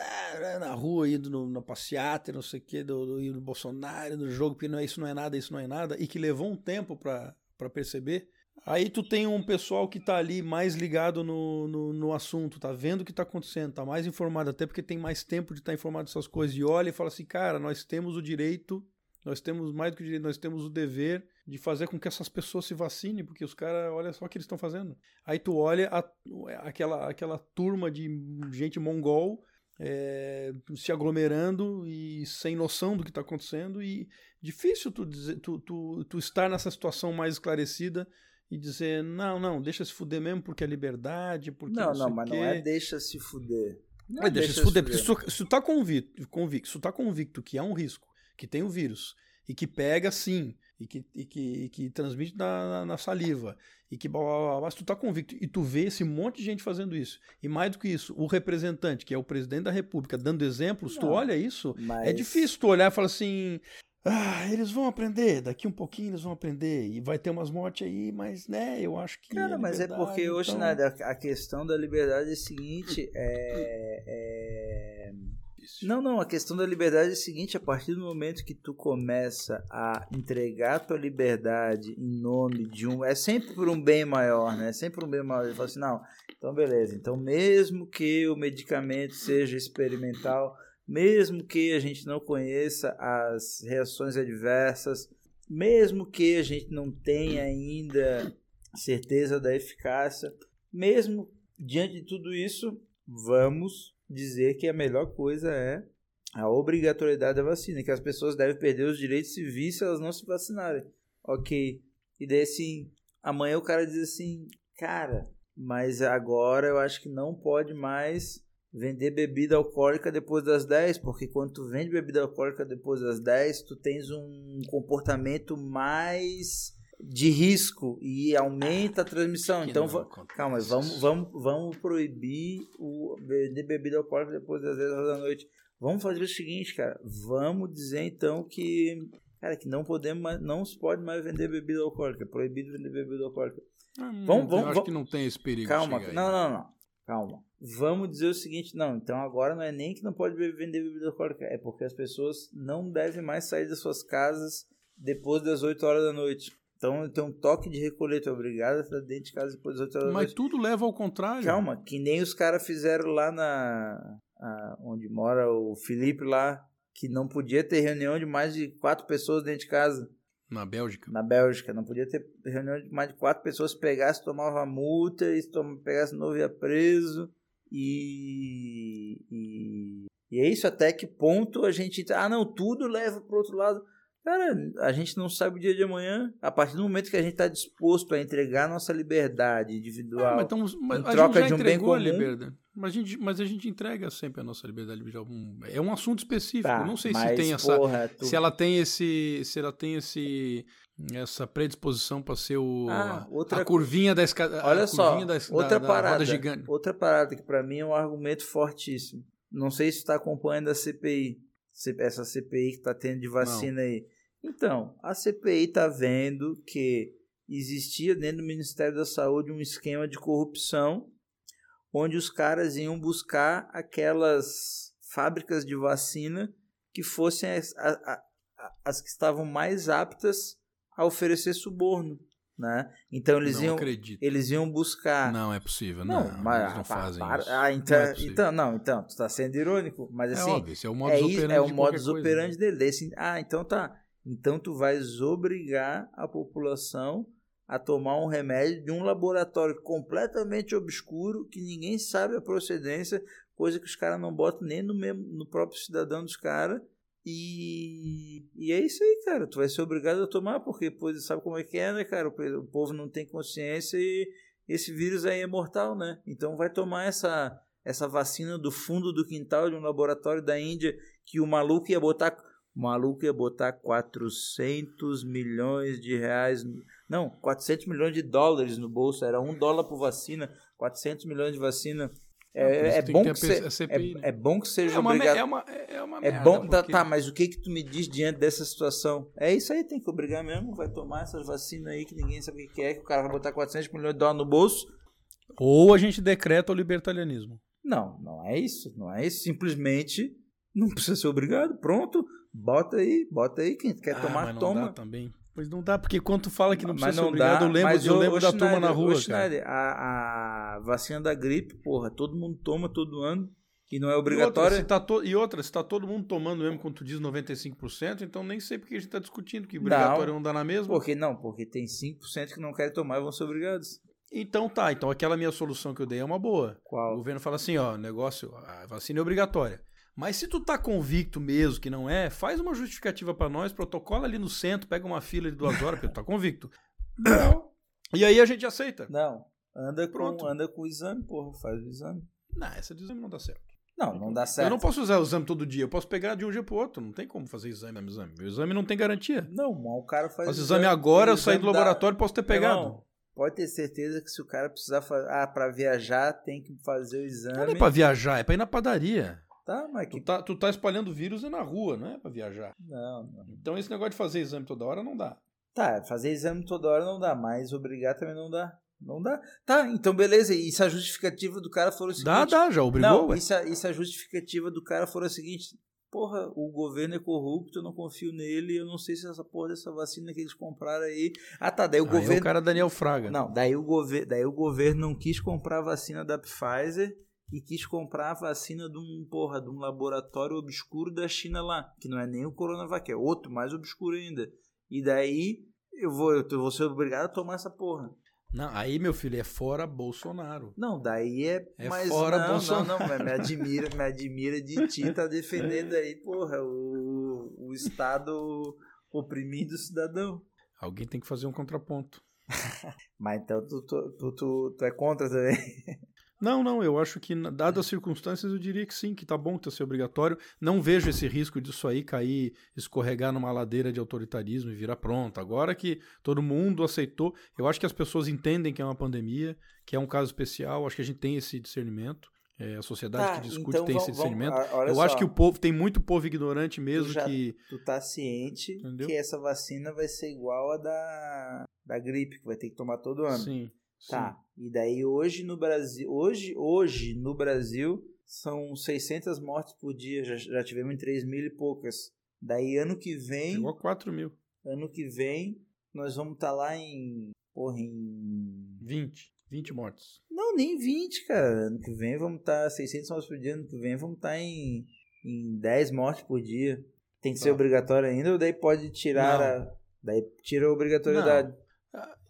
na rua, indo no, na passeata, não sei o que, do, do, do Bolsonaro, no jogo, porque não é, isso não é nada, isso não é nada, e que levou um tempo para perceber Aí tu tem um pessoal que tá ali mais ligado no, no, no, assunto, tá vendo o que tá acontecendo, tá mais informado, até porque tem mais tempo de estar tá informado dessas coisas, e olha e fala assim, cara, nós temos o direito, nós temos mais do que o direito, nós temos o dever de fazer com que essas pessoas se vacinem, porque os caras, olha só o que eles estão fazendo. Aí tu olha a, aquela, aquela turma de gente mongol é, se aglomerando e sem noção do que está acontecendo, e difícil tu, dizer, tu, tu, tu estar nessa situação mais esclarecida e dizer, não, não, deixa se fuder mesmo porque é liberdade, porque não, não, não mas quê. não é deixa se fuder. Não é deixa, deixa se fuder, porque se tu, tá convicto, convicto, se tu tá convicto que é um risco, que tem o vírus, e que pega sim, e que, e que, e que transmite na, na, na, saliva, e que blá, blá, blá, blá, se tu tá convicto, e tu vê esse monte de gente fazendo isso, e mais do que isso, o representante, que é o presidente da república, dando exemplos, não, tu olha isso, é mas... é difícil tu olhar e falar assim, ah, eles vão aprender, daqui um pouquinho eles vão aprender. E vai ter umas mortes aí, mas né, eu acho que. Cara, é mas é porque hoje então... né, a questão da liberdade é a seguinte: é, é... Não, não, a questão da liberdade é a seguinte: a partir do momento que tu começa a entregar a tua liberdade em nome de um. É sempre por um bem maior, né? É sempre por um bem maior. Ele fala assim: não, então beleza. Então, mesmo que o medicamento seja experimental mesmo que a gente não conheça as reações adversas, mesmo que a gente não tenha ainda certeza da eficácia, mesmo diante de tudo isso, vamos dizer que a melhor coisa é a obrigatoriedade da vacina, que as pessoas devem perder os direitos civis se elas não se vacinarem. Ok. E daí assim, amanhã o cara diz assim, cara, mas agora eu acho que não pode mais vender bebida alcoólica depois das 10, porque quando tu vende bebida alcoólica depois das 10, tu tens um comportamento mais de risco e aumenta a transmissão. Que então, calma, vamos, vamos, vamos proibir o vender bebida alcoólica depois das 10 horas da noite. Vamos fazer o seguinte, cara, vamos dizer então que cara, que não podemos mais, não se pode mais vender bebida alcoólica, é proibido vender bebida alcoólica. Hum, Vamos- eu vamos- acho vamos- que não tem esse perigo. Calma, aí. não, não, não. Calma. Vamos dizer o seguinte, não, então agora não é nem que não pode vender bebida alcoólica, é porque as pessoas não devem mais sair das suas casas depois das 8 horas da noite. Então tem um toque de recolher, tu é obrigado a estar dentro de casa depois das 8 horas da Mas noite. tudo leva ao contrário. Calma, que nem os caras fizeram lá na. a- onde mora o Felipe lá, que não podia ter reunião de mais de quatro pessoas dentro de casa, Na Bélgica. na Bélgica. Não podia ter reunião de mais de quatro pessoas. Se pegasse, tomava multa, e se tom- pegasse novo, ia preso. E, e. E é isso, até que ponto a gente. Ah, não, tudo leva pro outro lado. Cara, a gente não sabe o dia de amanhã. A partir do momento que a gente está disposto a entregar nossa liberdade individual. Ah, mas então, mas em a troca de um bem a comum. Mas a, gente, mas a gente entrega sempre a nossa liberdade individual. Um- É um assunto específico. Tá, não sei se tem essa. porra, tu- Se ela tem esse. Se ela tem esse. Essa predisposição para ser o. Ah, outra a curvinha da escada. Olha só, da, outra da, da parada. gigante. Outra parada que pra mim é um argumento fortíssimo. Não sei se está acompanhando a CPI, essa CPI que tá tendo de vacina aí. Então, a CPI tá vendo que existia dentro do Ministério da Saúde um esquema de corrupção onde os caras iam buscar aquelas fábricas de vacina que fossem as, a- a- as que estavam mais aptas a oferecer suborno, né? Então eles não iam acredito. eles iam buscar Não é possível. não, Não, mas eles não fazem para- isso. Ah, então, Não é possível. então, não, então, tu tá sendo irônico, mas é assim, óbvio, esse é o modus é, operandi é o modus coisa, operandi né? dele. Desse, ah, então tá. Então tu vais obrigar a população a tomar um remédio de um laboratório completamente obscuro que ninguém sabe a procedência, coisa que os caras não botam nem no mesmo no próprio cidadão dos caras. E, e é isso aí, cara. Tu vai ser obrigado a tomar, porque pô, sabe como é que é, né, cara? O povo não tem consciência e esse vírus aí é mortal, né? Então vai tomar essa, essa vacina do fundo do quintal de um laboratório da Índia que o maluco ia botar. O maluco ia botar 400 milhões de reais. Não, 400 milhões de dólares no bolso. Era um dólar por vacina, 400 milhões de vacina. É, é bom que que, se- CPI, é, né? é bom que seja É uma, obrigado. é uma, é uma É merda, bom, tá, porque- tá, mas o que que tu me diz diante dessa situação? É isso aí, tem que obrigar mesmo, vai tomar essas vacinas aí que ninguém sabe o que que é, que o cara vai botar 400 milhões de dólares no bolso. Ou a gente decreta o libertarianismo. Não, não é isso, não é isso, simplesmente não precisa ser obrigado, pronto, bota aí, bota aí, quem quer Ah, tomar, mas não toma. dá também. Pois não dá, porque quando tu fala que não Mas precisa não ser obrigado, dá, eu lembro, mas eu ô- lembro da turma Schneider, na rua. Schneider, a, a vacina da gripe, porra, todo mundo toma todo ano e não é E outra, se tá to- e outra, se tá todo mundo tomando mesmo, quando tu diz 95%, então nem sei porque a gente tá discutindo que obrigatório não dá na mesma. Por que não? Porque tem 5% que não querem tomar e vão ser obrigados. Então tá, então aquela minha solução que eu dei é uma boa. O Qual? governo fala assim, ó, negócio, a vacina é obrigatória. Mas se tu tá convicto mesmo que não é, faz uma justificativa pra nós, protocola ali no centro, pega uma fila de duas horas, porque tu tá convicto. E aí a gente aceita. Não, anda Pronto. com, anda com o exame, porra, faz o exame. Não, essa de exame não dá certo. Não, não dá certo. Eu não posso usar o exame todo dia, eu posso pegar de um dia pro outro, não tem como fazer exame exame. O exame não tem garantia. Não, mas o cara faz Faço exame agora, eu saí do exame dá- laboratório, posso ter pegado. Irmão, pode ter certeza que se o cara precisar fazer. Ah, pra viajar tem que fazer o Não exame. é pra viajar, é pra ir na padaria. Tá, mas que. Tu tá, tu tá espalhando vírus é na rua, não é pra viajar. Não, não. Então esse negócio de fazer exame toda hora não dá. Tá, fazer exame toda hora não dá, mas obrigar também não dá. Não dá. Tá, então beleza. E se a justificativa do cara for o seguinte. Dá, dá, já obrigou, Não, e se, a, e se a justificativa do cara for a seguinte. Porra, o governo é corrupto, eu não confio nele, eu não sei se essa porra dessa vacina que eles compraram aí. Ah, tá, daí o Aí é governo. o cara Daniel Fraga. Não, daí o, gover daí o governo não quis comprar a vacina da Pfizer e quis comprar a vacina de um, porra, de um laboratório obscuro da China lá, que não é nem o Coronavac, é outro mais obscuro ainda. E daí eu vou, eu vou ser obrigado a tomar essa porra. Não, aí, meu filho, é fora Bolsonaro. Não, daí é, É mas fora não, Bolsonaro. não, não, mas me admira, me admira de ti tá defendendo aí, porra, o, o Estado oprimindo o cidadão. Alguém tem que fazer um contraponto. Mas então tu, tu, tu, tu, tu é contra também. Não, não, eu acho que, dadas as circunstâncias, eu diria que sim, que tá bom ter ser obrigatório. Não vejo esse risco disso aí cair, escorregar numa ladeira de autoritarismo e virar pronto. Agora que todo mundo aceitou, eu acho que as pessoas entendem que é uma pandemia, que é um caso especial, acho que a gente tem esse discernimento. É, a sociedade tá, que discute então tem vamos, esse discernimento. Vamos, eu só, acho que o povo tem muito povo ignorante mesmo tu já, que. Tu tá ciente Entendeu? que essa vacina vai ser igual a da, da gripe, que vai ter que tomar todo ano. Sim. Tá. E daí hoje no Brasil, hoje, hoje no Brasil são 600 mortes por dia, já, já tivemos em 3 mil e poucas. Daí ano que vem. Chegou a 4 mil. Ano que vem nós vamos estar tá lá em. Porra, em. 20. 20 mortes. Não, nem 20, cara. Ano que vem vamos estar tá 600 mortes por dia. Ano que vem vamos estar tá em, em 10 mortes por dia. Tem que tá. ser obrigatório ainda ou daí pode tirar Não. a. Daí tira a obrigatoriedade. Não.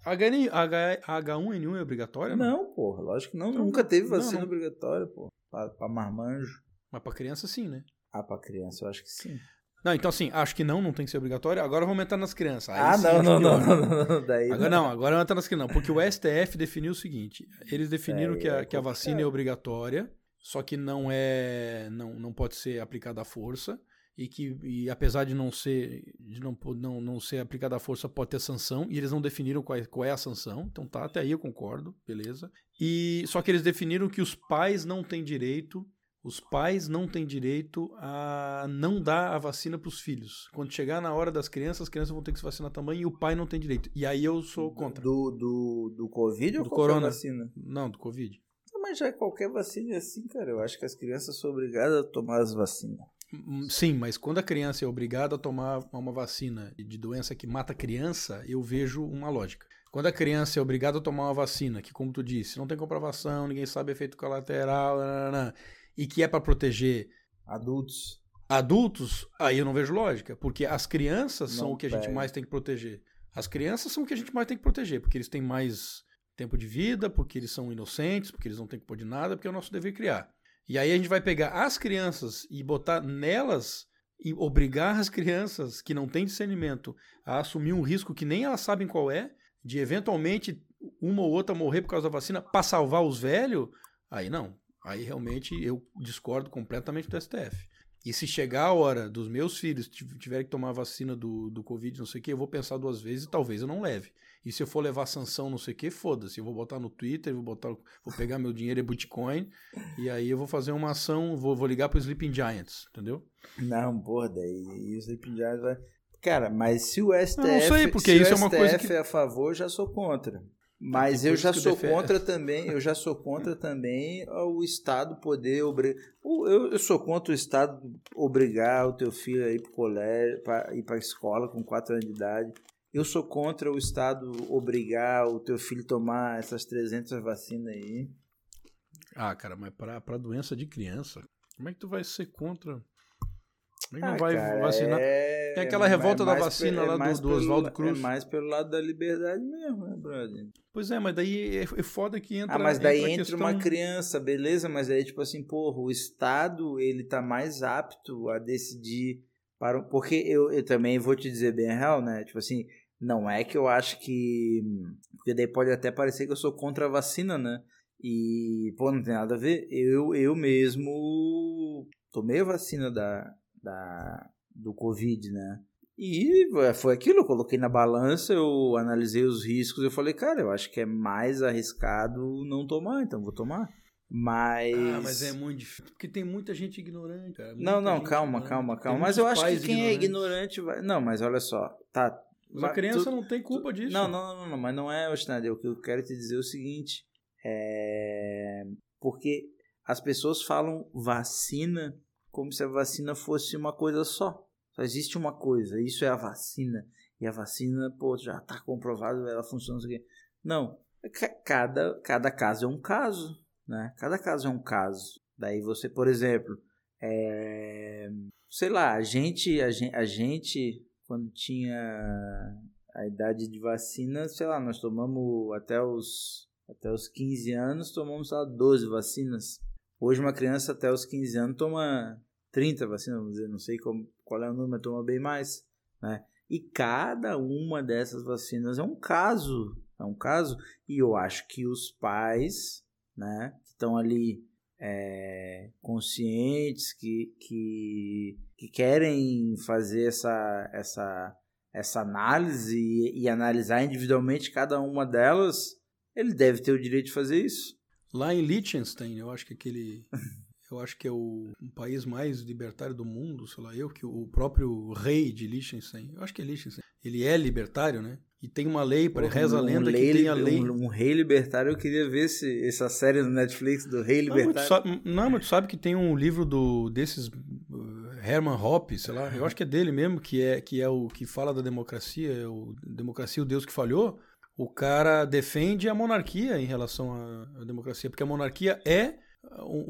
H, H1N1 é obrigatório? Não, não porra, lógico que não. Então, nunca teve vacina não, não. obrigatória, pô. Pra, pra marmanjo. Mas pra criança sim, né? Ah, pra criança eu acho que sim. Não, então assim, acho que não, não tem que ser obrigatório. Agora vamos entrar nas crianças. Aí, ah, não, não, não, não, não, não, Daí agora não, agora vamos entrar nas crianças. Não, porque o STF definiu o seguinte: eles definiram que, a, é que a vacina é obrigatória, só que não é. Não, não pode ser aplicada à força e que e apesar de não ser de não, não, não ser aplicada a força pode ter sanção e eles não definiram qual é, qual é a sanção então tá até aí eu concordo beleza e só que eles definiram que os pais não têm direito os pais não têm direito a não dar a vacina para os filhos. Quando chegar na hora das crianças, as crianças vão ter que se vacinar também e o pai não tem direito. E aí eu sou contra. Do, do, do Covid do ou corona. vacina? Não, do Covid. mas já é qualquer vacina é assim, cara. Eu acho que as crianças são obrigadas a tomar as vacinas. Hum, sim, mas quando a criança é obrigada a tomar uma vacina de doença que mata a criança, eu vejo uma lógica. Quando a criança é obrigada a tomar uma vacina que, como tu disse, não tem comprovação, ninguém sabe efeito colateral, e que é para proteger adultos. Adultos, aí eu não vejo lógica, porque as crianças não são o que a gente mais tem que proteger. As crianças são o que a gente mais tem que proteger, porque eles têm mais tempo de vida, porque eles são inocentes, porque eles não têm culpa de nada, porque é o nosso dever criar. E aí a gente vai pegar as crianças e botar nelas e obrigar as crianças que não têm discernimento a assumir um risco que nem elas sabem qual é, de eventualmente uma ou outra morrer por causa da vacina para salvar os velhos, aí não. Aí realmente eu discordo completamente do STF. E se chegar a hora dos meus filhos tiverem que tomar a vacina do, do Covid, não sei o que, eu vou pensar duas vezes e talvez eu não leve. E se eu for levar sanção, não sei o que, foda-se. Eu vou botar no Twitter, vou botar, vou pegar meu dinheiro e Bitcoin, e aí eu vou fazer uma ação, vou, vou ligar pro Sleeping Giants, entendeu? Não, porra, daí o Sleeping Giants vai. Cara, mas se o STF, não, não sei, porque isso é uma coisa que... é a favor, eu já sou contra. Mas eu já sou contra também, eu já sou contra também o Estado poder obrigar. Eu, eu sou contra o Estado obrigar o teu filho a ir para colégio, para ir para a escola com 4 anos de idade. Eu sou contra o Estado obrigar o teu filho a tomar essas 300 vacinas aí. Ah, cara, mas para doença de criança, como é que tu vai ser contra? Como é que ah, não vai cara, vacinar? É... Tem aquela revolta é da vacina lá do, do Oswaldo Cruz. É mais pelo lado da liberdade mesmo, né, brother? Pois é, mas daí é, é foda que entra. Ah, mas daí entra, entra questão... uma criança, beleza, mas aí, tipo assim, porra, o Estado ele tá mais apto a decidir. Para... Porque eu, eu também vou te dizer bem a real, né? Tipo assim, não é que eu acho que. Porque daí pode até parecer que eu sou contra a vacina, né? E, pô, não tem nada a ver. Eu, eu mesmo tomei a vacina da, da, do Covid, né? E foi aquilo, eu coloquei na balança, eu analisei os riscos, eu falei, cara, eu acho que é mais arriscado não tomar, então vou tomar. Mas. Ah, mas é muito difícil. Porque tem muita gente ignorante, cara. Muita não, não, calma, ignorante. calma, calma. Mas eu acho que quem é ignorante vai. Não, mas olha só. Tá. Mas a criança tu, não tem culpa disso. Não, não, não, não, mas não é, Ostinader. O que eu quero te dizer é o seguinte. É. Porque as pessoas falam vacina como se a vacina fosse uma coisa só. Só existe uma coisa, isso é a vacina. E a vacina, pô, já está comprovado, ela funciona. Não, cada, cada caso é um caso, né? Cada caso é um caso. Daí você, por exemplo, é, sei lá, a gente, a gente, a gente, quando tinha a idade de vacina, sei lá, nós tomamos até os, até os 15 anos, tomamos, lá, 12 vacinas. Hoje uma criança até os 15 anos toma 30 vacinas, vamos dizer, não sei como, qual é o número, mas toma bem mais, né? E cada uma dessas vacinas é um caso, é um caso, e eu acho que os pais, né, que estão ali é, conscientes, que, que, que querem fazer essa, essa, essa análise e, e analisar individualmente cada uma delas, ele deve ter o direito de fazer isso. Lá em Liechtenstein, eu acho que aquele eu acho que é o, o, país mais libertário do mundo, sei lá, eu, que o próprio rei de Liechtenstein, eu acho que é Liechtenstein, ele é libertário, né? E tem uma lei, para reza a lenda um que tem a lei. Um, um, rei libertário, eu queria ver esse, essa série no Netflix do rei libertário. Não, mas tu sabe, não, mas tu sabe que tem um livro do desses uh, Herman Hoppe, sei lá, eu acho que é dele mesmo, que é, que é o que fala da democracia, é o Democracia, o Deus que falhou. O cara defende a monarquia em relação à, à democracia, porque a monarquia é um,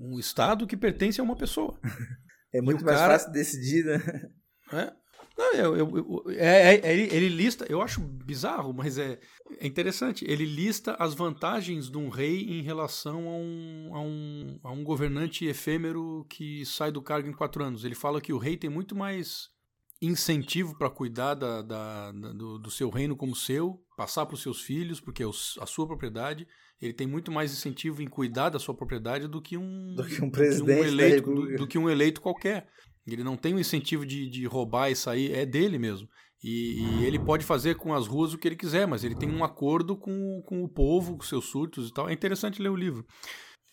um, um, Estado que pertence a uma pessoa. É muito mais cara, fácil decidir, né? É, não, eu, eu, eu é, é, ele, ele, lista, eu acho bizarro, mas é, é, interessante. Ele lista as vantagens de um rei em relação a um, a, um, a um governante efêmero que sai do cargo em quatro anos. Ele fala que o rei tem muito mais incentivo para cuidar da, da, da do, do, seu reino como seu, passar para os seus filhos, porque é a sua propriedade, ele tem muito mais incentivo em cuidar da sua propriedade do que um, do que um presidente que um eleito, do, do, que um eleito qualquer. Ele não tem o incentivo de, de roubar e sair, é dele mesmo. E, e, ele pode fazer com as ruas o que ele quiser, mas ele tem um acordo com, com o povo, com seus surtos e tal. É interessante ler o livro.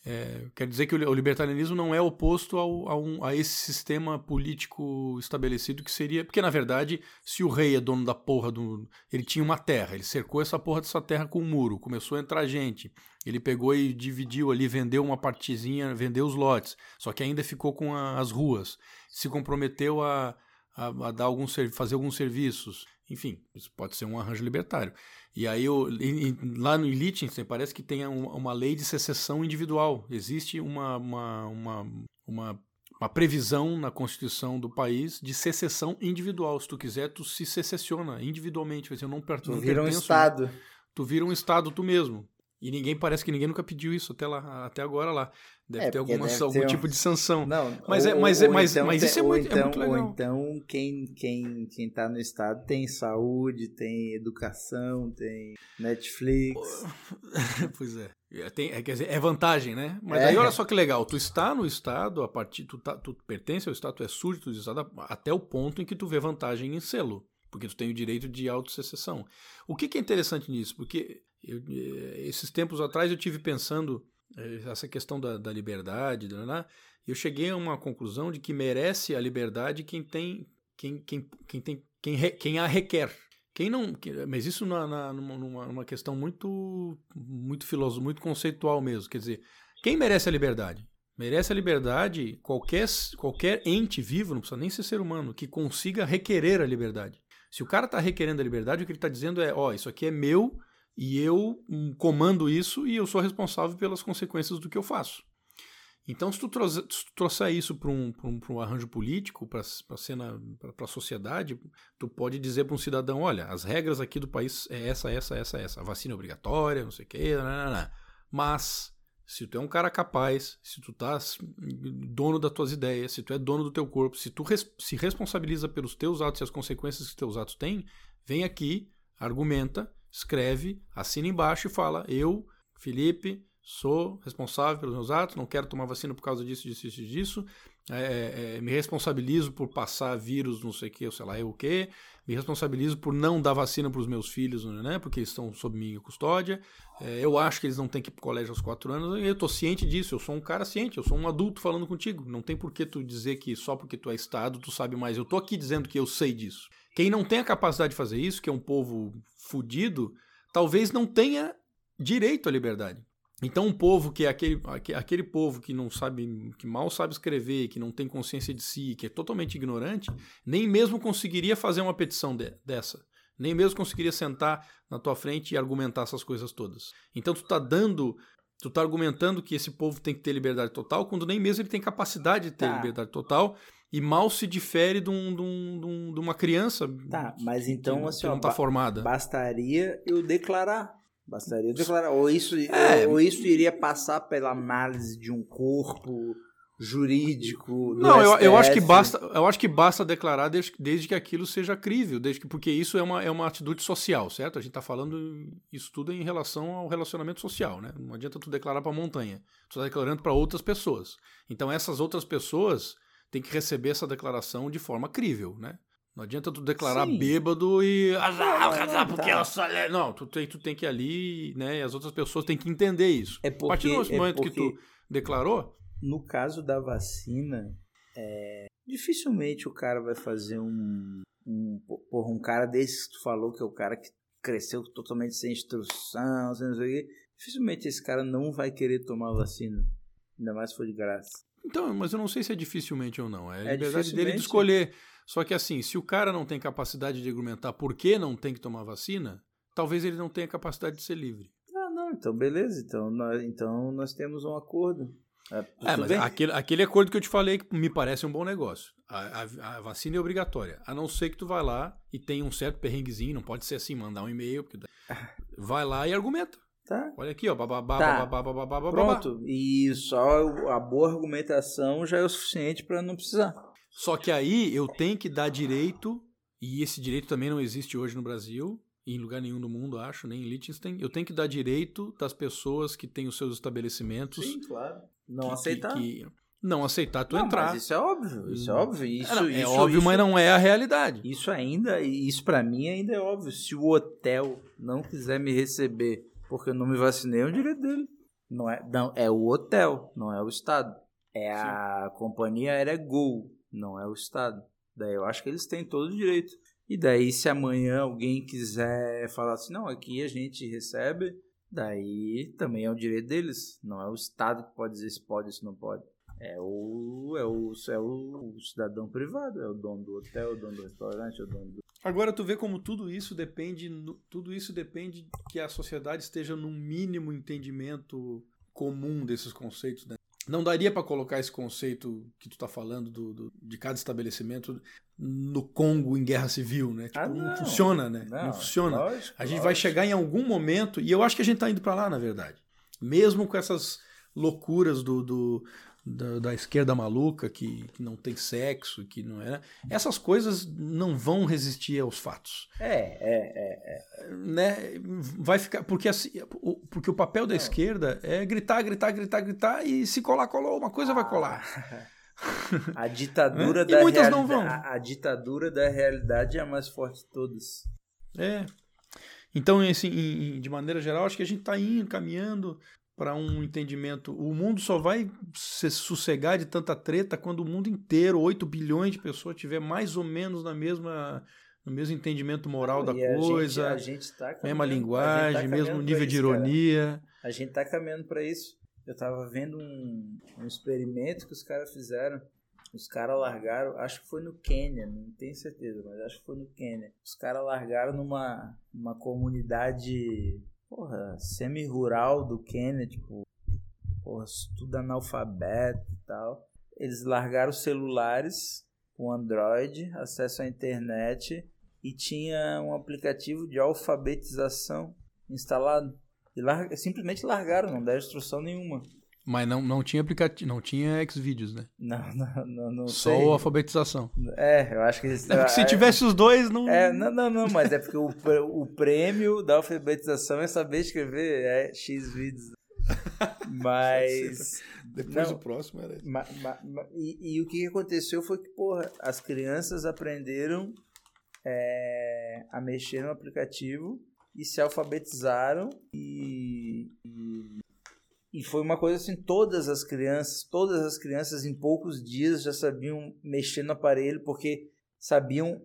É, quer dizer que o libertarianismo não é oposto ao, a, um, a, esse sistema político estabelecido que seria. Porque, na verdade, se o rei é dono da porra do. Ele tinha uma terra, ele cercou essa porra dessa terra com um muro, começou a entrar gente. Ele pegou e dividiu ali, vendeu uma partezinha, vendeu os lotes. Só que ainda ficou com a, as ruas. Se comprometeu a, a, a dar alguns, fazer alguns serviços. Enfim, isso pode ser um arranjo libertário. E aí, eu, lá no Liechtenstein, parece que tem uma lei de secessão individual. Existe uma, uma, uma, uma, uma previsão na Constituição do país de secessão individual. Se tu quiser, tu se secessiona individualmente. Eu não, tu não vira um Estado. Tu vira um Estado tu mesmo. E ninguém parece que ninguém nunca pediu isso até lá, até agora lá. Deve é, ter alguma, deve algum ter tipo de sanção. Não, mas é, mas, é, mas, então, mas isso é muito, é então, é muito legal. Ou então quem quem quem tá no estado tem saúde, tem educação, tem Netflix. pois é. é. Tem, é, quer dizer, é vantagem, né? Mas é. aí olha só que legal, tu está no estado, a partir tu, tá, tu pertence ao estado, tu é súdito do estado até o ponto em que tu vê vantagem em selo porque tu tem o direito de autossecessão. O que, que é interessante nisso? Porque eu, eh, esses tempos atrás eu tive pensando eh, essa questão da, da liberdade, e eu cheguei a uma conclusão de que merece a liberdade quem tem quem, quem, quem, tem, quem, re, quem a requer. Quem não, mas isso na, na, numa, numa questão muito muito filosófica, muito conceitual mesmo. Quer dizer, quem merece a liberdade? Merece a liberdade qualquer, qualquer ente vivo, não precisa nem ser ser humano, que consiga requerer a liberdade. Se o cara está requerendo a liberdade, o que ele está dizendo é: ó, oh, isso aqui é meu e eu hum, comando isso e eu sou responsável pelas consequências do que eu faço. Então, se tu, trouxer, isso para um, um, um, arranjo político, para a sociedade, tu pode dizer para um cidadão: olha, as regras aqui do país é essa, essa, essa, essa. A vacina é obrigatória, não sei o quê, não, não, não. mas se tu é um cara capaz, se tu tá dono das tuas ideias, se tu é dono do teu corpo, se tu res se responsabiliza pelos teus atos e as consequências que teus atos têm, vem aqui, argumenta, escreve, assina embaixo e fala: eu, Felipe, sou responsável pelos meus atos, não quero tomar vacina por causa disso, disso, disso, disso. É, é, é, me responsabilizo por passar vírus, não sei o que, sei lá, eu o que, me responsabilizo por não dar vacina para os meus filhos, né, porque eles estão sob minha custódia, é, eu acho que eles não têm que ir para o colégio aos quatro anos, eu estou ciente disso, eu sou um cara ciente, eu sou um adulto falando contigo, não tem por que tu dizer que só porque tu é Estado tu sabe mais, eu estou aqui dizendo que eu sei disso. Quem não tem a capacidade de fazer isso, que é um povo fudido, talvez não tenha direito à liberdade. Então, um povo que é aquele, aquele povo que não sabe, que mal sabe escrever, que não tem consciência de si, que é totalmente ignorante, nem mesmo conseguiria fazer uma petição de, dessa. Nem mesmo conseguiria sentar na tua frente e argumentar essas coisas todas. Então, tu tá dando, tu tá argumentando que esse povo tem que ter liberdade total, quando nem mesmo ele tem capacidade de ter tá. liberdade total e mal se difere de, um, de, um, de uma criança. Tá, mas então, que, assim, que não tá formada. Bastaria eu declarar Bastaria declarar. Ou isso, é. ou, ou, isso iria passar pela análise de um corpo jurídico. Não, eu, eu, acho que basta, eu acho que basta declarar desde, desde, que aquilo seja crível, desde que, porque isso é uma, é uma atitude social, certo? A gente está falando isso tudo em relação ao relacionamento social, né? Não adianta tu declarar para a montanha, tu está declarando para outras pessoas. Então essas outras pessoas têm que receber essa declaração de forma crível, né? Não adianta tu declarar Sim. bêbado e. Ah, casar porque tá. eu sou. Não, tu tem, tu tem que ir ali, né? E as outras pessoas têm que entender isso. É porque, a partir do é momento que tu declarou, no caso da vacina, é, dificilmente o cara vai fazer um, um. Porra, um cara desse que tu falou, que é o cara que cresceu totalmente sem instrução, sem não sei o quê. Dificilmente esse cara não vai querer tomar vacina. Ainda mais se for de graça. Então, mas eu não sei se é dificilmente ou não. É a é liberdade dele de escolher. Só que assim, se o cara não tem capacidade de argumentar por que não tem que tomar vacina, talvez ele não tenha capacidade de ser livre. Ah, não, então beleza. Então nós, então nós temos um acordo. É, é mas aquele, aquele acordo que eu te falei que me parece um bom negócio. A, a, a, vacina é obrigatória. A não ser que tu vai lá e tenha um certo perrenguezinho, não pode ser assim, mandar um e-mail. Porque... Vai lá e argumenta. Tá. Olha aqui, ó. Bababá, tá. bababá, bababá, Pronto. E só a boa argumentação já é o suficiente para não precisar. Só que aí eu tenho que dar direito, e esse direito também não existe hoje no Brasil, em lugar nenhum do mundo, acho, nem em Liechtenstein. Eu tenho que dar direito das pessoas que têm os seus estabelecimentos. Sim, claro. Não que, aceitar. Que, não aceitar tu não, entrar. isso é óbvio, isso é óbvio. Isso, é, é isso, óbvio, isso, mas não é a realidade. Isso ainda, isso para mim ainda é óbvio. Se o hotel não quiser me receber porque eu não me vacinei, é um direito dele. Não é, não, é o hotel, não é o Estado. É Sim. a companhia aérea Gol, não é o Estado. Daí eu acho que eles têm todo o direito. E daí, se amanhã alguém quiser falar assim, não, aqui a gente recebe, daí também é o direito deles. Não é o Estado que pode dizer se pode, se não pode. É o, é o, é o cidadão privado, é o dono do hotel, é o dono do restaurante, é o dono do. Agora tu vê como tudo isso depende, tudo isso depende que a sociedade esteja num mínimo entendimento comum desses conceitos, né? Não daria para colocar esse conceito que tu está falando do, do, de cada estabelecimento no Congo em guerra civil, né? Tipo, ah, não. não. funciona, né? Não, não funciona. Lógico, a gente lógico. vai chegar em algum momento, e eu acho que a gente está indo para lá, na verdade. Mesmo com essas loucuras do, do da, da, esquerda maluca que, que, não tem sexo, que não é. Essas coisas não vão resistir aos fatos. É, é, é. é. Né? Vai ficar. Porque, assim, o, porque o papel da não. esquerda é gritar, gritar, gritar, gritar e se colar, colou, uma coisa ah. vai colar. A ditadura da realidade. A, a ditadura da realidade é a mais forte de todas. É. Então, assim, de maneira geral, acho que a gente está indo, caminhando para um entendimento. O mundo só vai se sossegar de tanta treta quando o mundo inteiro, 8 bilhões de pessoas, tiver mais ou menos na mesma no mesmo entendimento moral da coisa, a gente, a gente tá mesma linguagem, tá mesmo nível isso, de ironia. Cara. A gente está caminhando para isso. Eu estava vendo um, um experimento que os caras fizeram. Os caras largaram, acho que foi no Quênia, não tenho certeza, mas acho que foi no Quênia. Os caras largaram numa, numa comunidade porra, semi-rural do Quênia, tipo, porra, tudo analfabeto e tal. Eles largaram celulares com Android, acesso à internet e tinha um aplicativo de alfabetização instalado. E larga, simplesmente largaram, não deram instrução nenhuma. Mas não, não tinha aplicativo, não tinha Xvideos, né? Não, não, não, não Só sei. alfabetização. É, eu acho que... Eles, é se tivesse os dois, não... É, não, não, não, mas é porque o, o prêmio da alfabetização é saber escrever é, X vídeos. Mas... Depois não, o próximo era ma, ma, ma, e, e, o que aconteceu foi que, porra, as crianças aprenderam é, a mexer no aplicativo e se alfabetizaram e e foi uma coisa assim, todas as crianças, todas as crianças em poucos dias já sabiam mexer no aparelho, porque sabiam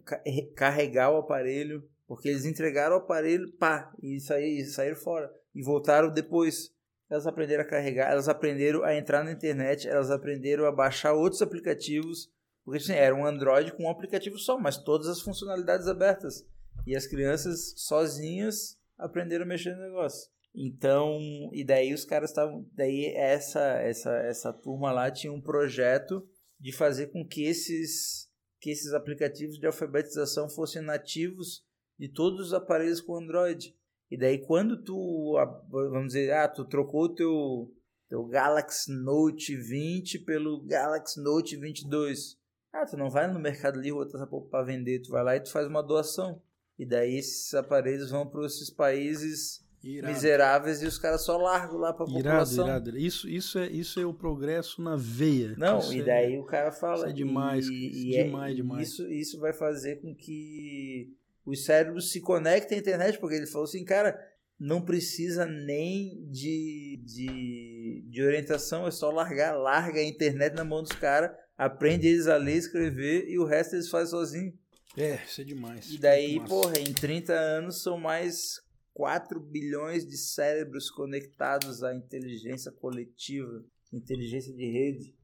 carregar o aparelho, porque eles entregaram o aparelho, pá, e saíram, saíram fora. E voltaram depois. Elas aprenderam a carregar, elas aprenderam a entrar na internet, elas aprenderam a baixar outros aplicativos, porque assim, era um Android com um aplicativo só, mas todas as funcionalidades abertas. E as crianças sozinhas aprenderam a mexer no negócio. Então, e daí os caras estavam, daí essa essa essa turma lá tinha um projeto de fazer com que esses que esses aplicativos de alfabetização fossem nativos de todos os aparelhos com Android. E daí quando tu, vamos dizer, ah, tu trocou o teu teu Galaxy Note 20 pelo Galaxy Note 22. Ah, tu não vai no Mercado Livre botar essa porra pra vender, tu vai lá e tu faz uma doação. E daí esses aparelhos vão para esses países irado. miseráveis e os caras só largam lá pra irado, população. Irado, Isso, isso, é, isso é o progresso na veia. Não, isso e daí é, o cara fala... Isso é demais, e, e demais, é, demais. Isso, isso vai fazer com que os cérebros se conectem à internet, porque ele falou assim, cara, não precisa nem de, de, de orientação, é só largar, larga a internet na mão dos caras, aprende eles a ler e escrever e o resto eles fazem sozinho. É, isso é demais. E daí, porra, em 30 anos são mais 4 bilhões de cérebros conectados à inteligência coletiva, inteligência de rede.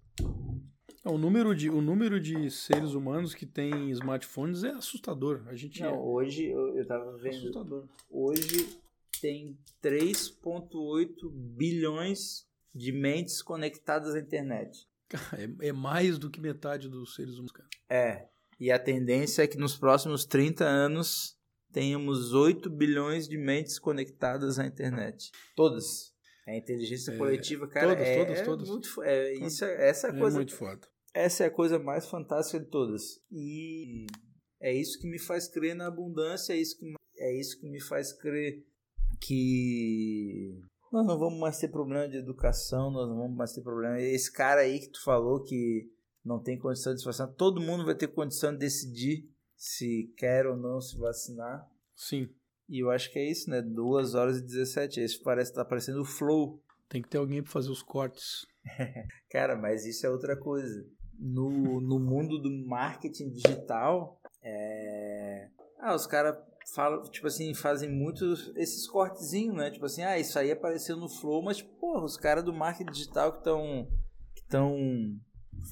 O número, de, o número de seres humanos que tem smartphones é assustador. A gente Não, é... hoje eu, eu tava vendo. Assustador. Hoje tem 3,8 bilhões de mentes conectadas à internet. É, é mais do que metade dos seres humanos, cara. É. E a tendência é que nos próximos 30 anos tenhamos 8 bilhões de mentes conectadas à internet. Todas. A inteligência é, coletiva, cara, todas, é, todas, todas. Muito, é, isso, é, essa é a é coisa. muito foda. Essa é a coisa mais fantástica de todas. E é isso que me faz crer na abundância, é isso que, é isso que me faz crer que nós não vamos mais ter problema de educação, nós não vamos mais ter problema. Esse cara aí que tu falou que não tem condição de se vacinar. Todo mundo vai ter condição de decidir se quer ou não se vacinar. Sim. E eu acho que é isso, né? 2 horas e 17. Esse parece tá parecendo o flow. Tem que ter alguém para fazer os cortes. Cara, mas isso é outra coisa. No, no mundo do marketing digital, é... ah, os caras falam, tipo assim, fazem muitos esses cortezinhos, né? Tipo assim, ah, isso aí apareceu no Flow, mas, porra, os caras do marketing digital que estão que estão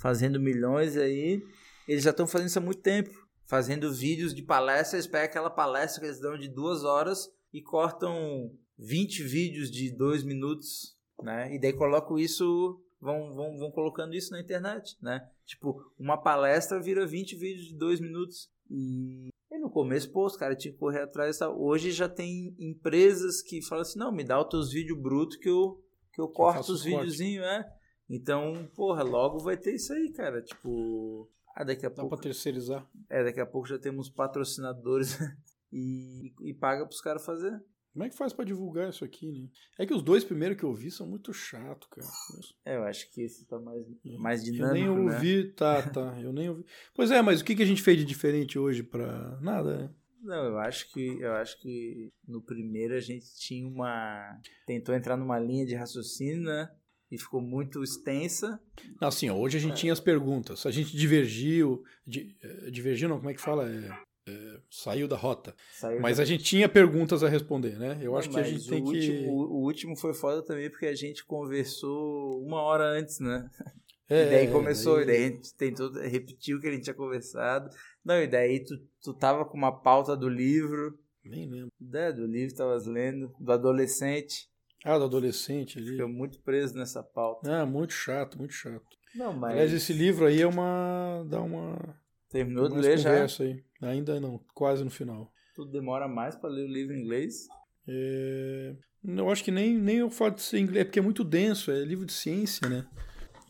fazendo milhões aí, eles já estão fazendo isso há muito tempo. Fazendo vídeos de palestra, eles pegam aquela palestra que eles dão de duas horas e cortam 20 vídeos de dois minutos, né? E daí colocam isso, vão, vão, vão colocando isso na internet, né? Tipo, uma palestra vira 20 vídeos de dois minutos. E, e no começo, pô, os caras tinham que correr atrás. Tá? Hoje já tem empresas que falam assim, não, me dá os teus vídeos brutos que eu, que eu corto os videozinhos, é. Então, porra, logo vai ter isso aí, cara. Tipo, ah, daqui a Dá pouco. pra terceirizar. É, daqui a pouco já temos patrocinadores e, e paga pros caras fazer. Como é que faz pra divulgar isso aqui, né? É que os dois primeiros que eu vi são muito chato, cara. É, eu acho que esse tá mais, mais dinâmico. Eu nem né? ouvi, tá, tá. Eu nem ouvi. Pois é, mas o que, que a gente fez de diferente hoje pra. Nada, né? Não, eu acho que eu acho que no primeiro a gente tinha uma tentou entrar numa linha de raciocínio, né? E ficou muito extensa. Assim, ó, hoje a gente é. tinha as perguntas. A gente divergiu. Di, divergiu, não, como é que fala? É, é, saiu da rota. Saiu mas da... a gente tinha perguntas a responder, né? Eu acho que a gente tem último, que. O, último foi foda também porque a gente conversou uma hora antes, né? É, e daí começou, daí... e daí a gente tentou repetir o que a gente tinha conversado. Não, e daí tu, tu tava com uma pauta do livro. Nem lembro. É, do livro que estavas lendo, do adolescente. Ah, do adolescente ali. Fica muito preso nessa pauta. Ah, muito chato, muito chato. Não, mas. Aliás, esse livro aí é uma. dá uma. Terminou de ler já? Aí. Ainda não, quase no final. Tu demora mais para ler o livro em inglês? É... Eu acho que nem, nem o fato de ser inglês, é porque é muito denso, é livro de ciência, né?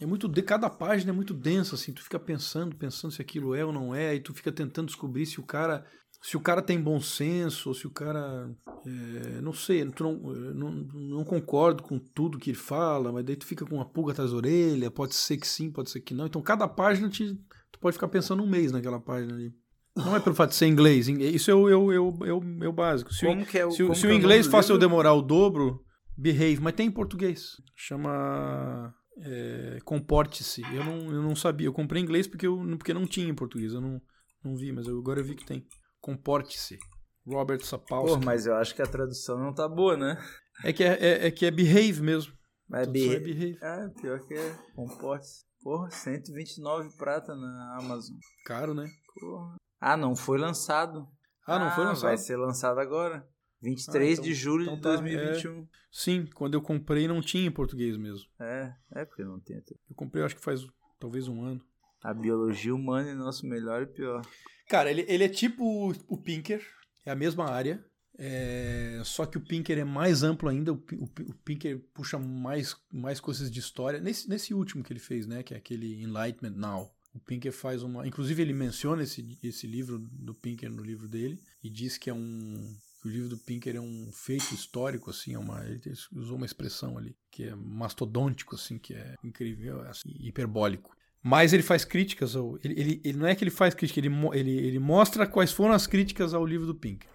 É muito de cada página é muito densa assim, tu fica pensando, pensando se aquilo é ou não é, e tu fica tentando descobrir se o cara se o cara tem bom senso, ou se o cara. É, não sei, tu não, não, não concordo com tudo que ele fala, mas daí tu fica com uma pulga atrás da orelha, pode ser que sim, pode ser que não. Então cada página te, tu pode ficar pensando um mês naquela página ali. Não é pelo fato de ser inglês, isso é o, é o, é o, é o, básico. Se como que é o, se, se o é inglês faz eu demorar o dobro, behave, mas tem em português. Chama é, comporte-se. Eu não, eu não sabia, eu comprei em inglês porque, eu, porque não tinha em português, eu não, não vi, mas eu, agora eu vi que tem. Comporte-se. Robert Sapolsky. Pô, mas eu acho que a tradução não tá boa, né? É que é, é, é que é behave mesmo. Mas be... é behave. Ah, pior que é. Comporte-se. Porra, 129 prata na Amazon. Caro, né? Porra. Ah, não foi lançado. Ah, não ah, foi lançado? Vai ser lançado agora. 23 ah, então, de julho então de 2021. Tá, é... Sim, quando eu comprei não tinha em português mesmo. É, é porque não tem. Eu comprei acho que faz talvez um ano. A biologia humana é nosso melhor e pior. Cara, ele, ele é tipo o Pinker, é a mesma área. É, só que o Pinker é mais amplo ainda, o, o, o, Pinker puxa mais, mais coisas de história. Nesse, nesse último que ele fez, né, que é aquele Enlightenment Now, o Pinker faz uma. Inclusive, ele menciona esse, esse livro do Pinker no livro dele e diz que é um. o livro do Pinker é um feito histórico, assim, é uma, ele usou uma expressão ali, que é mastodôntico, assim, que é incrível, assim, hiperbólico. Mas ele faz críticas ao. Ele, ele, ele, não é que ele faz crítica, ele, ele, ele mostra quais foram as críticas ao livro do Pinker.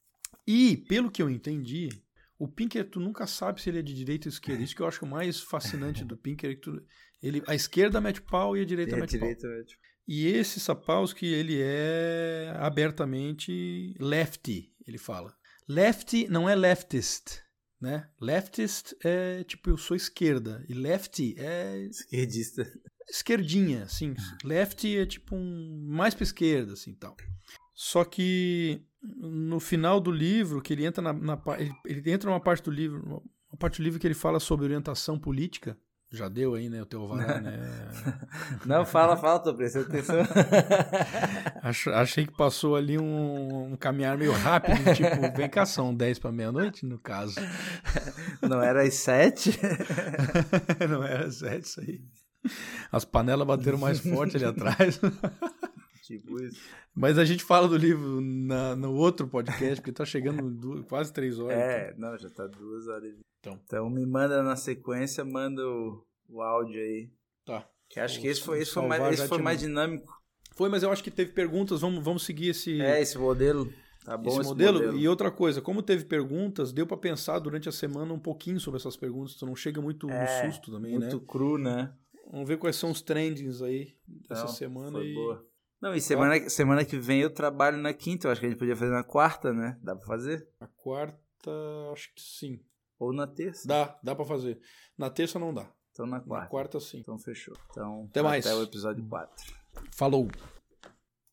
E, pelo que eu entendi, o Pinker, tu nunca sabe se ele é de direita ou esquerda. Isso que eu acho mais fascinante do Pinker é que tu, ele, a esquerda mete pau e a direita, mete, pau. mete E esse Sapolsky, ele é abertamente lefty, ele fala. Lefty não é leftist, né? Leftist é tipo, eu sou esquerda. E lefty é... Esquerdista. Esquerdinha, assim. Lefty é tipo um... mais pra esquerda, assim, tal. Só que no final do livro, que ele entra na, na ele, ele, entra numa parte do livro, uma parte do livro que ele fala sobre orientação política. Já deu aí, né, o teu alvará, né? Não, fala, fala, tô prestando atenção. achei que passou ali um, um caminhar meio rápido, tipo, vem cá, são 10 para meia-noite, no caso. Não era às 7? Não era às 7, isso aí. As panelas bateram mais forte ali atrás. Tipo isso. Mas a gente fala do livro na, no outro podcast, porque tá chegando duas, quase três horas. É, então. não, já tá duas horas. Então. então me manda na sequência, manda o, o áudio aí. Tá. Que acho que esse foi, esse foi mais, esse foi mais dinâmico. Foi, mas eu acho que teve perguntas, vamos, vamos seguir esse... É, esse modelo. Tá bom esse, esse modelo. modelo. E outra coisa, como teve perguntas, deu para pensar durante a semana um pouquinho sobre essas perguntas, tu não chega muito é, no susto também, muito né? Muito cru, né? Vamos ver quais são os trendings aí dessa não, semana foi e... boa. Não, e semana, semana que vem eu trabalho na quinta. Eu acho que a gente podia fazer na quarta, né? Dá pra fazer? Na quarta, acho que sim. Ou na terça? Dá, dá pra fazer. Na terça não dá. Então na quarta. Na quarta sim. Então fechou. Então até mais. Até o episódio 4. Falou.